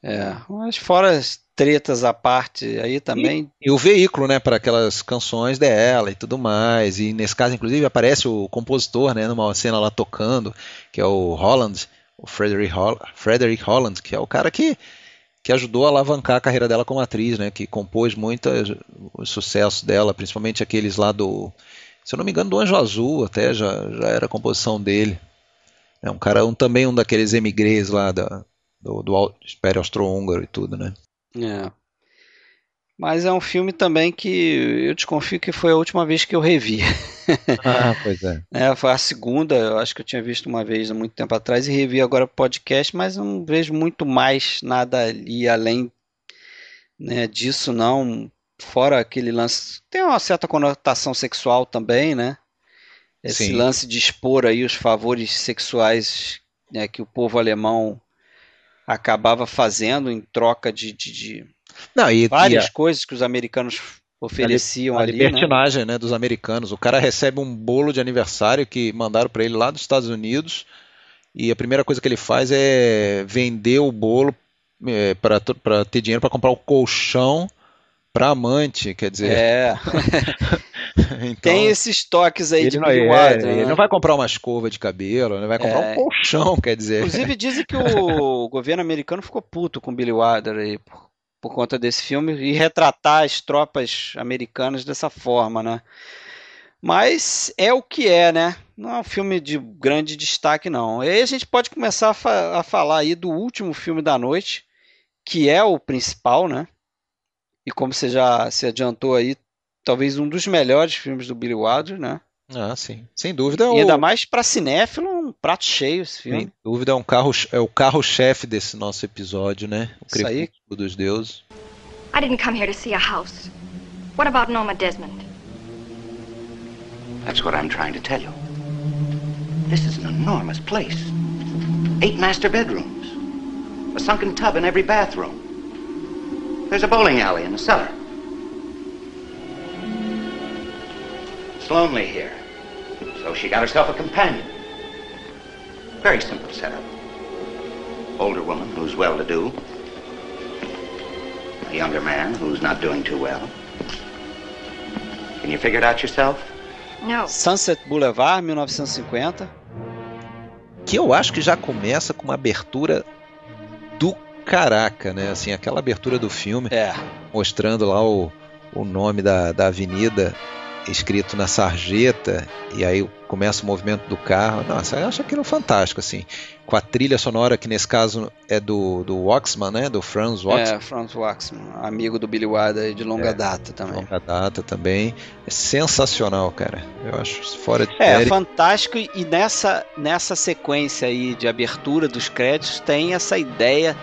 É, mas fora as tretas à parte aí também. E, e o veículo, né, para aquelas canções dela e tudo mais. E nesse caso, inclusive, aparece o compositor, né, numa cena lá tocando, que é o Holland, o Frederick, Frederick Holland, que é o cara que, que ajudou a alavancar a carreira dela como atriz, né, que compôs muito os sucessos dela, principalmente aqueles lá do, se eu não me engano, do Anjo Azul, até já, já era composição dele. É um cara, um, também um daqueles emigrês lá da, do, do Império Austro-Húngaro e tudo, né? É. Mas é um filme também que eu desconfio que foi a última vez que eu revi. Ah, pois é. é. Foi a segunda, eu acho que eu tinha visto uma vez há muito tempo atrás e revi agora podcast, mas não vejo muito mais nada ali além né, disso, não. Fora aquele lance. Tem uma certa conotação sexual também, né? Esse Sim. lance de expor aí os favores sexuais né, que o povo alemão acabava fazendo em troca de, de, de Não, e, várias e coisas que os americanos ofereciam a, ali. A né? libertinagem né? né? dos americanos. O cara recebe um bolo de aniversário que mandaram para ele lá dos Estados Unidos e a primeira coisa que ele faz é vender o bolo é, para ter dinheiro para comprar o colchão para amante, quer dizer. É. então, Tem esses toques aí de não, é, né? Ele não vai comprar uma escova de cabelo, ele vai comprar é. um colchão, quer dizer. Inclusive dizem que o governo americano ficou puto com Billy Wilder aí por, por conta desse filme e retratar as tropas americanas dessa forma, né? Mas é o que é, né? Não é um filme de grande destaque, não. E aí a gente pode começar a, fa a falar aí do último filme da noite, que é o principal, né? E como você já se adiantou aí, talvez um dos melhores filmes do Billy Wilder, né? Ah, sim. Sem dúvida. E ainda mais para cinéfilo, um prato cheio esse filme. Sem dúvida, é um carro, é o carro-chefe desse nosso episódio, né? O Isso aí. dos deuses. I didn't come here to see a house. What about Norma Desmond? That's what I'm trying to tell you. This is an enormous place. Eight master bedrooms. A sunken tub in every bathroom. There's a bowling alley in the cellar. It's lonely here. So she got herself a companion. Very simple setup. Older woman who's well to do. A younger man who's not doing too well. Can you figure it out yourself? No. Sunset Boulevard, 1950. Que eu acho que já começa com uma abertura do caraca, né? Assim, aquela abertura do filme, é. mostrando lá o, o nome da, da avenida escrito na sarjeta, e aí começa o movimento do carro. Nossa, eu acho aquilo fantástico, assim. Com a trilha sonora, que nesse caso é do, do Waxman, né? Do Franz Waxman. É, Franz Waxman, amigo do Billy Wilder de longa é, data também. longa data também. É sensacional, cara. Eu acho fora de É, série. fantástico, e nessa, nessa sequência aí de abertura dos créditos tem essa ideia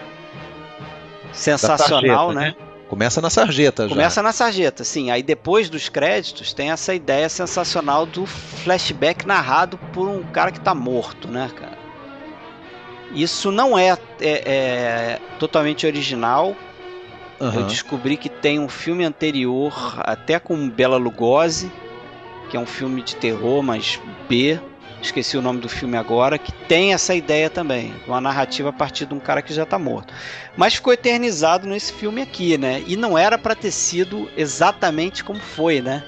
sensacional, sarjeta, né? né? Começa na sarjeta já. Começa na sarjeta, sim. Aí depois dos créditos tem essa ideia sensacional do flashback narrado por um cara que tá morto, né, cara? Isso não é, é, é totalmente original. Uhum. Eu descobri que tem um filme anterior, até com Bela Lugosi, que é um filme de terror, mas B, esqueci o nome do filme agora, que tem essa ideia também, uma narrativa a partir de um cara que já está morto. Mas ficou eternizado nesse filme aqui, né? E não era para ter sido exatamente como foi, né?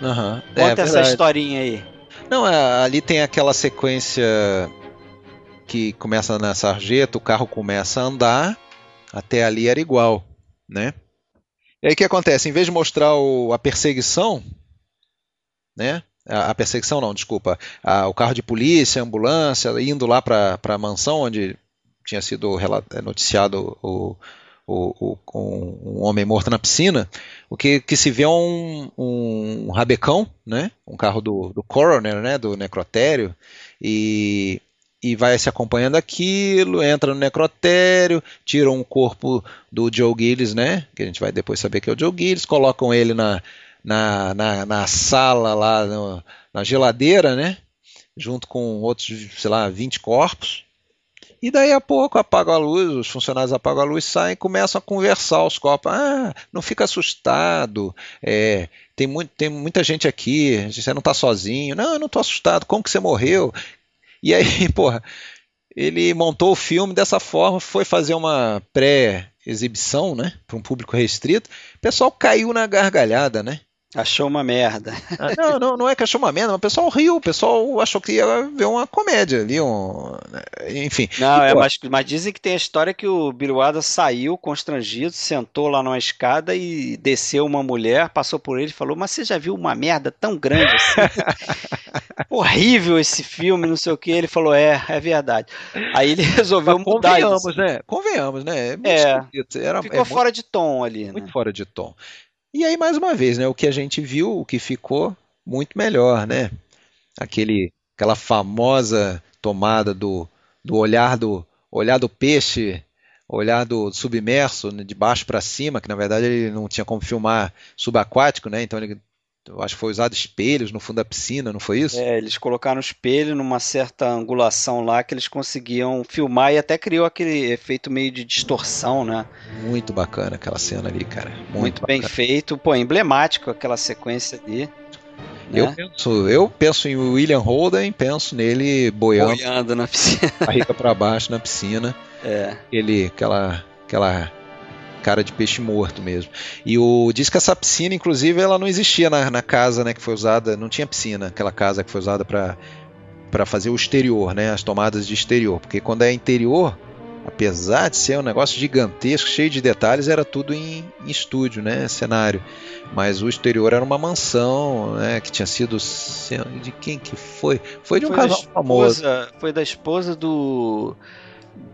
Uhum. Conta é, essa historinha aí. Não, é, ali tem aquela sequência que começa na sarjeta, o carro começa a andar, até ali era igual, né? E aí o que acontece? Em vez de mostrar o, a perseguição, né? A, perseguição não, desculpa, a, o carro de polícia, a ambulância, indo lá para a mansão onde tinha sido é, noticiado o, o, o, um homem morto na piscina, o que, que se vê é um, um rabecão, né? um carro do, do coroner, né? do necrotério, e, e vai se acompanhando aquilo, entra no necrotério, tiram um corpo do Joe Gillis, né? que a gente vai depois saber que é o Joe Gillis, colocam ele na, na, na, na sala lá, no, na geladeira, né? Junto com outros, sei lá, 20 corpos. E daí a pouco apaga a luz, os funcionários apagam a luz, saem e começam a conversar os corpos. Ah, não fica assustado. É, tem, muito, tem muita gente aqui, você não está sozinho. Não, eu não estou assustado. Como que você morreu? E aí, porra, ele montou o filme dessa forma, foi fazer uma pré-exibição, né, para um público restrito. O pessoal caiu na gargalhada, né? Achou uma merda. Ah, não, não, não é que achou uma merda, mas o pessoal riu, o pessoal achou que ia ver uma comédia ali, um, enfim. Não, E, é, pô, mas, mas dizem que tem a história que o Biruada saiu constrangido, sentou lá numa escada e desceu uma mulher, passou por ele e falou: Mas você já viu uma merda tão grande assim? Horrível esse filme, não sei o que. Ele falou: É, é verdade. Aí ele resolveu mas mudar convenhamos, isso. né? Convenhamos, né? muito É. Era, Ficou é fora de tom ali, né? muito fora de tom. E aí, mais uma vez, né? O que a gente viu, o que ficou muito melhor, né? Aquele, aquela famosa tomada do, do olhar do olhar do peixe, olhar do submerso, né, de baixo para cima, que na verdade ele não tinha como filmar subaquático, né? Então ele, acho que foi usado espelhos no fundo da piscina, não foi isso? É, eles colocaram espelho numa certa angulação lá que eles conseguiam filmar e até criou aquele efeito meio de distorção, né? Muito bacana aquela cena ali, cara. Muito, Muito, bem feito, pô, emblemático aquela sequência ali. Eu né? penso, eu penso em William Holden, penso nele boiando Boiando na piscina. barriga para baixo na piscina. É. ele, aquela, aquela cara de peixe morto mesmo. E o diz que essa piscina, inclusive, ela não existia na, na casa, né, que foi usada, não tinha piscina, aquela casa que foi usada para para fazer o exterior, né, as tomadas de exterior, porque quando é interior, apesar de ser um negócio gigantesco, cheio de detalhes, era tudo em, em estúdio, né, cenário. Mas o exterior era uma mansão, né, que tinha sido de quem que foi? Foi de um Foi casal famoso. esposa- Foi da esposa do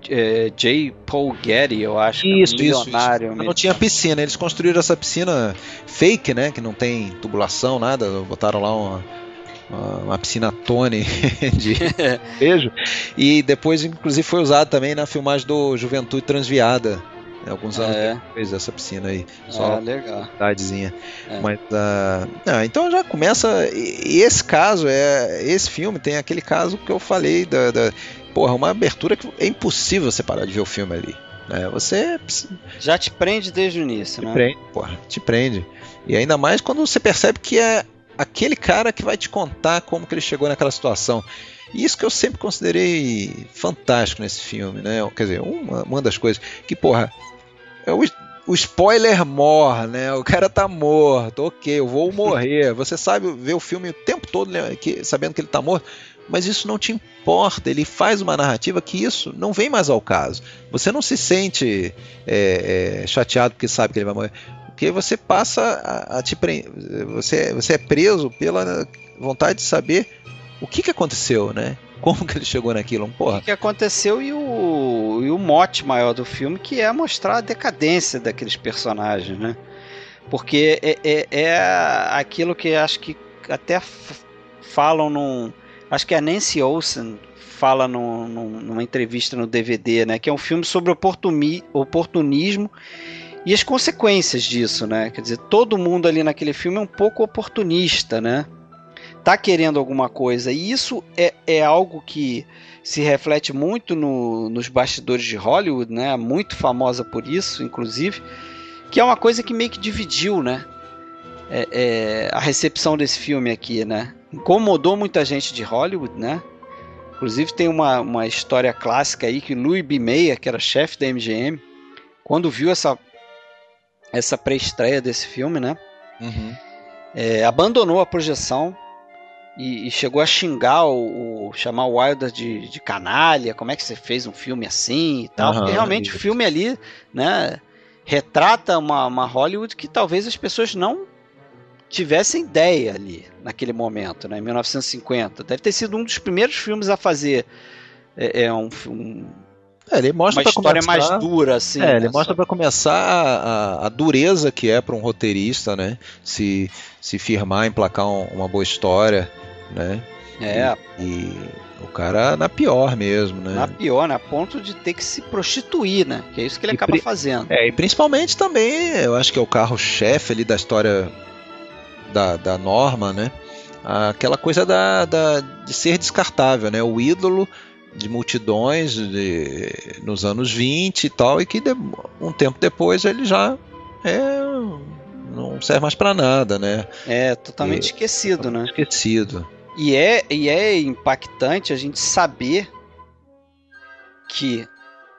é, J. Paul Getty, eu acho. que é um Isso, isso, isso. milionário. Não tinha piscina, eles construíram essa piscina fake, né? Que não tem tubulação, nada. Botaram lá uma, uma, uma piscina Tony de beijo. E depois, inclusive, foi usado também na filmagem do Juventude Transviada. né, Alguns anos É. depois dessa piscina aí. Só Ah, legal. cidadezinha. É. Mas ah, não, então já começa. E e esse caso é esse filme tem aquele caso que eu falei da, da porra uma abertura que é impossível você parar de ver o filme ali. Né? Você Já te prende desde o início, te né? prende, porra, te prende. E ainda mais quando você percebe que é aquele cara que vai te contar como que ele chegou naquela situação. E isso que eu sempre considerei fantástico nesse filme, né? Quer dizer, uma, uma das coisas que, porra, é o, o spoiler morre, né? O cara tá morto, ok, eu vou morrer. Você sabe ver o filme o tempo todo né, que- sabendo que ele tá morto, mas isso não te importa. Ele faz uma narrativa que isso não vem mais ao caso. Você não se sente é, é, chateado porque sabe que ele vai morrer. Porque você passa a, a te pre... você, você é preso pela vontade de saber o que, que aconteceu, né? Como que ele chegou naquilo? O Porra, que aconteceu e o, e o mote maior do filme, que é mostrar a decadência daqueles personagens, né? Porque é, é, é aquilo que acho que até falam num. Acho que a Nancy Olsen fala num- num- numa entrevista no DVD, né? Que é um filme sobre oportuni- oportunismo e as consequências disso, né? Quer dizer, todo mundo ali naquele filme é um pouco oportunista, né? Tá querendo alguma coisa. E isso é, é algo que se reflete muito no- nos bastidores de Hollywood, né? Muito famosa por isso, inclusive, que é uma coisa que meio que dividiu, né? É- é, a recepção desse filme aqui, né? Incomodou muita gente de Hollywood, né? Inclusive tem uma, uma história clássica aí que Louis B. Mayer, que era chefe da MGM, quando viu essa essa pré-estreia desse filme, né? Uhum. é, abandonou a projeção e, e chegou a xingar o, o- chamar o Wilder de, de canalha, como é que você fez um filme assim e tal, Aham, porque realmente isso. o filme ali, né, retrata uma, uma Hollywood que talvez as pessoas não tivessem ideia ali naquele momento, né, em 1950. Deve ter sido um dos primeiros filmes a fazer é, é um, um- É, ele mostra uma história começar- mais dura, assim. É, ele né, mostra para começar a, a- a dureza que é para um roteirista, né? Se, se firmar, emplacar um- uma boa história, né? É, E o cara na pior mesmo, né? na pior, né, a ponto de ter que se prostituir, né, que é isso que ele E acaba fazendo. É, e principalmente também, eu acho que é o carro-chefe ali da história da, da Norma, né? Aquela coisa da, da- de ser descartável, né? O ídolo de multidões de- nos anos 20 e tal, e que de- um tempo depois ele já é, não serve mais para nada, né? É, totalmente E- esquecido, né? Esquecido. E é, e é impactante a gente saber que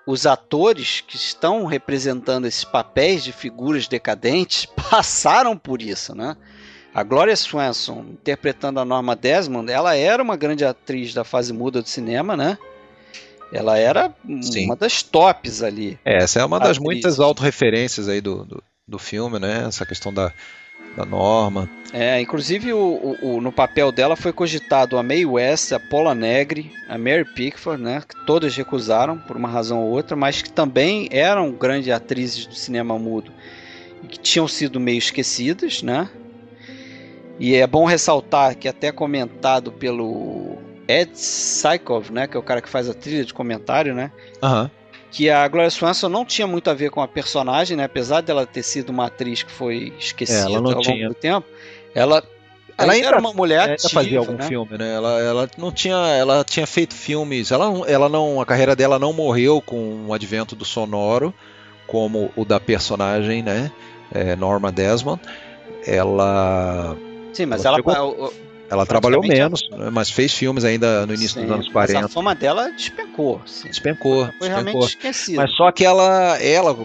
os atores que estão representando esses papéis de figuras decadentes passaram por isso, né? A Gloria Swanson, interpretando a Norma Desmond, ela era uma grande atriz da fase muda do cinema, né? Ela era Sim. uma das tops ali. É, essa é uma das Atriz. muitas autorreferências aí do, do, do filme, né? Essa questão da, da norma. É, inclusive o, o- o- no papel dela foi cogitado a Mae West, a Paula Negri, a Mary Pickford, né? Que todas recusaram por uma razão ou outra, mas que também eram grandes atrizes do cinema mudo e que tinham sido meio esquecidas, né? E é bom ressaltar que até comentado pelo Ed Sykov, né? Que é o cara que faz a trilha de comentário, né? Aham. que a Gloria Swanson não tinha muito a ver com a personagem, né? Apesar dela ter sido uma atriz que foi esquecida É, ao longo tinha. do tempo, ela, Ela ainda ainda- era uma mulher Ela ativa, fazia algum né? filme, né? Ela, ela não tinha, ela tinha feito filmes. Ela, não- ela não, a carreira dela não morreu com o advento do sonoro, como o da personagem, né? É, Norma Desmond. Ela, Sim, mas Ela ela, o- ela trabalhou menos, né? mas fez filmes ainda no início sim, dos anos mas 40. a fama dela despencou, sim. Despencou, Foi realmente esquecida. Mas só que ela, ela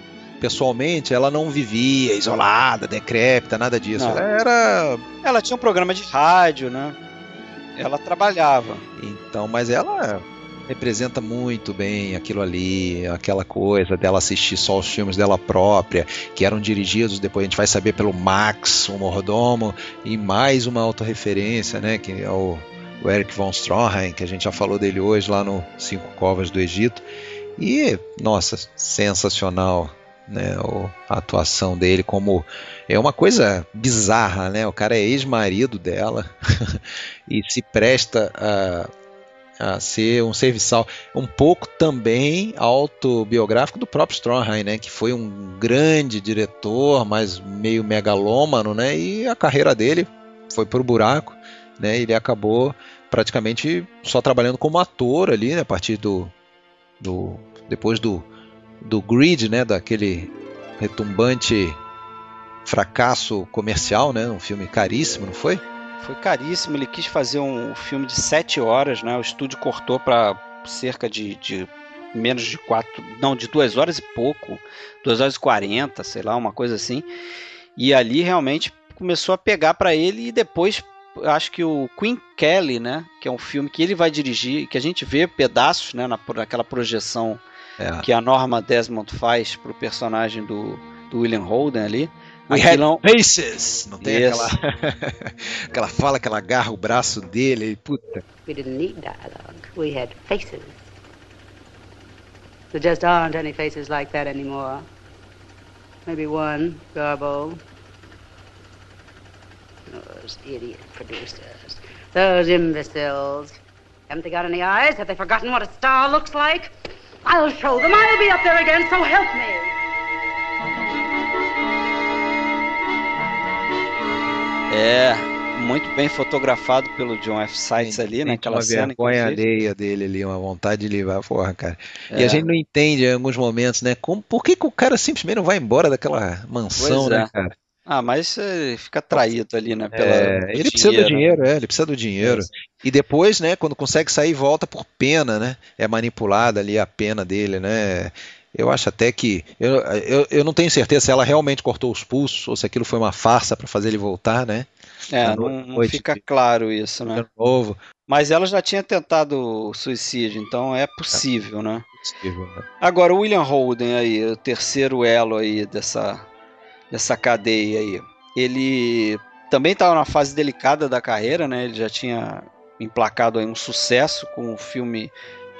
pessoalmente, ela não vivia isolada, decrépita, nada disso. Não. Ela era Ela tinha um programa de rádio, né? Ela trabalhava. Então, mas ela representa muito bem aquilo ali, aquela coisa dela assistir só os filmes dela própria, que eram dirigidos, depois a gente vai saber pelo Max, o mordomo, e mais uma autorreferência, né, que é o, o Eric von Stroheim, que a gente já falou dele hoje lá no Cinco Covas do Egito. E, nossa, sensacional, né, a atuação dele como é uma coisa bizarra, né? O cara é ex-marido dela e se presta a a ser um serviçal um pouco também autobiográfico do próprio Stroheim, né, que foi um grande diretor, mas meio megalômano, né, e a carreira dele foi pro buraco, né, ele acabou praticamente só trabalhando como ator ali, né, a partir do, do depois do do Grid, né, daquele retumbante fracasso comercial, né, um filme caríssimo, não foi? Foi caríssimo, ele quis fazer um filme de sete horas, né? O estúdio cortou para cerca de, de menos de quatro, não, de duas horas e pouco, duas horas e quarenta, sei lá, uma coisa assim. E ali realmente começou a pegar para ele e depois acho que o Queen Kelly, né, que é um filme que ele vai dirigir, que a gente vê pedaços, né, na, naquela projeção É. que a Norma Desmond faz pro personagem do, do William Holden ali. We had Aquilo- faces! Não tem Yes. aquela, aquela fala que ela agarra o braço dele e puta. We didn't need dialogue. We had faces. There just aren't any faces like that anymore. Maybe one, Garbo. Those idiot producers. Those imbeciles. Haven't they got any eyes? Have they forgotten what a star looks like? I'll show them. I'll be up there again, so help me. É, muito bem fotografado pelo John F. Sites ali, Tem naquela uma cena. vergonha inclusive. alheia dele ali, uma vontade de levar porra, cara. E É. a gente não entende em alguns momentos, né? Como, por que, que o cara simplesmente não vai embora daquela mansão, Pois né, é. cara? Ah, mas ele fica atraído ali, né? Pela, É, ele precisa do dinheiro, é, ele precisa do dinheiro. É. E depois, né, quando consegue sair, volta por pena, né? É manipulada ali a pena dele, né? Eu acho até que. Eu, eu, eu não tenho certeza se ela realmente cortou os pulsos ou se aquilo foi uma farsa para fazer ele voltar, né? É, Na não, não fica de- claro isso, né? De novo. Mas ela já tinha tentado suicídio, então é possível, né? Possível, né? Agora, o William Holden aí, o terceiro elo aí dessa, dessa cadeia aí, ele também estava na fase delicada da carreira, né? Ele já tinha emplacado aí um sucesso com um filme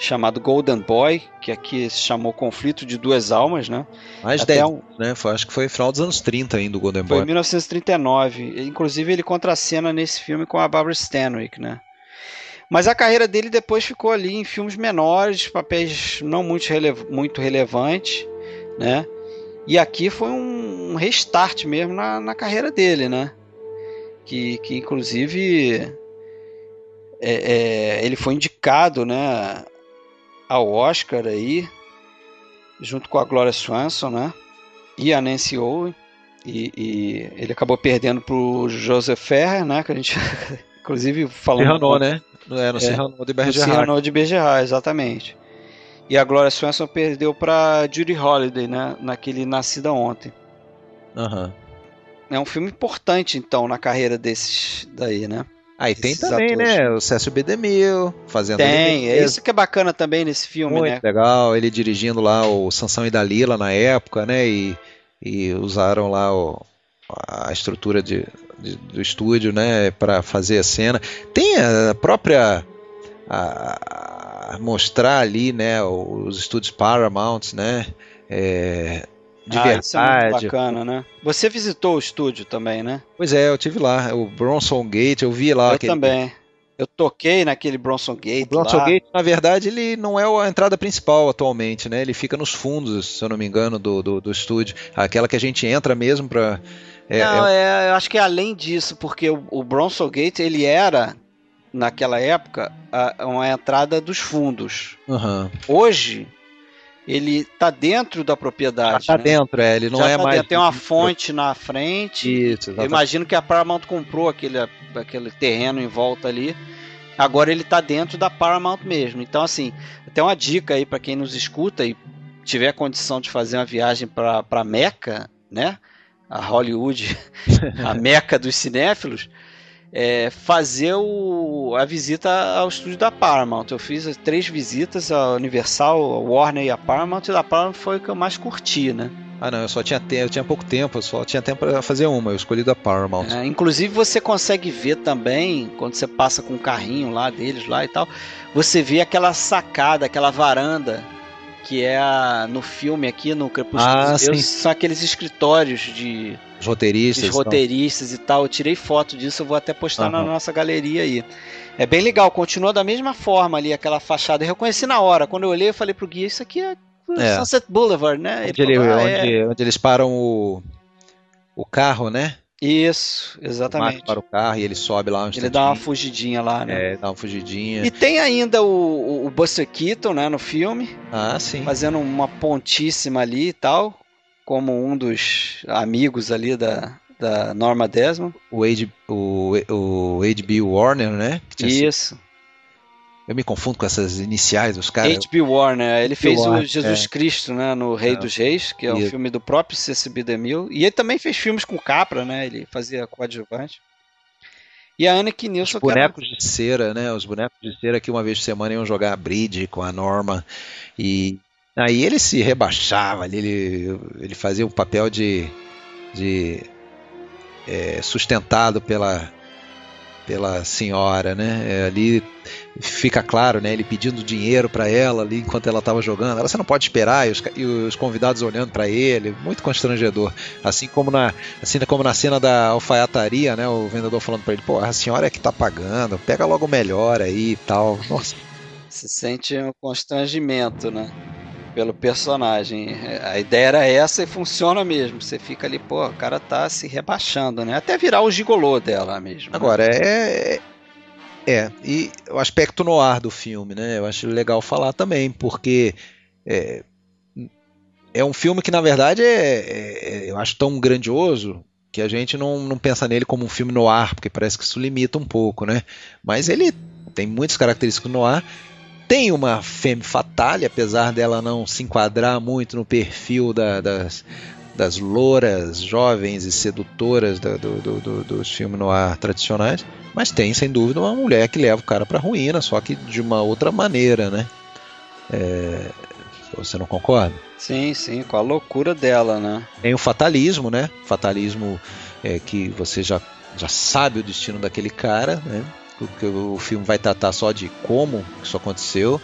chamado Golden Boy, que aqui se chamou Conflito de Duas Almas, né? Mais Até 10, um- né? Foi, acho que foi final dos anos 30 ainda o Golden Foi em Boy. 1939. Inclusive, ele contracena nesse filme com a Barbara Stanwyck, né? Mas a carreira dele depois ficou ali em filmes menores, papéis não muito, rele- muito relevantes, né? E aqui foi um restart mesmo na, na carreira dele, né? Que, que inclusive é, é, ele foi indicado, né, ao Oscar aí, junto com a Gloria Swanson, né? E a Nancy Owen. E, e ele acabou perdendo pro Joseph Ferrer, né? Que a gente, inclusive, falou. Cyrano, né? Não é, no É, de No. Cyrano de exatamente. E a Gloria Swanson perdeu para Judy Holliday, né? Naquele Nascida Ontem. Aham. é um filme importante, então, na carreira desses daí, né? Aí tem também, atores. né? O Cécio B. DeMille fazendo Tem, é isso que é bacana também nesse filme, Muito né? legal, ele dirigindo lá o Sansão e Dalila na época, né? E, e usaram lá o- a estrutura de, de- do estúdio, né? Para fazer a cena. Tem a própria a- a mostrar ali, né? Os estúdios Paramount, né? É, de ah, isso é muito verdade. bacana, né? Você visitou o estúdio também, né? pois é, eu tive lá o Bronson Gate, eu vi lá eu aquele também. Eu toquei naquele Bronson Gate O Bronson lá. Gate, na verdade, ele não é a entrada principal atualmente, né? Ele fica nos fundos, se eu não me engano, do, do, do estúdio. Aquela que a gente entra mesmo pra. É, não, é- é, eu acho que é além disso, porque o, o Bronson Gate, ele era, naquela época, a- uma entrada dos fundos. Aham. Hoje, ele tá dentro da propriedade. Já tá né? dentro, é. Ele não Já é tá mais. dentro, Tem uma fonte na frente. Isso, Eu exatamente. imagino que a Paramount comprou aquele, aquele terreno em volta ali. Agora ele tá dentro da Paramount mesmo. Então, assim, tem uma dica aí para quem nos escuta e tiver condição de fazer uma viagem para Meca, né? A Hollywood, a Meca dos cinéfilos, é, fazer o- a visita ao estúdio da Paramount. Eu fiz três visitas, a Universal, a Warner e a Paramount, e a Paramount foi o que eu mais curti, né? Ah, não, eu só tinha tempo, eu tinha pouco tempo, eu só tinha tempo pra fazer uma, eu escolhi da Paramount. É, inclusive você consegue ver também, quando você passa com o carrinho lá deles lá e tal, você vê aquela sacada, aquela varanda que é a- no filme aqui no Crepúsculo Ah, sim. são aqueles escritórios de, Os roteiristas. então. roteiristas e tal. Eu tirei foto disso, eu vou até postar na Aham. nossa galeria aí. É bem legal, continua da mesma forma ali aquela fachada. Eu reconheci na hora, quando eu olhei eu falei pro guia, isso aqui é, É. Sunset Boulevard, né? Onde, ele- falou, "Ah, é." onde- onde eles param o, o carro, né? Isso, exatamente. para o carro e ele sobe lá um Ele dá uma fugidinha lá, né? É, dá uma fugidinha. E tem ainda o, o- o Buster Keaton, né, no filme, Ah, sim. fazendo uma pontíssima ali e tal, como um dos amigos ali da, da Norma Desmond. O H, o, o H.B. Warner, né? tinha sido- Isso. Eu me confundo com essas iniciais dos caras. H.B. Warner, ele fez o Warner, Jesus é. Cristo, né, no Rei É. dos Reis, que é um Isso. filme do próprio C.C.B. DeMille, e ele também fez filmes com Capra, né, ele fazia coadjuvante. E a Anneke Os Nilsson, era- bonecos de cera, né? Os bonecos de cera que uma vez por semana iam jogar bridge com a Norma. E aí ele se rebaixava ele, ele fazia um papel de, de é, sustentado pela, pela senhora, né? É, ali fica claro, né? Ele pedindo dinheiro para ela ali enquanto ela estava jogando. Ela, você não pode esperar e os, e os convidados olhando para ele, muito constrangedor. Assim como na, assim como na cena da alfaiataria, né? O vendedor falando para ele, pô, a senhora é que tá pagando, pega logo o melhor aí e tal. Nossa, se sente um constrangimento, né? Pelo personagem. A ideia era essa e funciona mesmo. Você fica ali, pô, o cara tá se rebaixando, né? Até virar o gigolô dela mesmo. né? Agora, é. É, e o aspecto no ar do filme, né? Eu acho legal falar também, porque é, é um filme que, na verdade, é, é- eu acho tão grandioso que a gente não, não pensa nele como um filme no ar, porque parece que isso limita um pouco, né? Mas ele tem muitas características no ar. Tem uma femme fatale, apesar dela não se enquadrar muito no perfil da- das, das louras jovens e sedutoras da- do- do- do- dos filmes no ar tradicionais. Mas tem, sem dúvida, uma mulher que leva o cara pra ruína, só que de uma outra maneira, né? É, Você não concorda? Sim, sim, com a loucura dela, né? Tem o fatalismo, né? Fatalismo é, que você já, já sabe o destino daquele cara, né? Que o filme vai tratar só de como isso aconteceu.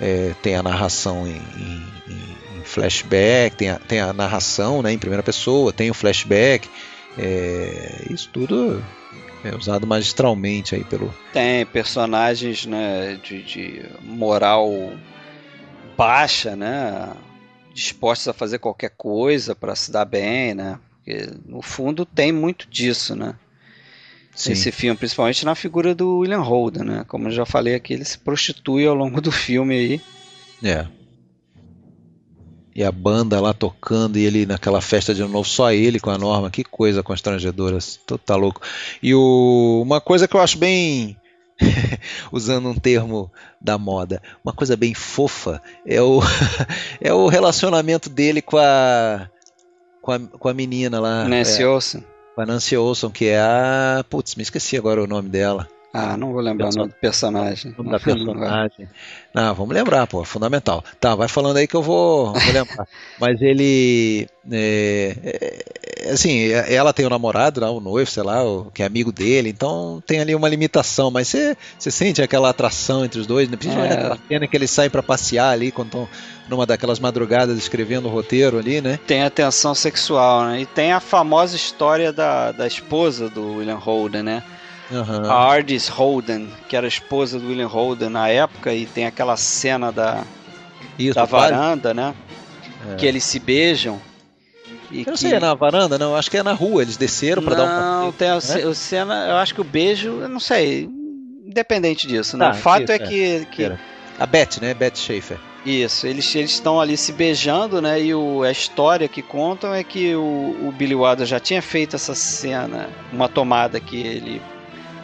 É, tem a narração em- em- em flashback, tem a, tem a narração né, em primeira pessoa, tem o flashback. É, isso tudo é usado magistralmente aí pelo, Tem personagens, né, de, de moral baixa, né? Dispostos a fazer qualquer coisa para se dar bem, né? Porque, no fundo tem muito disso, né? Sim. Esse filme, principalmente na figura do William Holden, né? Como eu já falei aqui, ele se prostitui ao longo do filme aí. É. E a banda lá tocando e ele naquela festa de novo, só ele com a Norma, que coisa constrangedora, tu tá louco. E o, uma coisa que eu acho bem, usando um termo da moda, uma coisa bem fofa, é o, é o relacionamento dele com a, com a, com a menina lá. Nancy é, Olsen. Nancy Olson, que é a. Putz, me esqueci agora o nome dela. Ah, não vou lembrar o nome do personagem. O nome da personagem. Não, vamos lembrar, pô, fundamental. Tá, vai falando aí que eu vou, vou lembrar. Mas ele. É, é, assim, ela tem o um namorado, né, o noivo, sei lá, que é amigo dele, então tem ali uma limitação, mas você, você sente aquela atração entre os dois, né? principalmente é. naquela cena que eles saem para passear ali quando estão numa daquelas madrugadas escrevendo o roteiro ali, né? Tem a tensão sexual, né? E tem a famosa história da, da esposa do William Holden, né? Uhum. A Ardis Holden, que era a esposa do William Holden na época, e tem aquela cena da, Isso, da varanda, né? É. Que eles se beijam. E eu não que... sei, é na varanda, não, acho que é na rua, eles desceram para dar um Não, tem né? eu acho que o beijo, eu não sei, independente disso, né? Tá, o fato isso, é, que, que... A Beth, né? Beth Schaefer. Isso, eles estão ali se beijando, né? E o, a história que contam é que o, o Billy Wilder já tinha feito essa cena, uma tomada que ele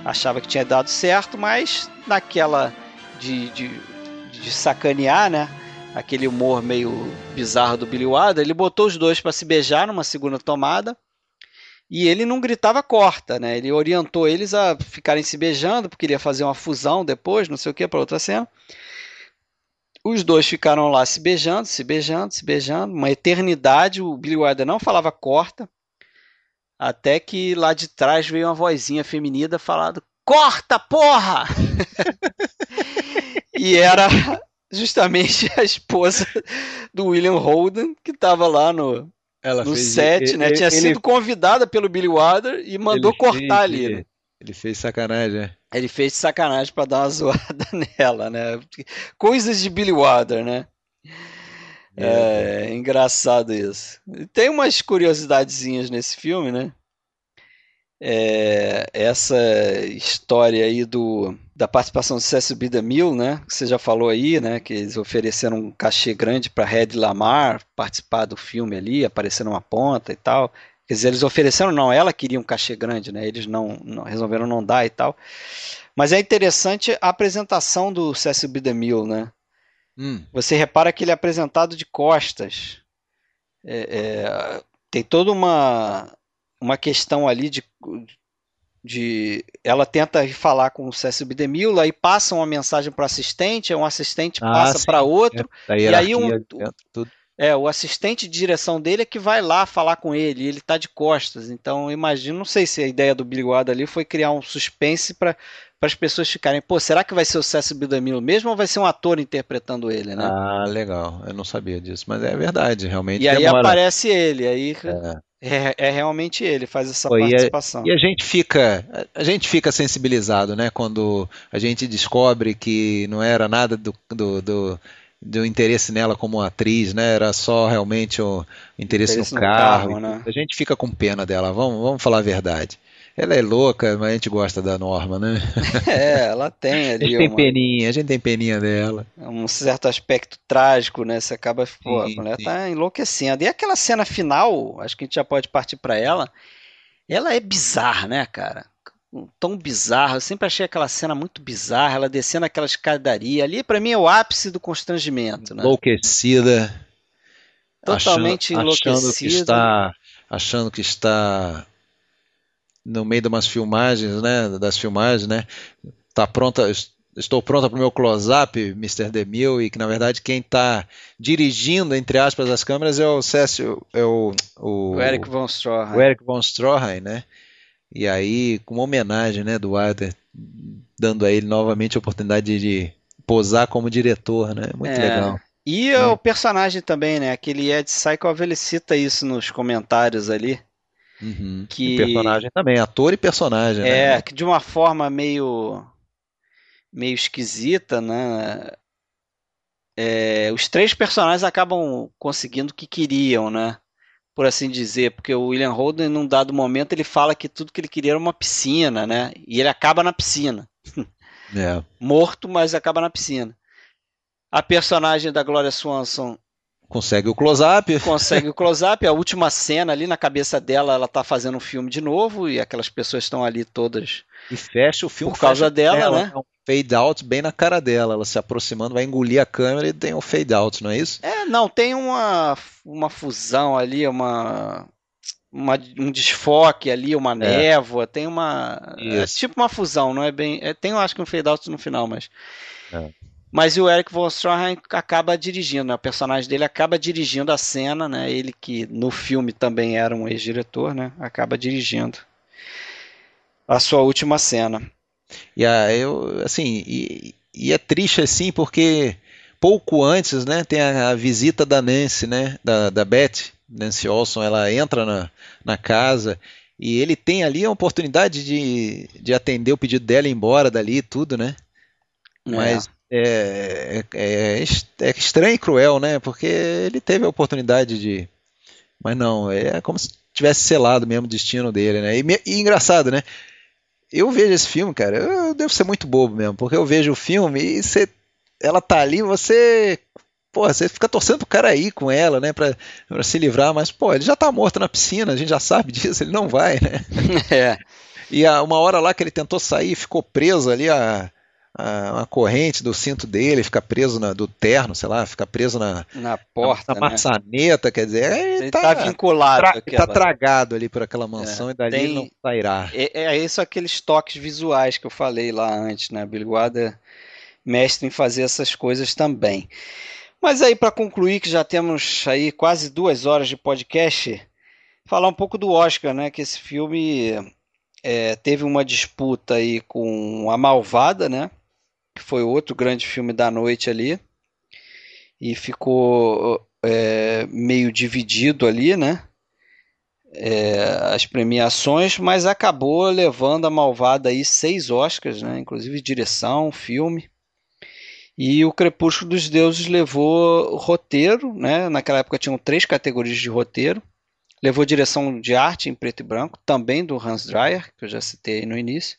achava que tinha dado certo, mas naquela de, de, de sacanear, né? Aquele humor meio bizarro do Billy Wilder, ele botou os dois para se beijar numa segunda tomada e ele não gritava corta, né? Ele orientou eles a ficarem se beijando porque queria fazer uma fusão depois, não sei o que, para outra cena. Os dois ficaram lá se beijando, se beijando, se beijando, uma eternidade. O Billy Wilder não falava corta. Até que lá de trás veio uma vozinha feminina falando: Corta, porra! e era justamente a esposa do William Holden, que estava lá no, Ela no fez, set, ele, né? Tinha ele, sido convidada pelo Billy Wilder e mandou cortar fez, ali. Né? Ele fez sacanagem, né? Ele fez sacanagem para dar uma zoada nela, né? Coisas de Billy Wilder, né? É, é engraçado isso. Tem umas curiosidadezinhas nesse filme, né? É, essa história aí do, da participação do Cécio Bida Mil, né? Que você já falou aí, né? Que eles ofereceram um cachê grande para Red Lamar participar do filme ali, aparecer numa ponta e tal. Quer dizer, eles ofereceram, não, ela queria um cachê grande, né? Eles não, não resolveram não dar e tal. Mas é interessante a apresentação do Cécio Bidemil, né? Hum. Você repara que ele é apresentado de costas. É, é, tem toda uma, uma questão ali de, de. Ela tenta falar com o Cécio Bidemil, aí passa uma mensagem para o assistente, um assistente ah, passa para outro, é, e aí um, tudo. É, o assistente de direção dele é que vai lá falar com ele, e ele tá de costas. Então, imagino, não sei se a ideia do Billy Wilder ali foi criar um suspense para as pessoas ficarem, pô, será que vai ser o César Bidamilo mesmo ou vai ser um ator interpretando ele, né? Ah, legal. Eu não sabia disso, mas é verdade, realmente. E aí aparece ele, aí é. É. É, realmente ele faz essa Pô, participação. E a, e a, gente fica, a gente fica sensibilizado, né, quando a gente descobre que não era nada do, do, do do interesse nela como atriz, né? Era só realmente o interesse, interesse no, no, carro. carro né? A gente fica com pena dela, vamos, vamos falar a verdade. Ela é louca, mas a gente gosta da Norma, né? É, ela tem ali. A gente tem uma... peninha, a gente tem peninha dela. Um certo aspecto trágico, né? Você acaba, pô, sim, a mulher sim. tá enlouquecendo. E aquela cena final, acho que a gente já pode partir para ela. Ela é bizarra, né, cara? tão bizarro. Eu sempre achei aquela cena muito bizarra, ela descendo aquela escadaria. Ali, para mim, é o ápice do constrangimento. Né? Enlouquecida. Totalmente achando, enlouquecida. Achando que, está, achando que está no meio de umas filmagens, né? Das filmagens, né? Tá pronta. Estou pronta para o meu close-up, Mr. Demil, e que na verdade quem está dirigindo, entre aspas, as câmeras é o Cécio, é o, o, o Eric von Stroheim. O Eric von Stroheim, né? E aí, com uma homenagem né, do Wilder, dando a ele novamente a oportunidade de posar como diretor, né? Muito é. legal. E é. o personagem também, né? Aquele Ed Psycho, ele cita isso nos comentários ali. Uhum. Que... E personagem também, ator e personagem. É, né? que de uma forma meio meio esquisita, né? É, os três personagens acabam conseguindo o que queriam, né? por assim dizer, porque o William Holden, num dado momento, ele fala que tudo que ele queria era uma piscina, né? E ele acaba na piscina. É. Morto, mas acaba na piscina. A personagem da Gloria Swanson consegue o close-up. Consegue o close-up. A última cena ali na cabeça dela, ela tá fazendo um filme de novo e aquelas pessoas estão ali todas. E fecha o filme por causa dela, dela, né? É um fade out bem na cara dela, ela se aproximando, vai engolir a câmera e tem um fade out, não é isso? É, não, tem uma, uma fusão ali, uma uma, um desfoque ali, uma névoa, tem uma. É tipo uma fusão, não é bem. é- tem, eu acho que um fade out no final, mas. É. Mas o Eric von Stroheim acaba dirigindo, né? o personagem dele acaba dirigindo a cena, né? Ele que no filme também era um ex-diretor, né? Acaba dirigindo a sua última cena. E a, eu, assim, e, e é triste assim porque pouco antes, né, tem a, a visita da Nancy, né, da, da Beth, Nancy Olson, ela entra na, na casa e ele tem ali a oportunidade de, de atender o pedido dela e ir embora dali e tudo, né? Mas é, é, é est- é estranho e cruel, né? Porque ele teve a oportunidade de. Mas não, é como se tivesse selado mesmo o destino dele, né? E, e engraçado, né? Eu vejo esse filme, cara, eu devo ser muito bobo mesmo, porque eu vejo o filme e você, ela tá ali, você. Pô, você fica torcendo pro cara ir com ela, né? Pra, pra se livrar, mas, pô, ele já tá morto na piscina, a gente já sabe disso, ele não vai, né? É. E a, uma hora lá que ele tentou sair, ficou preso ali a, a, a corrente do cinto dele, fica preso na, do terno, sei lá, fica preso na, Na porta, na né? maçaneta, quer dizer, ele, tá, tá vinculado tra- tá tragado ali por aquela mansão É, e dali tem- não sairá. É, é isso aqueles toques visuais que eu falei lá antes, né? Wilder é mestre em fazer essas coisas também. Mas aí para concluir que já temos aí quase duas horas de podcast, falar um pouco do Oscar, né? Que esse filme é, teve uma disputa aí com A Malvada, né? Que foi outro grande filme da noite ali e ficou é, meio dividido ali, né? é, as premiações, mas acabou levando a Malvada aí seis Oscars, né? Inclusive direção, filme. E o Crepúsculo dos Deuses levou roteiro, né? Naquela época tinham três categorias de roteiro. Levou direção de arte em preto e branco, também do Hans Dreyer, que eu já citei no início.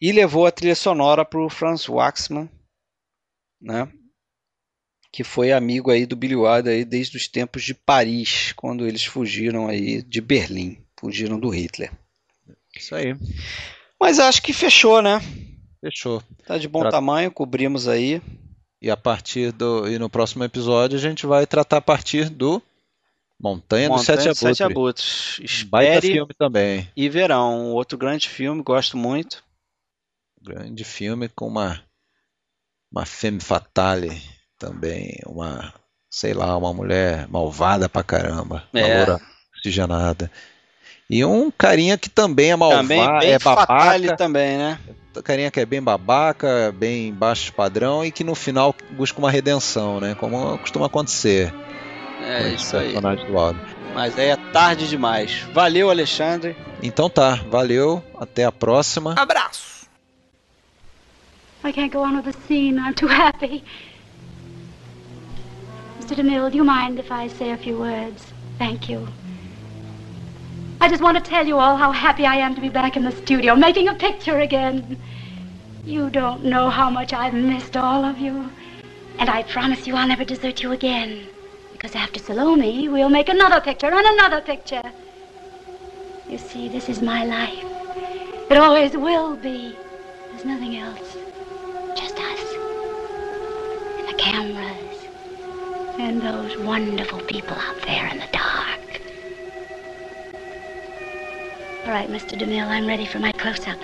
E levou a trilha sonora para o Franz Waxman, né? que foi amigo aí do Billy Wilder aí desde os tempos de Paris, quando eles fugiram aí de Berlim, fugiram do Hitler. Isso aí, Mas acho que fechou, né? fechou. Tá de bom Tra- tamanho, cobrimos aí. E a partir do. E no próximo episódio a gente vai tratar a partir do Montanha, dos Montanha Sete dos Sete Abutres. Abutres. Baita Espere filme também. e verão. Outro grande filme, gosto muito. Grande filme com uma. Uma femme fatale também. Uma. Sei lá, uma mulher malvada pra caramba. Uma É. loura oxigenada. E um carinha que também é malvado, também bem é fatale babaca. também, né? carinha que é bem babaca, bem baixo padrão e que no final busca uma redenção, né? Como costuma acontecer É isso aí. Mas aí é tarde demais. Valeu, Alexandre. Então tá, valeu, até a próxima. Abraço. I can't go on with the scene. I'm too happy. Mr. DeMille, do you mind if I say a few words? Thank you. I just want to tell you all how happy I am to be back in the studio, making a picture again. You don't know how much I've missed all of you. And I promise you I'll never desert you again. Because after Salome, we'll make another picture and another picture. You see, this is my life. It always will be. There's nothing else. Just us. And the cameras. And those wonderful people out there in the dark. All right, Mr. DeMille, I'm ready for my close-up.